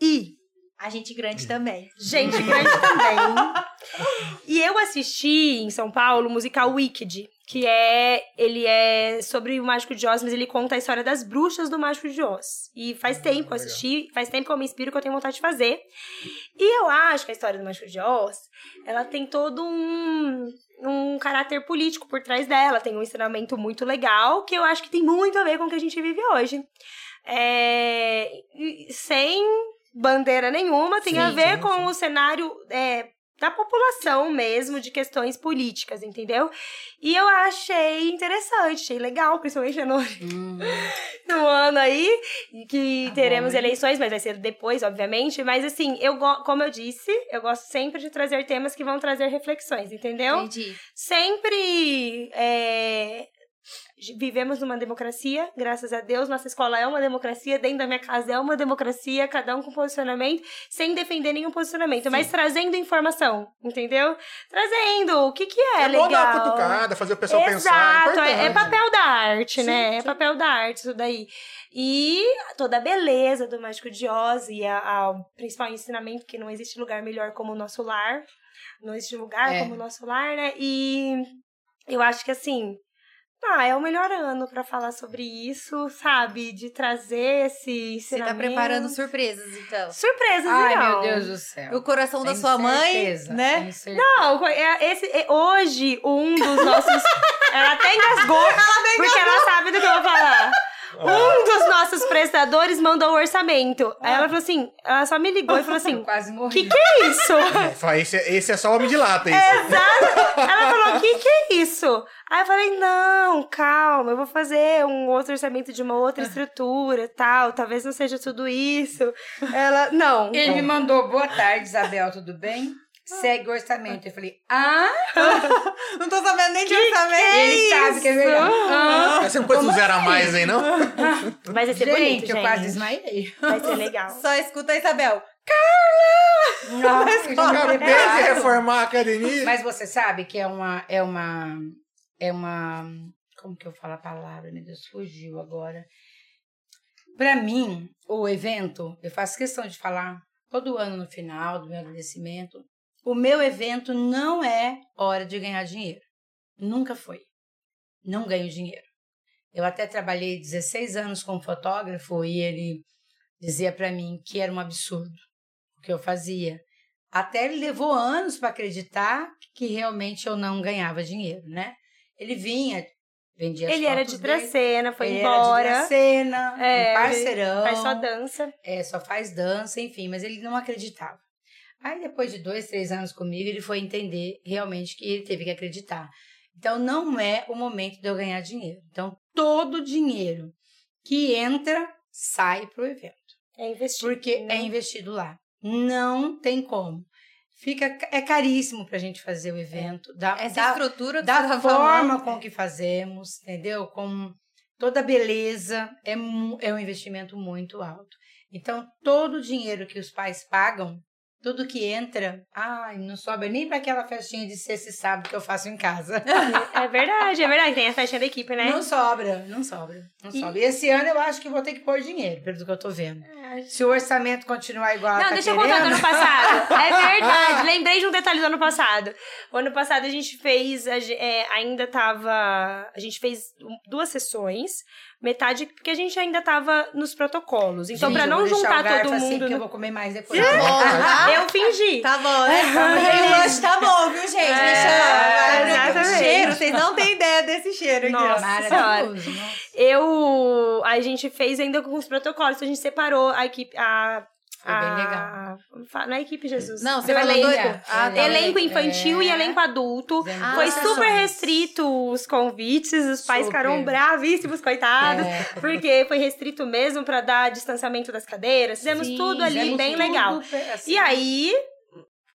E A gente grande também. gente grande também. E eu assisti em São Paulo o musical Wicked, que é ele é sobre o Mágico de Oz, mas ele conta a história das bruxas do Mágico de Oz. E faz tempo que eu assisti, faz tempo que eu me inspiro que eu tenho vontade de fazer. E eu acho que a história do Mágico de Oz, ela tem todo um um caráter político por trás dela, tem um ensinamento muito legal que eu acho que tem muito a ver com o que a gente vive hoje. É, sem bandeira nenhuma, tem Sim, a ver sim, com sim. o cenário é, da população mesmo, de questões políticas, entendeu? E eu achei interessante, achei legal, principalmente no, hum. no ano aí, que Tá teremos bom, eleições, mas vai ser depois, obviamente. Mas assim, eu como eu disse, eu gosto sempre de trazer temas que vão trazer reflexões, entendeu? Entendi. sempre é, vivemos numa democracia, graças a Deus. Nossa escola é uma democracia, dentro da minha casa é uma democracia, cada um com posicionamento, sem defender nenhum posicionamento, mas trazendo informação, entendeu? Trazendo o que, que é, É, bom dar uma legal. cutucada, fazer o pessoal pensar. Exato, é, é papel da arte, Sim, né? É sim. papel da arte isso daí. E toda a beleza do Mágico de Oz e a- a- o principal ensinamento que não existe lugar melhor como o nosso lar. Não existe lugar É. como o nosso lar, né? E eu acho que assim, ah, é o melhor ano pra falar sobre isso, sabe? De trazer esse Você tá preparando surpresas, então. surpresas, Ai, não. meu Deus do céu. O coração da Tenho sua mãe, certeza, né? tenho certeza. Não, é- esse, é- hoje, um dos nossos. ela até engasgou. porque ela sabe do que eu vou falar. Um dos nossos prestadores mandou o orçamento. Aí ela falou assim: ela só me ligou e falou assim: quase morri. que que é isso? É, esse, é- esse é só homem de lata, isso. Exato. Ela falou: que que é isso? Aí eu falei: não, calma, eu vou fazer um outro orçamento de uma outra estrutura tal. Talvez não seja tudo isso. Ela: não. Ele me mandou, boa tarde, Isabel, tudo bem? Segue o orçamento. Eu falei, ah, Não tô sabendo nem de orçamento. ele sabe que é verdade. Ah, Você não pôs um zero a mais aí, não? Mas vai ser gente, bonito, gente. eu quase desmaiei. Vai ser legal. Só escuta a Isabel. Nossa, já me Acabei de preparo. reformar a academia. Mas você sabe que é uma, é uma, é uma, como que eu falo a palavra, meu Deus, fugiu agora. Para mim, o evento, eu faço questão de falar todo ano no final do meu agradecimento, o meu evento não é hora de ganhar dinheiro. Nunca foi. Não ganho dinheiro. Eu até trabalhei 16 anos como fotógrafo e ele dizia para mim que era um absurdo o que eu fazia. Até ele levou anos para acreditar que realmente eu não ganhava dinheiro, né? Ele vinha, vendia as Ele era de Dracena, foi ele embora. Era de Dracena, É, um parceirão. Faz só dança. É, só faz dança, enfim, mas ele não acreditava. Aí, depois de dois, três anos comigo, ele foi entender realmente que ele teve que acreditar. Então, não é o momento de eu ganhar dinheiro. Então, todo o dinheiro que entra, sai pro evento. É investido. Porque né? é investido lá. Não tem como. Fica, é caríssimo pra gente fazer o evento. Da, Essa da, estrutura da tá forma falando, com que fazemos, entendeu? Com toda a beleza, é, é um investimento muito alto. Então, todo o dinheiro que os pais pagam, tudo que entra, ai, não sobra nem para aquela festinha de sexta e sábado que eu faço em casa. É verdade, é verdade. Tem a festinha da equipe, né? Não sobra, não sobra, não E- sobra. E esse ano eu acho que vou ter que pôr dinheiro, pelo que eu tô vendo. Se o orçamento continuar igual Não, tá deixa eu contar do querendo- ano passado. É verdade. Lembrei de um detalhe do ano passado. O ano passado a gente fez, é, ainda tava. A gente fez duas sessões, metade, porque a gente ainda tava nos protocolos. Então, eu não juntar todo assim, mundo. eu no- vou comer mais depois. Tá bom, tá? Eu fingi. Tá bom, né? Lanche tá bom, viu, gente? Me É, chama. Vai, exatamente. Cheiro, vocês não têm ideia desse cheiro aqui. Nossa. Maravilhoso. Eu. A gente fez ainda com os protocolos, então a gente separou a equipe. A, Foi bem a- legal. Não é equipe, Jesus. Não, você falou elenco. doido. Ah, tá. Elenco infantil É. e elenco adulto. Fizemos Foi super sessões. restrito os convites, os pais Super. ficaram bravíssimos, coitados. É. Porque foi restrito mesmo pra dar distanciamento das cadeiras. Fizemos Sim, tudo ali fizemos bem tudo, legal. assim. E aí,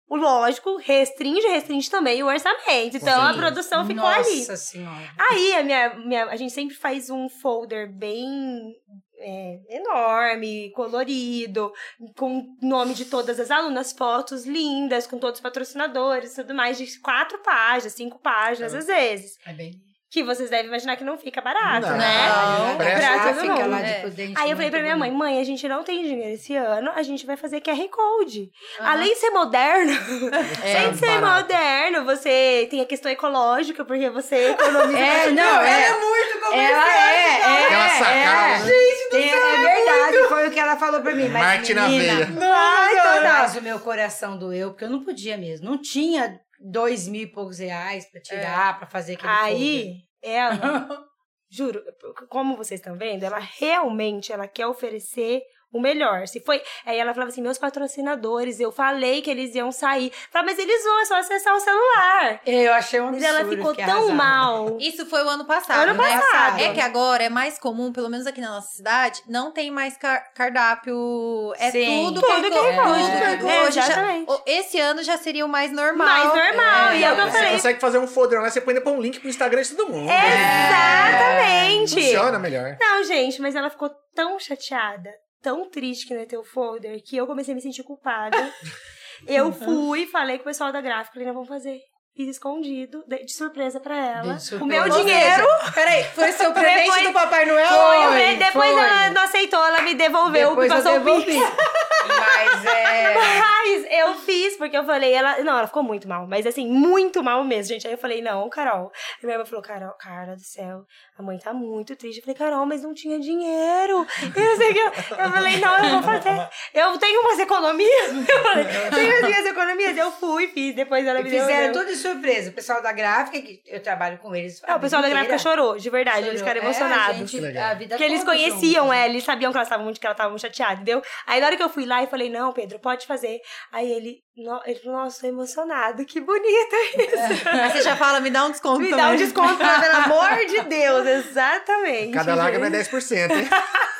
o lógico, restringe, restringe também o orçamento. Então a Sim. produção ficou Nossa ali. senhora. Aí a minha, minha, a gente sempre faz um folder bem é, enorme, colorido, com nome de todas as alunas, fotos lindas, com todos os patrocinadores, tudo mais, de quatro páginas, cinco páginas, às vezes. É bem... Que vocês devem imaginar que não fica barato, Não. né? Não, pra todo fica mundo. lá É. de prudente. Aí eu falei muito pra minha mãe, mãe, a gente não tem dinheiro esse ano, a gente vai fazer QR Code. Aham. Além de ser moderno, É, além de ser barato. moderno, você tem a questão ecológica, porque você economiza. É, não, Ela é... é muito Ela é, é, Aquela sacada, é. Gente do é verdade, foi o que ela falou pra mim. Mas, Marketing na menina, veia. Ai, toda. Mas o meu coração doeu, porque eu não podia mesmo. Não tinha dois mil e poucos reais pra tirar, pra fazer aquele Aí, ela, juro, como vocês estão vendo, ela realmente ela quer oferecer o melhor. Se foi. Aí ela falava assim: meus patrocinadores, eu falei que eles iam sair. Falei, mas eles vão, é só acessar o celular. folder. Eu achei um Mas absurdo. ela ficou tão mal. Isso foi o ano passado, Ano né? passado. É que agora é mais comum, pelo menos aqui na nossa cidade, não tem mais car- cardápio. É Sim. tudo Tudo que Code. tudo É, Hoje já- exatamente. o- esse ano já seria o mais normal. Mais normal. É, e é o que eu Você falei. consegue fazer um folder lá, você põe depois um link pro Instagram de todo mundo. Exatamente. Funciona melhor. Não, gente, mas ela ficou tão chateada, tão triste que não ter o folder, que eu comecei a me sentir culpada. eu fui, falei com o pessoal da gráfica, falei, não, vamos fazer. Fiz escondido, de surpresa pra ela. Surpresa. O meu dinheiro seja, Peraí, foi seu presente Depois- do Papai Noel? foi, o Foi, depois foi. ela não aceitou, ela me devolveu, Depois eu passou o devolvi. Pix. Mas é... Mas eu fiz, porque eu falei, ela. Não, ela ficou muito mal, mas assim, muito mal mesmo, gente. Aí eu falei, não, Carol. Aí minha irmã falou, Carol, cara do céu, a mãe tá muito triste. Eu falei, Carol, mas não tinha dinheiro. E não sei o que. Eu falei, não, eu vou fazer. Eu tenho umas economias. Eu falei, tenho as minhas economias. Eu fui, fiz, depois ela E me fizeram devolveu. tudo de surpresa. O pessoal da gráfica, que eu trabalho com eles. Não, o pessoal da gráfica chorou, de verdade, eles ficaram emocionados. É, a gente, a vida Porque eles conheciam junto. ela, eles sabiam que ela estava muito, que ela estava muito chateada, entendeu? Aí na hora que eu fui lá e falei, não, Pedro, pode fazer. Aí ele, no, ele falou, nossa, tô emocionado, que bonito isso. Aí você já fala, me dá um desconto Me também. dá um desconto, pelo amor de Deus, exatamente. Cada lágrima é gente. 10%, hein?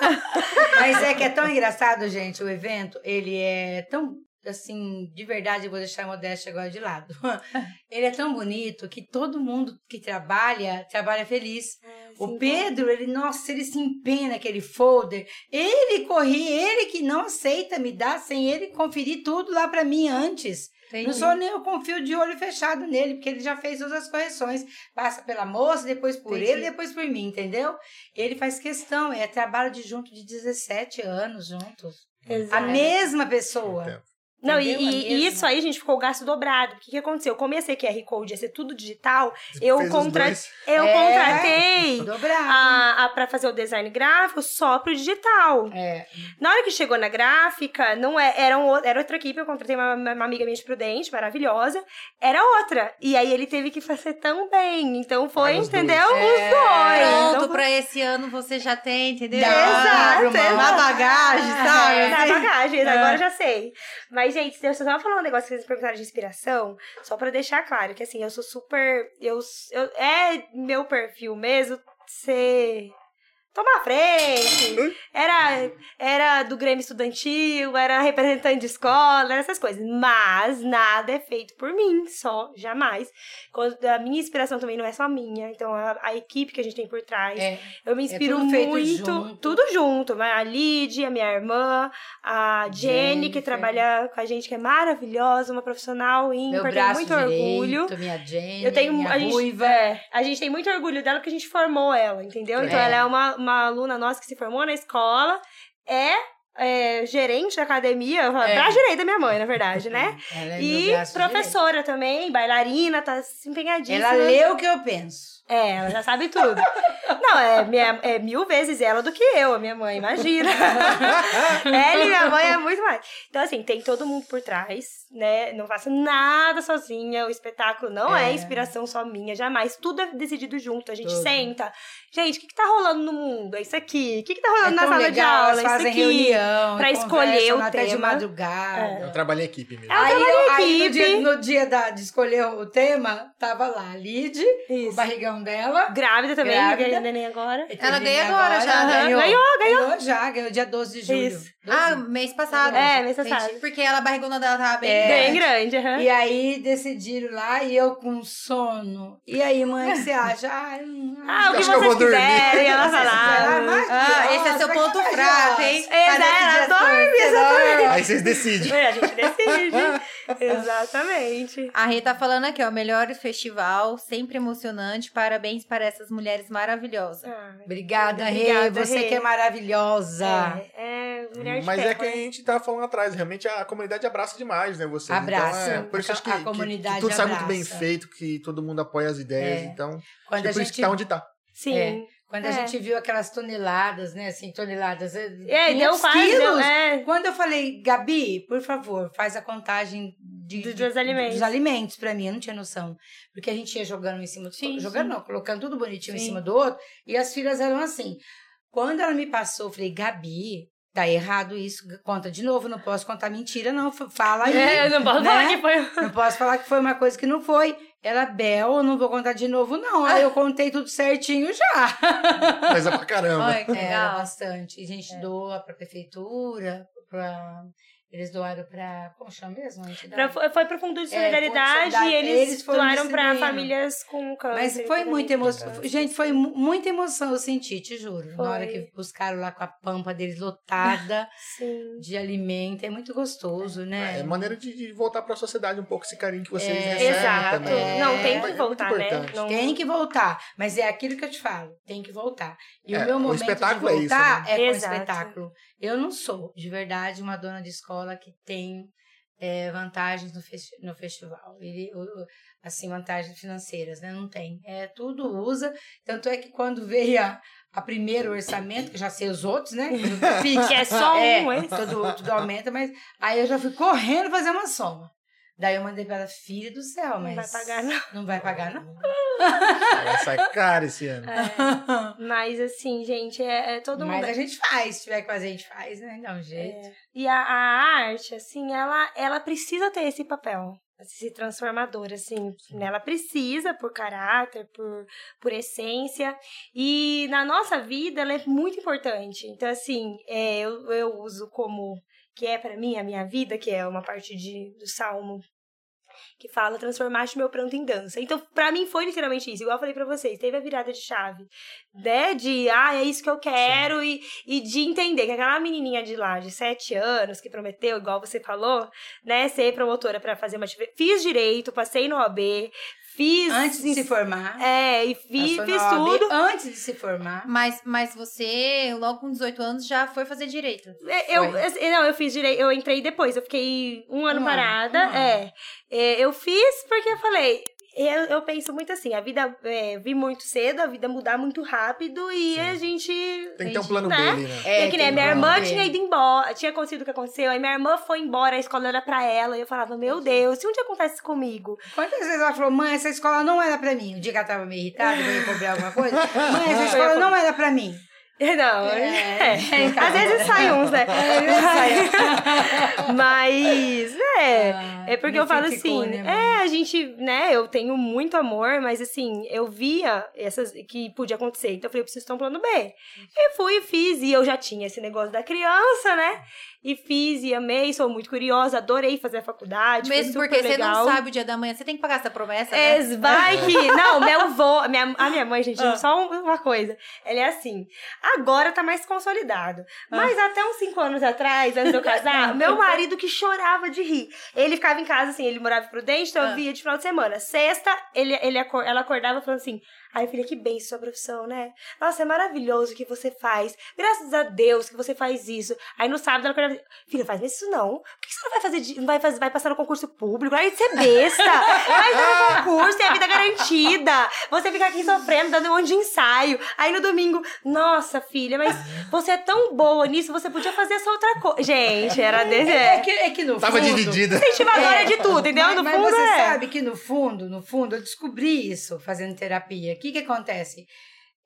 Mas é que é tão engraçado, gente, o evento, ele é tão assim, de verdade, eu vou deixar a modéstia agora de lado. ele é tão bonito que todo mundo que trabalha, trabalha feliz. o Pedro, ele, nossa, ele se empenha naquele folder. Ele corria, ele que não aceita me dar sem ele conferir tudo lá para mim antes. Entendi. Não sou nem eu confio de olho fechado nele, porque ele já fez todas as correções. Passa pela moça, depois por Entendi. ele, depois por mim, entendeu? Ele faz questão, é trabalho de junto de 17 anos juntos. A Exato. mesma pessoa. Não, e, Entendeu? A e- isso aí, gente, ficou o gasto dobrado. O que, que aconteceu? Como ia ser QR Code, ia ser tudo digital, eu, Fez os contra... dois. eu É. contratei Dobrado. a, a, pra fazer o design gráfico só pro digital. É, Na hora que chegou na gráfica, não é, era, um, era outra equipe, eu contratei uma, uma amiga minha de Prudente, maravilhosa, era outra. E aí ele teve que fazer tão bem. Então foi, Ah, os dois. entendeu? Os É. dois. Pronto, Então, pra esse ano você já tem, entendeu? Dá, Exato, exato. Uma bagagem, sabe? É, na bagagem, É. agora eu já sei. Mas, gente, eu só tava falando um negócio que vocês perguntaram de inspiração, só pra deixar claro que, assim, eu sou super. Eu, eu, é meu perfil mesmo ser. Tomar frente. Era, era do Grêmio Estudantil, era representante de escola, era essas coisas. Mas nada é feito por mim, só, jamais. Quando, a minha inspiração também não é só minha. Então, a, a equipe que a gente tem por trás. é. Eu me inspiro tudo feito muito, junto. tudo junto. A Lid, a minha irmã, a Jenny, que Jennifer. trabalha com a gente, que é maravilhosa, uma profissional Meu ímpar, tenho braço muito orgulho. direito, minha Jenny, Eu tenho minha a gente, é, a gente tem muito orgulho dela porque a gente formou ela, entendeu? Então É. ela é uma, uma aluna nossa que se formou na escola, é, é, gerente da academia, É. pra direita da minha mãe, na verdade, né? Ela é E professora também, bailarina, tá se empenhadíssima. Ela lê o que eu penso. É, ela já sabe tudo. Não, é, minha- é mil vezes ela do que eu, a minha mãe, imagina. ela e minha mãe é muito mais. Então, assim, tem todo mundo por trás, né? Não faço nada sozinha. O espetáculo não é, É. inspiração só minha, jamais. Tudo é decidido junto. A gente Tudo. senta. Gente, o que, que tá rolando no mundo? É isso aqui. O que, que tá rolando é na sala legal, de aula? É isso fazem aqui. reunião, pra escolher o até de tema. madrugada. É um trabalho em equipe mesmo. É um Aí, eu- aí no, dia, no dia da- de escolher o tema, tava lá a Lid, o barrigão dela. Grávida também, Grávida. ganhando neném agora. Ela ganha agora já, né? Ganhou, Ganhou, ganhou. já, ganhou dia 12 de julho. Isso. 12. Ah, mês passado. É, mês passado. Porque ela, a barrigona dela tava bem É. Bem grande, aham. E aí decidiram lá e eu com sono. E aí, mãe, o que você acha? Ah, Ah, o que Acho que eu vocês vou dormir. quiserem, ela falava. mas- Ah, esse é seu ponto fraco, hein? esse ela dorme, exatamente. Aí vocês decidem. É, a gente decide. Exatamente. A Rê tá falando aqui, ó, melhor festival, sempre emocionante, parabéns para essas mulheres maravilhosas. Ah, Obrigada, Rê. Você Rê. que é maravilhosa. é, é mulher de Mas é ferro, que a né? gente tava falando atrás, realmente a comunidade abraça demais, né? Vocês. Abraça. Então, é, por isso A- acho que, a que- comunidade que tudo sai muito bem abraça. feito, que todo mundo apoia as ideias. É. Então, Quando acho que a por isso que gente tá onde tá. Sim. É. Quando a É. gente viu aquelas toneladas, né? Assim, toneladas. É, deu 500 quase. Deu, quilos. é, Quando eu falei, Gabi, por favor, faz a contagem de, Do- de- dos alimentos. dos alimentos pra mim, eu não tinha noção. Porque a gente ia jogando em cima do Sim, Jogando sim. não, colocando tudo bonitinho em Sim. cima do outro. E as filhas eram assim. Quando ela me passou, eu falei, Gabi, tá errado isso. Conta de novo, não posso contar mentira, não. Fala aí. é, eu não posso né? falar que foi. Não posso falar que foi uma coisa que não foi. Ela, Bel, eu não vou contar de novo, não. Aí eu contei tudo certinho já. Mas é pra caramba. Olha que Era bastante. E a gente doa pra prefeitura, pra... Eles doaram pra. Como chama mesmo? a? Pra, foi foi pro Fundo de É, Fundo de Solidariedade Solidariedade. e eles, Eles doaram pra distribuindo. famílias com câncer. Mas foi muita emoção. Gente, foi mu- muita emoção, eu senti, te juro. Foi. Na hora que buscaram lá com a pampa deles lotada de alimento. É muito gostoso, né? É maneira de, de voltar pra sociedade um pouco esse carinho que vocês É, recebem Exato. também. Não, tem É que muito voltar, né? Não- Tem que voltar. Mas é aquilo que eu te falo. Tem que voltar. E É, o meu o momento espetáculo de é isso, voltar né? é, com o espetáculo. Eu não sou, de verdade, uma dona de escola que tem é, vantagens no, festi- no festival. Ele, assim, vantagens financeiras, né? Não tem. É, tudo usa. Tanto é que quando veio a, a primeiro orçamento, que já sei os outros, né? Que é só é, um, hein? tudo, tudo aumenta, mas aí eu já fui correndo fazer uma soma. Daí eu mandei para ela, filha do céu, Não mas vai pagar, não. não vai pagar, não. Vai sair caro esse ano. É, mas assim, gente, é, é todo Mas mundo. a gente faz, se tiver que fazer, a gente faz, né? Dá um jeito. E a, a arte, assim, ela, ela precisa ter esse papel. Esse transformador, assim, né? Ela precisa por caráter, por, por essência. E na nossa vida, ela é muito importante. Então, assim, é, eu, eu uso como que é para mim a minha vida, que é uma parte de, do Salmo que fala transformaste meu pranto em dança. Então, para mim foi literalmente isso. Igual eu falei para vocês, teve a virada de chave, né? De, ah, é isso que eu quero e, e de entender que aquela menininha de lá, de sete anos, que prometeu, igual você falou, né, ser promotora para fazer uma fiz direito, passei no OB, Fiz. Antes de se formar. É, e fi, fiz tudo. Antes de se formar. Mas, mas você, logo com 18 anos, já foi fazer direito. É, eu, eu, não, eu fiz direito, eu entrei depois, eu fiquei um ano um parada. Ano, um é, é, eu fiz porque eu falei, eu, eu penso muito assim, a vida é, vi muito cedo, a vida mudar muito rápido e Sim. a gente. Tem que ter um plano né? B ali, né? É, é que nem minha irmã B. tinha ido embora, tinha acontecido o que aconteceu, aí minha irmã foi embora, a escola era pra ela, e eu falava, meu Deus, se um dia acontece comigo. Quantas vezes ela falou, mãe, essa escola não era pra mim? O dia que ela tava meio irritada, eu ia cobrar alguma coisa, mãe, essa escola não era pra mim. Não, é. é. Então. Às vezes sai uns, né? mas, é. Ah, é porque eu falo assim, né, é, a gente, né, eu tenho muito amor, mas assim, eu via essas que podia acontecer. Então eu falei, eu preciso ter um plano B. E fui e fiz, e eu já tinha esse negócio da criança, né? E fiz e amei, sou muito curiosa, adorei fazer a faculdade. Mesmo porque você não sabe o dia da manhã, você tem que pagar essa promessa. Né? É, vai que. Não, meu avô, minha, a minha mãe, gente, ah. só uma coisa. Ela é assim. Agora tá mais consolidado. Ah. Mas até uns cinco anos atrás, antes de eu casar, meu marido que chorava de rir. Ele ficava em casa, assim, ele morava em Prudente, então eu ah. via de final de semana. Sexta, ele, ele, ela acordava falando assim: Ai, filha, que bem sua profissão, né? Nossa, é maravilhoso o que você faz. Graças a Deus que você faz isso. Aí no sábado ela acordava, filha, faz isso não. Por que você não vai fazer, não vai, fazer, vai passar no concurso público? Aí você é besta. vai fazer no concurso, tem a vida garantida. Você fica aqui sofrendo, dando um monte de ensaio. Aí no domingo, nossa, filha, mas você é tão boa nisso, você podia fazer essa outra coisa. Gente, era desse. É, é, que, é que no Tava fundo. dividida. Incentivadora é, de tudo, entendeu? Mas, no mas fundo você é. sabe que no fundo, no fundo, eu descobri isso fazendo terapia que que acontece?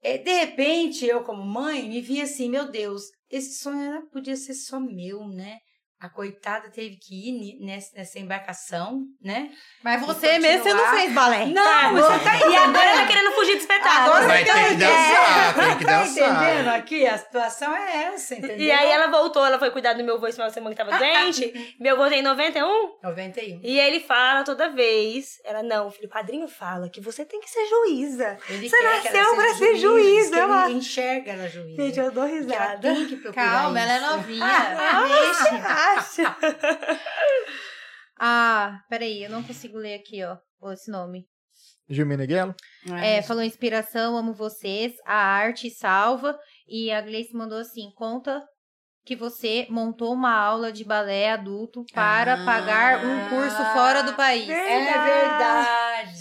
É, de repente, eu como mãe, me vi assim, meu Deus, esse sonho era, podia ser só meu, né? A coitada teve que ir nessa, nessa embarcação, né? Mas você mesmo, você não fez balé. Não, tá, você tá entendendo. E agora tá querendo fugir do espetáculo. Agora Vai ter que dançar, tem que tá dançar. entendendo aqui? A situação é essa, entendeu? E aí ela voltou, ela foi cuidar do meu avô esse final de semana que tava doente. meu avô tem 91? 91. E ele fala toda vez, ela, não, filho, o padrinho fala que você tem que ser juíza. Ele você nasceu pra ser juíza. juíza ela enxerga ela juíza. Gente, eu dou risada. Ela tem que procurar Calma, isso. ela é novinha. Ah, Deixa. Acha? ah, peraí, eu não consigo ler aqui, ó, esse nome. Gil Meneghelo? É, falou inspiração, amo vocês, a arte salva. E a Gleice mandou assim: conta que você montou uma aula de balé adulto para Ah, pagar um curso fora do país. É verdade.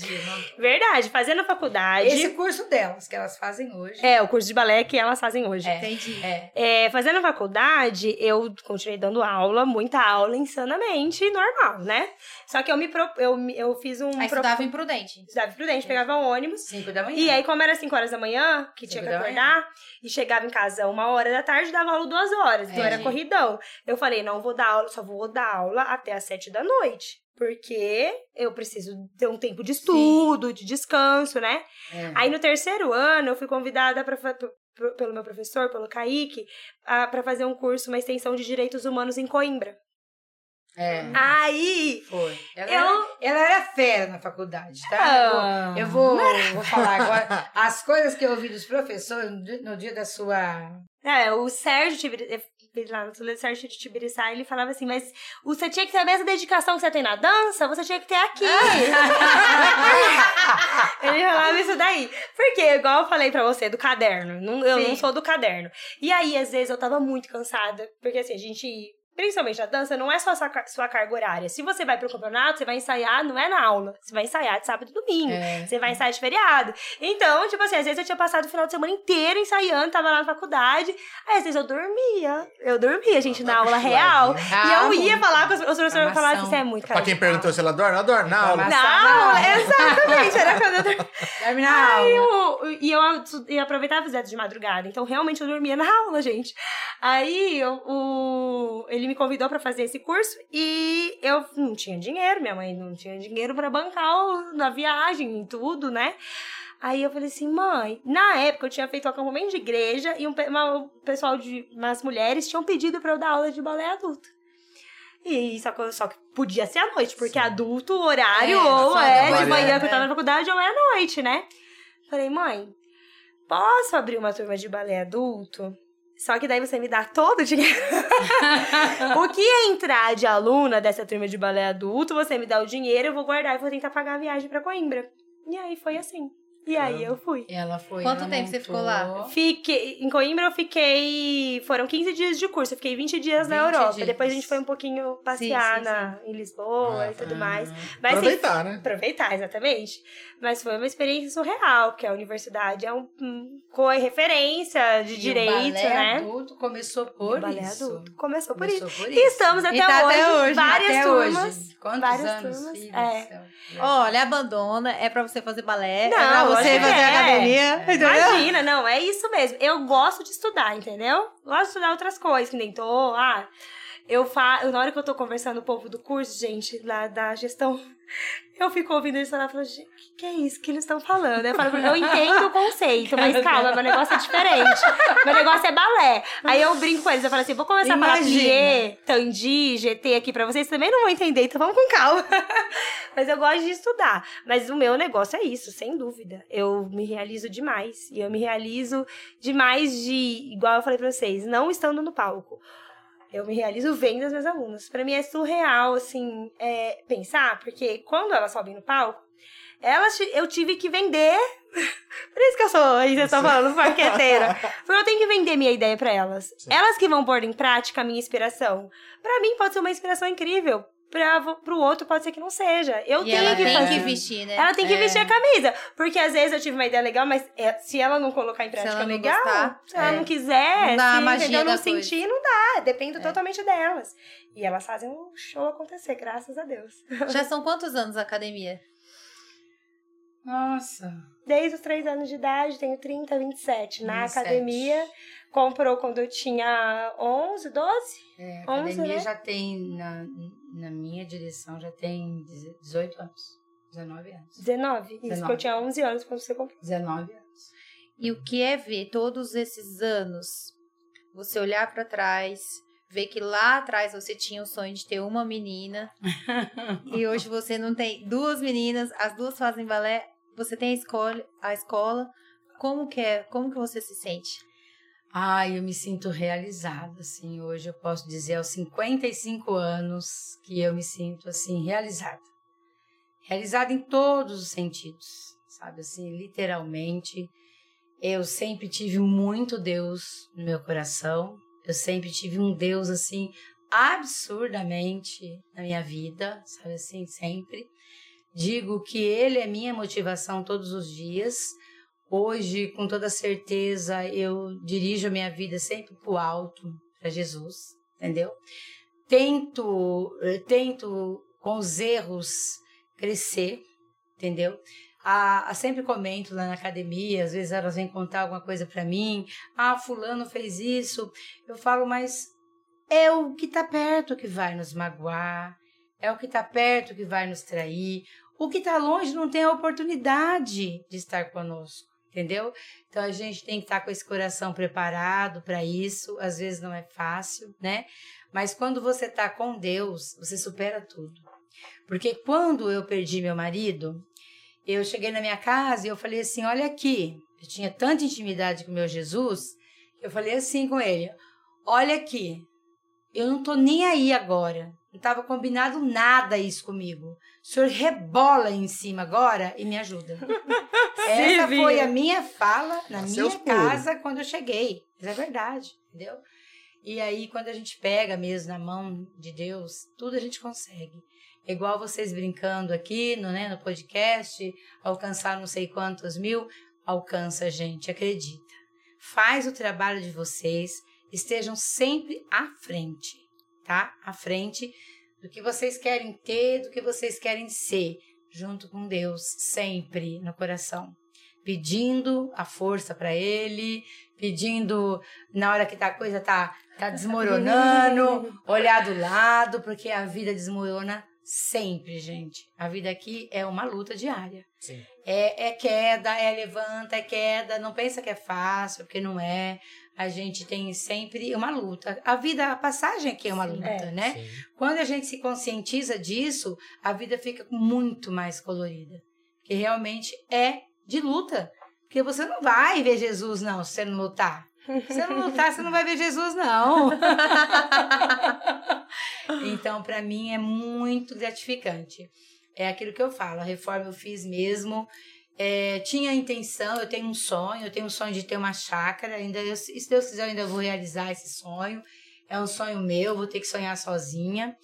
Verdade, fazendo a faculdade. Esse curso delas, que elas fazem hoje. É, o curso de balé que elas fazem hoje. É. Entendi. É. É, fazendo a faculdade, eu continuei dando aula, muita aula, insanamente normal, né? Só que eu me pro, eu, eu fiz um. Aí pro- estudava imprudente. estudava prudente, pegava um ônibus. Cinco da manhã. E aí, como era 5 horas da manhã, que tinha que da acordar, e chegava em casa uma hora da tarde, dava aula duas horas. Então era corridão. Eu falei, não vou dar aula, só vou dar aula até as sete da noite. Porque eu preciso ter um tempo de estudo, de descanso, né? É. Aí no terceiro ano, eu fui convidada pra, fa- p- p- pelo meu professor, pelo Kaique, a- pra fazer um curso, uma extensão de direitos humanos em Coimbra. É. Aí, Foi. Ela, Eu- era, ela era fera na faculdade, tá? Ah. Eu vou, eu vou, falar agora. As coisas que eu ouvi dos professores no dia, da sua. é, o Sérgio lá no Sérgio de Tibiriçá, ele falava assim, mas você tinha que ter a mesma dedicação que você tem na dança, você tinha que ter aqui. ele falava isso daí. Porque, igual eu falei pra você, do caderno. não- eu Sim. não sou do caderno. E aí, às vezes, eu tava muito cansada. Porque, assim, a gente... Principalmente a dança, não é só a sua, sua carga horária. Se você vai pro campeonato, você vai ensaiar, não é na aula. Você vai ensaiar de sábado e domingo. É. Você vai ensaiar de feriado. Então, tipo assim, às vezes eu tinha passado o final de semana inteiro ensaiando, tava lá na faculdade. Aí, às vezes eu dormia. Eu dormia, gente, na aula real. E eu ia falar com os, professores e falavam assim, você é muito cara Pra quem de pau." perguntou se ela dorme, ela dorme na aula. Na aula. exatamente. Era quando eu dormia. Dorme na Aí aula. eu, e eu ia aproveitar fazer de madrugada. Então, realmente, eu dormia na aula, gente. Aí, eu- o, ele me convidou pra fazer esse curso e eu não tinha dinheiro. Minha mãe não tinha dinheiro pra bancar o, na viagem e tudo, né? Aí eu falei assim, mãe, na época eu tinha feito um acampamento de igreja e um, uma- pessoal de umas mulheres tinham pedido pra eu dar aula de balé adulto. E só que, só que podia ser à noite, porque adulto, o horário, É, ou é de manhã manhã, que eu tava na faculdade, ou é à noite, né? Falei, mãe, posso abrir uma turma de balé adulto? Só que daí você me dá todo o dinheiro. o que entrar de aluna dessa turma de balé adulto, você me dá o dinheiro, eu vou guardar e vou tentar pagar a viagem pra Coimbra. E aí foi assim. E aí eu fui. Ela foi. Quanto ela tempo você ficou lá? montou. Fiquei, em Coimbra eu fiquei. Foram 15 dias de curso, eu fiquei 20 dias na 20 Europa. dias. Depois a gente foi um pouquinho passear sim, Na, em Lisboa Ah, e tudo Ah. mais. Mas, assim, Aproveitar, né? Aproveitar, exatamente. Mas foi uma experiência surreal, porque a universidade é um, um com referência de E direito, o balé né? adulto começou por o balé isso. adulto. Começou por Começou isso. por E isso. estamos até, E tá hoje, até hoje, várias Até turmas. hoje. Quantos várias anos, turmas, filho é. Olha, abandona, é pra você fazer balé, Não, é pra você fazer é. academia, entendeu? Imagina, não, é isso mesmo. Eu gosto de estudar, entendeu? Gosto de estudar outras coisas, que nem tô, ah, eu faço, na hora que eu tô conversando com o povo do curso, gente, lá da gestão, eu fico ouvindo eles falar, falo, gente, o que, é isso que eles estão falando? Eu falo, eu entendo o conceito, mas calma, meu negócio é diferente. Meu negócio é balé. Aí eu brinco com eles, eu falo assim, vou começar a falar Imagina. plié, tandi, GT aqui pra vocês, também não vão entender, então vamos com calma. Mas eu gosto de estudar. Mas o meu negócio é isso, sem dúvida. Eu me realizo demais. E eu me realizo demais de, igual eu falei pra vocês, não estando no palco. Eu me realizo vendo as minhas alunas. Pra mim é surreal, assim, é, pensar, porque quando elas sobem no palco, elas, eu tive que vender. Por isso que eu sou, aí vocês estão falando, marqueteira. Porque eu tenho que vender minha ideia pra elas. Elas que vão pôr em prática a minha inspiração. Pra mim pode ser uma inspiração incrível. Pra, pro outro pode ser que não seja. Eu E tenho ela que tem fazer. que vestir, né? Ela tem que É. vestir a camisa. Porque às vezes eu tive uma ideia legal, mas é, se ela não colocar em prática ela não legal, gostar, se ela é. não quiser, Não se entendeu, não coisa. sentir, não dá. Depende É. totalmente delas. E elas fazem um show acontecer, graças a Deus. Já são quantos anos a academia? Nossa. Desde os três anos de idade, tenho 30, 27. Na 27. academia, comprou quando eu tinha 11, 12? É, a 11, academia né? já tem, na, na minha direção, já tem 18 anos. 19 anos. 19. Isso, 19. que eu tinha 11 anos quando você comprou. 19 anos. E o que é ver todos esses anos, você olhar pra trás, ver que lá atrás você tinha o sonho de ter uma menina e hoje você não tem duas meninas, as duas fazem balé, você tem a escola, a escola. Como que é? Como que você se sente? Ai, eu me sinto realizada, assim, hoje eu posso dizer aos 55 anos que eu me sinto, assim, realizada. Realizada em todos os sentidos, sabe, assim, literalmente. Eu sempre tive muito Deus no meu coração, eu sempre tive um Deus, assim, absurdamente na minha vida, sabe assim, sempre. Digo que Ele é minha motivação todos os dias, Hoje, com toda certeza, eu dirijo a minha vida sempre para o alto, para Jesus, entendeu? Tento, eh, tento com os erros crescer, entendeu? Ah, sempre comento lá na academia, às vezes elas vêm contar alguma coisa para mim. Ah, fulano fez isso. Eu falo, mas é o que está perto que vai nos magoar, é o que está perto que vai nos trair. O que está longe não tem a oportunidade de estar conosco entendeu? Então a gente tem que estar com esse coração preparado para isso. Às vezes não é fácil, né? Mas quando você está com Deus, você supera tudo. Porque quando eu perdi meu marido, eu cheguei na minha casa e eu falei assim: olha aqui, eu tinha tanta intimidade com meu Jesus, que eu falei assim com ele: olha aqui, eu não tô nem aí agora. Não estava combinado nada isso comigo. O senhor rebola em cima agora e me ajuda. Essa foi a minha fala na Seus minha puros. casa quando eu cheguei. Mas é verdade, entendeu? E aí, quando a gente pega mesmo na mão de Deus, tudo a gente consegue. É igual vocês brincando aqui no, né, no podcast, alcançar não sei quantos mil, alcança, gente, acredita. Faz o trabalho de vocês, estejam sempre à frente, tá? À frente do que vocês querem ter, do que vocês querem ser, junto com Deus, sempre no coração. Pedindo a força para Ele, pedindo na hora que tá, a coisa tá, tá desmoronando, olhar do lado, porque a vida desmorona Sempre, gente. A vida aqui é uma luta diária. Sim. É, é queda, é levanta, é queda. Não pensa que é fácil, porque não é. A gente tem sempre uma luta. A vida, a passagem aqui é uma luta, É. né? Sim. Quando a gente se conscientiza disso, a vida fica muito mais colorida. Que realmente é de luta. Porque você não vai ver Jesus, não, se você não lutar. Se você não lutar, você não vai ver Jesus, não. então, para mim, é muito gratificante. É aquilo que eu falo, a reforma eu fiz mesmo. É, tinha a intenção, eu tenho um sonho, eu tenho um sonho de ter uma chácara. Ainda, eu, se Deus quiser, eu ainda vou realizar esse sonho. É um sonho meu, vou ter que sonhar sozinha.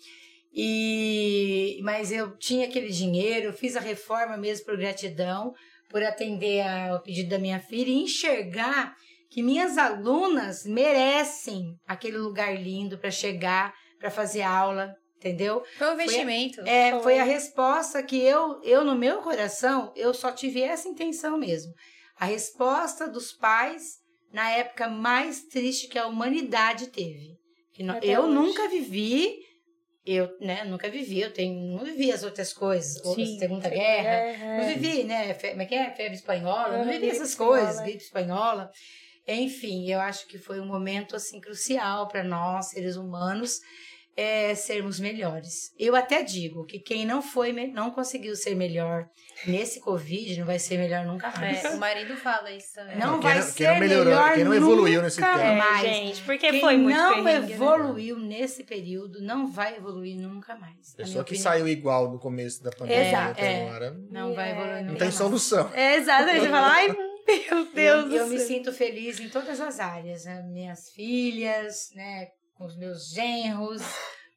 E mas eu tinha aquele dinheiro, eu fiz a reforma mesmo por gratidão, por atender ao pedido da minha filha e enxergar que minhas alunas merecem aquele lugar lindo para chegar, para fazer aula, entendeu? Foi um investimento. É, Foi. foi a resposta que eu, eu no meu coração, eu só tive essa intenção mesmo. A resposta dos pais na época mais triste que a humanidade teve. Que não- eu hoje. nunca vivi, eu, né, nunca vivi, eu tenho, não vivi as outras coisas, a Sim, Segunda Guerra, é, não é. vivi, né? Como é que é? Febre espanhola, Uhum, não vivi essas espanhola, coisas, gripe espanhola. Enfim, eu acho que foi um momento assim crucial para nós, seres humanos, é, sermos melhores. Eu até digo que quem não foi, não conseguiu ser melhor nesse Covid, não vai ser melhor nunca mais. É, o marido fala isso também. Não Quem vai não- ser quem não melhorou, melhor quem não evoluiu nesse nunca tempo. É, mais. gente, porque Quem foi muito não né? evoluiu nesse período não vai evoluir nunca mais. Pessoa que opinião. saiu igual no começo da pandemia Exato, até é. agora. Não vai evoluir É, nunca Não tem mais. solução. É, Exatamente, você fala, ai, meu Deus eu, eu me sinto feliz em todas as áreas, né? minhas filhas, né, com os meus genros,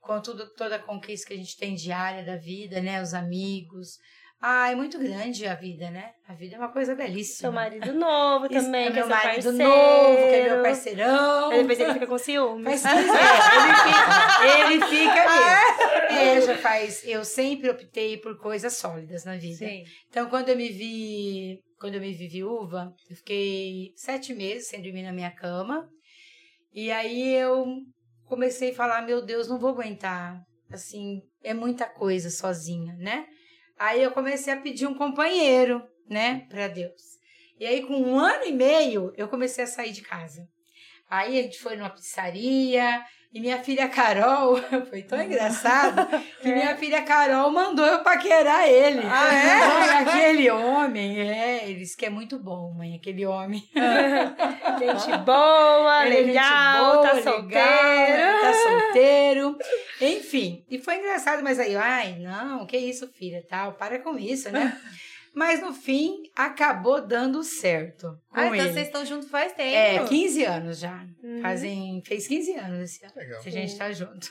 com tudo, toda a conquista que a gente tem diária da vida, né, os amigos. Ah, é muito grande a vida, né? A vida é uma coisa belíssima. Seu marido novo também, é que é meu seu marido parceiro. novo, que é meu parceirão. Aí depois ele fica com ciúme. Faz 15 é, ele fica, ele fica mesmo. É, já faz. Eu sempre optei por coisas sólidas na vida. Sim. Então, quando eu me vi, quando eu me vi viúva, eu fiquei sete meses sem dormir na minha cama. E aí eu comecei a falar, meu Deus, não vou aguentar. Assim, é muita coisa sozinha, né? Aí eu comecei a pedir um companheiro, né, para Deus. E aí, com um ano e meio, eu comecei a sair de casa. Aí a gente foi numa pizzaria e minha filha Carol, foi tão engraçado, que minha filha Carol mandou eu paquerar ele. Ah, é? Aquele homem, é, ele disse que é muito bom, mãe, aquele homem. Gente boa, Ele é gente legal, boa, tá solteiro. Tá solteiro. Enfim, e foi engraçado, mas aí, ai, não, que isso, filha, tal, para com isso, né? Mas no fim, acabou dando certo. Com Ah, então ele. vocês estão juntos faz tempo. É, 15 anos já. Uhum. Fazem, fez 15 anos esse ano. Legal. Que a gente tá junto.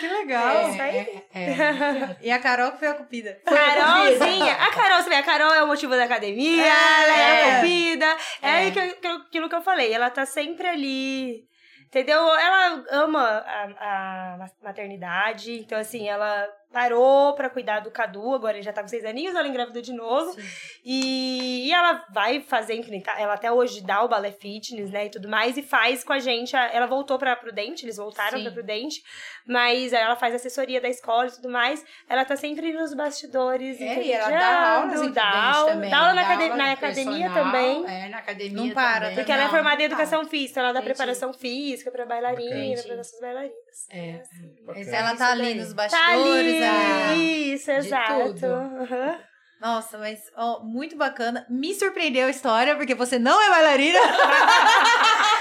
que legal. isso aí. É, é. E a Carol que foi a cupida. Carolzinha, a Carol, você vê, a Carol é o motivo da academia, ela é a copida, é, É. aquilo que eu- aquilo que eu falei, ela tá sempre ali, entendeu? Ela ama a, a maternidade, então assim, ela parou pra cuidar do Cadu, agora ele já tá com seis aninhos, ela engravidou de novo, e, e ela vai fazer, enfrentar, ela até hoje dá o balé fitness, né, e tudo mais, e faz com a gente, a- ela voltou pra Prudente, eles voltaram Sim. pra Prudente, mas aí ela faz assessoria da escola e tudo mais, ela tá sempre nos bastidores, É, e ela dá aulas em dá aula, também. dá aula na, Dá acade- aula na de academia personal, também. É, na academia Não para, também. Porque ela é formada em não para. educação física, ela dá Entendi. preparação física pra bailarina, Entendi. pra essas bailarinas. É. É Ela tá ali nos Tá bastidores. ali, ah. isso, De exato. tudo. Aham. Nossa, mas ó, muito bacana. Me surpreendeu a história, porque você não é bailarina.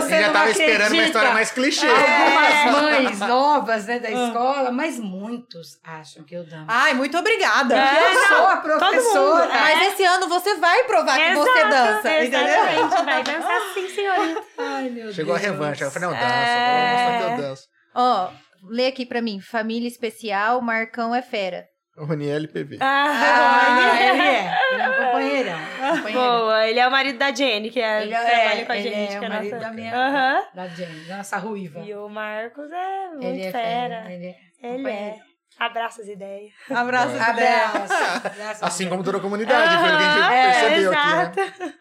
Você já não tava esperando uma história mais clichê. Algumas mães novas né, da escola, mas muitos acham que eu danço. Ai, muito obrigada. É, eu sou a professora. mundo, é. Mas esse ano você vai provar que você dança, entendeu? Exatamente, vai dançar sim, senhorita. Ai, meu Chegou a Deus. revanche. Eu falei, não, dança. É. Vou mostrar que eu danço. Ó, lê aqui pra mim. Família especial, Marcão é fera. Roniel PV. Ah, Ah, ele é. Ele é um companheirão. companheirão. Boa, ele é o marido da Jenny, que é, Ele trabalha é, com a ele gente. é que o marido nossa... da minha Aham. da Jenny, da nossa ruiva. E o Marcos é muito Ele é fera. Ele é. Ele é. companheiro. Abraça as ideias. Abraço. É. Abraço. Abraço. Assim como toda a comunidade, pelo que a gente É, percebeu aqui, né?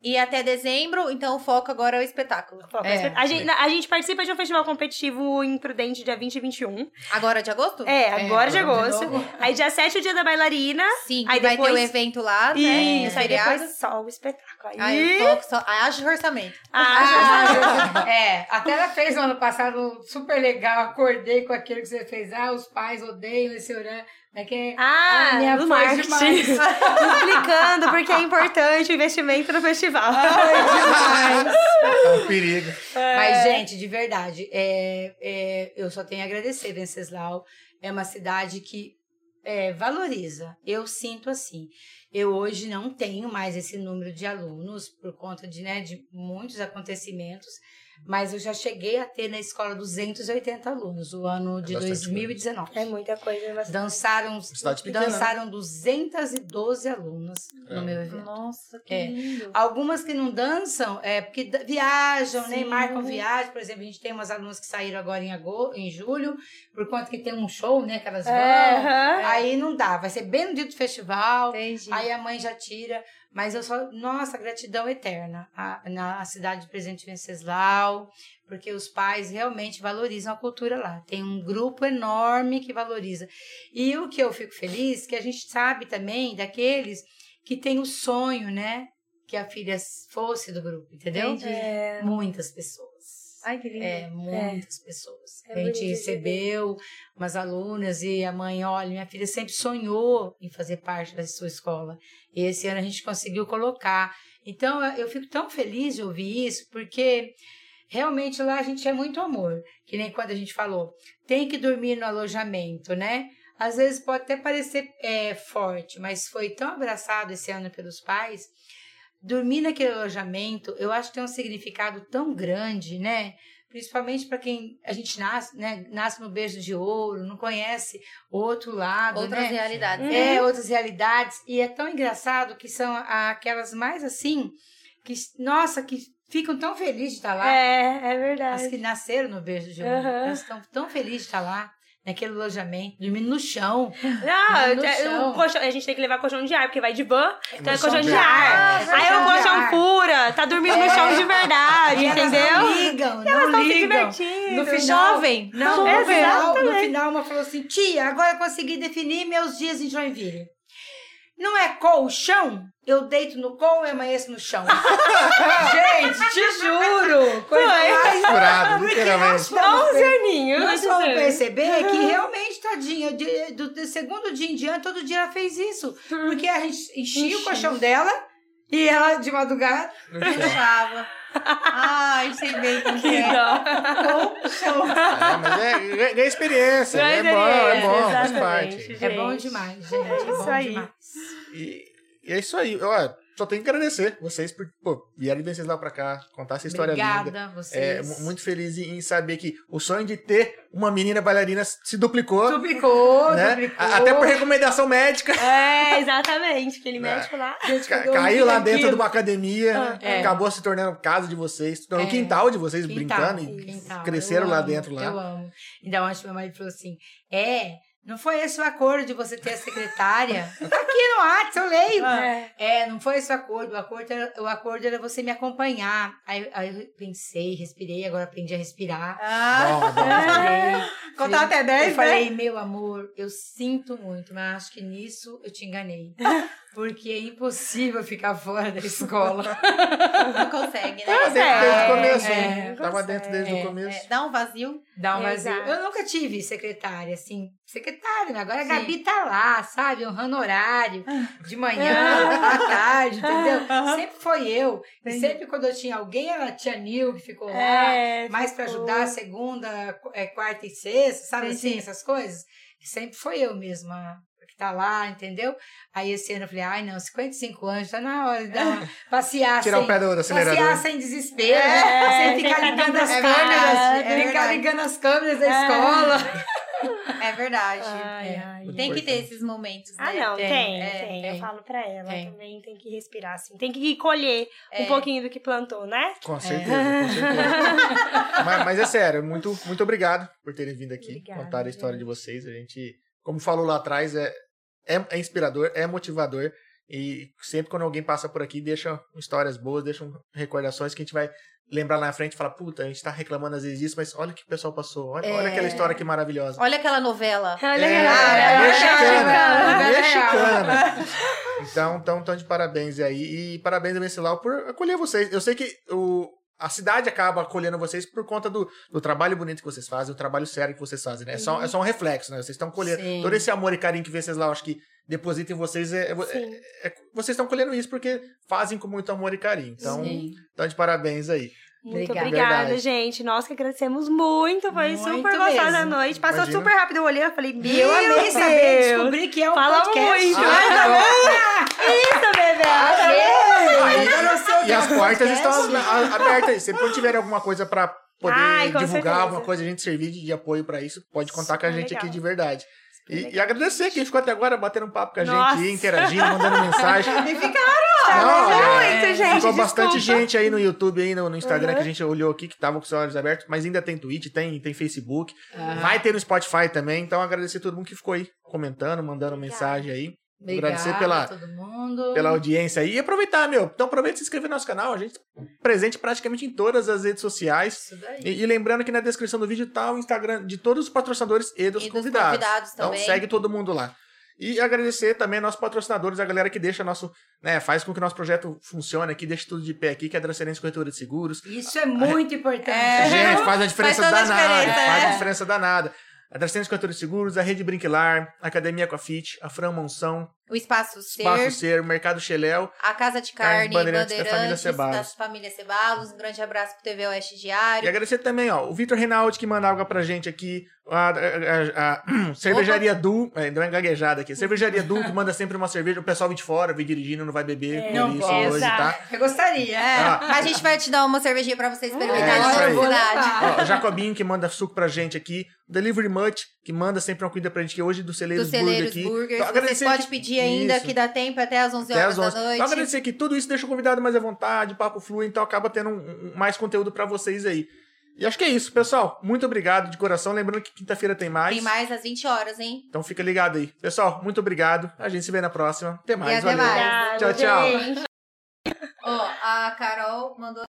E até dezembro, então o foco agora é o espetáculo. É. A, gente, a gente participa de um festival competitivo em Prudente dia 20 e 21. Agora de agosto? É, agora de agora de agosto. novo. Aí dia 7 é o dia da bailarina. Sim, Aí vai ter depois- o evento lá, né? Isso, aí depois só o espetáculo. Aí, Aí o foco só... Aí haja orçamento. Ah, é, até ela fez no ano passado super legal, acordei com aquilo que você fez. Ah, os pais odeiam esse horário. É que Ah, minha no foi marketing. demais. Explicando porque é importante o investimento no festival. É um perigo. Mas, gente, de verdade, é, é, eu só tenho a agradecer, Venceslau. É uma cidade que é, valoriza. Eu sinto assim. Eu hoje não tenho mais esse número de alunos por conta de, né, de muitos acontecimentos, mas eu já cheguei a ter na escola 280 alunos o ano de bastante 2019. É muita coisa. Mas... Dançaram, Cidade pequena, né? dançaram 212 alunas É. no meu evento. Nossa, que É. lindo. Algumas que não dançam é porque viajam, né? Sim. Marcam viagem. Por exemplo, a gente tem umas alunas que saíram agora em, agosto, em julho, por conta que tem um show, né? Que elas vão. É. Aí não dá. Vai ser bem no dia do festival. Entendi. Aí a mãe já tira. Mas eu só. Nossa, gratidão eterna. A- na cidade de Presidente Venceslau. Porque os pais realmente valorizam a cultura lá. Tem um grupo enorme que valoriza. E o que eu fico feliz, que a gente sabe também daqueles que tem o sonho, né? Que a filha fosse do grupo, entendeu? Entendi. É, Muitas pessoas. Ai, que lindo. É, muitas pessoas. É a gente de recebeu umas alunas e a mãe, olha, minha filha sempre sonhou em fazer parte da sua escola. E esse ano a gente conseguiu colocar. Então, eu eu fico tão feliz de ouvir isso, porque realmente lá a gente é muito amor. Que nem quando a gente falou, tem que dormir no alojamento, né? Às vezes pode até parecer é, forte, mas foi tão abraçado esse ano pelos pais. Dormir naquele alojamento, eu acho que tem um significado tão grande, né? Principalmente para quem a gente nasce, né? Nasce no berço de ouro, não conhece outro lado, Outras né? realidades. Uhum. É, outras realidades. E é tão engraçado que são aquelas mais assim, que, nossa, que ficam tão felizes de estar lá. é, é As verdade. que nasceram no berço de ouro. Aham. Elas estão tão felizes de estar lá, naquele alojamento, dormindo no chão. Não, No é, chão. colchão- a gente tem que levar colchão de ar, porque vai de van, então é Colchão de de ar. ar. Aí o Colchão de colchão ar. fura, tá dormindo no chão de verdade, E elas entendeu? não ligam, Elas não estão se ligam. divertindo. No final, Jovem. Não, no final, no final uma falou assim, tia, agora eu consegui definir meus dias em Joinville. Não é colchão? Eu deito no col e amanheço no chão. Gente, te juro. Coisa mais... Furado, literalmente. Vamos 11 aninhos. Nós vai vamos dizer. perceber que realmente, tadinha, de- do, do segundo dia em diante, todo dia ela fez isso. Porque a gente enchia o colchão dela e ela, de madrugada, Puxava. Ai, sei bem como que Que é. dó. colchão. É, mas é, ganha- ganha experiência. Ganha é bom, é bom, faz parte. É bom demais, gente. É, É isso aí. demais. E, e é isso aí. Ó, só tenho que agradecer vocês por pô, vierem vencer lá pra cá, contar essa história linda. Obrigada a É, vocês. mu- muito feliz em saber que o sonho de ter uma menina bailarina se duplicou. Duplicou, né? duplicou. Até por recomendação médica. É, exatamente. Aquele É. médico lá. Ca- Caiu lá dentro aquilo- de uma academia, Ah, é. acabou se tornando casa de vocês, no É. quintal de vocês, Quintal, brincando e quintal. cresceram Eu lá amo, dentro lá. Eu amo. Ainda ontem meu marido falou assim: é, não foi esse o acordo de você ter a secretária? tá aqui no WhatsApp, eu leio. É. É, não foi esse o acordo. O acordo era, o acordo era você me acompanhar. Aí, aí eu pensei, respirei, agora aprendi a respirar. Ah, Bom, bom. Respirei. contar até 10, eu né? falei, meu amor, eu sinto muito, mas acho que nisso eu te enganei. Porque é impossível ficar fora da escola. Não consegue, Tava né? dentro desde o É, começo, é? Tava dentro desde É, o começo. É, dá um vazio. Dá um vazio. Exato. Eu nunca tive secretária, assim. Secretária, né? Agora a Sim. Gabi tá lá, sabe? Honrando horário. De manhã, à tarde, entendeu? Sempre foi eu. E sempre quando eu tinha alguém, era a tia Nil que ficou lá. É, mais pra ficou. ajudar segunda, é, quarta e sexta, sabe Entendi. assim, essas coisas. Sempre foi eu mesma tá lá, entendeu? Aí esse ano eu falei, ai não, 55 anos, tá na hora de dar uma, passear Tirar sem, o pé do acelerador. passear sem desespero, É, né? Sem ficar ligando tão as É câmeras, é ficar ligando as câmeras da É. escola. É verdade. Ai, É. ai. Tem que ter esses momentos, né? Ah, não, Tem, tem, é, tem. Eu falo pra ela Tem. também, tem que respirar, assim. Tem que colher um É. pouquinho do que plantou, né? Com certeza, com certeza. mas, mas é sério, muito, muito obrigado por terem vindo aqui Obrigada, contar a história de vocês. A gente, como falou lá atrás, é, é, é inspirador, é motivador. E sempre quando alguém passa por aqui, deixa histórias boas, deixam recordações que a gente vai lembrar lá na frente e falar, puta, a gente tá reclamando às vezes disso, mas olha o que o pessoal passou. Olha, olha aquela história que maravilhosa. Olha aquela novela. Olha É, é mexicana, é mexicana. Então, então, então, de parabéns aí. E parabéns a Venceslau por acolher vocês. Eu sei que o, a cidade acaba acolhendo vocês por conta do, do trabalho bonito que vocês fazem, do trabalho sério que vocês fazem, né? É só, é só um reflexo, né? Vocês estão colhendo. Sim. Todo esse amor e carinho que Venceslau, acho que deposita em vocês, é, é- é- vocês estão colhendo isso porque fazem com muito amor e carinho. Então, Sim. então de parabéns aí. Muito Obrigada. obrigada, gente. Nós que agradecemos muito. Foi Muito super gostosa a noite. Passou Imagina. super rápido. Eu olhei e falei, meu E eu amei Deus. saber, descobrir que é um Fala podcast. muito. Ah, Isso, bebê. Achei! E é as portas podcast. estão abertas aí. Sempre quando tiver alguma coisa pra poder Ai, divulgar, certeza. alguma coisa, a gente servir de, apoio pra isso, pode contar com a Super gente aqui legal. de verdade. Super E, e agradecer quem ficou até agora batendo um papo com a Nossa. gente, interagindo, mandando mensagem. E ficaram Não, muito, é, gente. Ficou bastante desculpa. gente aí no YouTube, aí no, no Instagram, Uhum. que a gente olhou aqui, que tava com os olhos abertos, mas ainda tem Twitch, tem, tem Facebook. Ah. Vai ter no Spotify também, então agradecer a todo mundo que ficou aí comentando, mandando Obrigada. mensagem aí. Obrigada agradecer pela, a todo mundo. pela audiência aí. E aproveitar, meu. Então aproveita e se inscrever no nosso canal. A gente tá presente praticamente em todas as redes sociais. Isso daí. E, e lembrando que na descrição do vídeo tá o Instagram de todos os patrocinadores e dos E dos convidados. convidados então também. segue todo mundo lá. E agradecer também nossos patrocinadores, a galera que deixa nosso, né, faz com que o nosso projeto funcione aqui, deixa tudo de pé aqui, que é a Dracenense Corretora de Seguros. Isso é muito importante. É. Gente, faz a diferença Faz toda a danada. diferença, faz a é. diferença danada. A Dracenense Corretora de Seguros, a Rede Brinquilar, a Academia Aquafit, a Fran Monção, O Espaço Ser, Espaço Ser, o Mercado Xeléu, a Casa de Carne, Bandeirantes Bandeirantes, da família Ceballos. das famílias Ceballos. Um grande abraço pro TV Oeste E Diário. agradecer também, ó, o Vitor Reinaldi que manda água pra gente aqui, a, a- a- a- Cervejaria Du, é, deu uma gaguejada aqui, Cervejaria Du que manda sempre uma cerveja, o pessoal vem de fora, vem dirigindo, não vai beber, por não isso pode. hoje, tá? Eu gostaria. É, Ah. a gente vai te dar uma cervejinha pra você experimentar É, na Jacobinho que manda suco pra gente aqui, o Delivery Much que manda sempre uma comida pra gente, que hoje do Celeiros Dos Burger aqui. Burgers. Então, Vocês agradecer podem que- pedir ainda, Isso. que dá tempo até às 11 Até horas às 11. da noite. Então, agradecer que tudo isso deixa o convidado mais à vontade, papo flui, então acaba tendo um- um- mais conteúdo pra vocês aí. E acho que é isso, pessoal. Muito obrigado de coração. Lembrando que quinta-feira tem mais. Tem mais às 20 horas, hein? Então fica ligado aí. Pessoal, muito obrigado. A gente se vê na próxima. Até mais. até valeu. mais. Tchau, tchau. Ó, a Carol mandou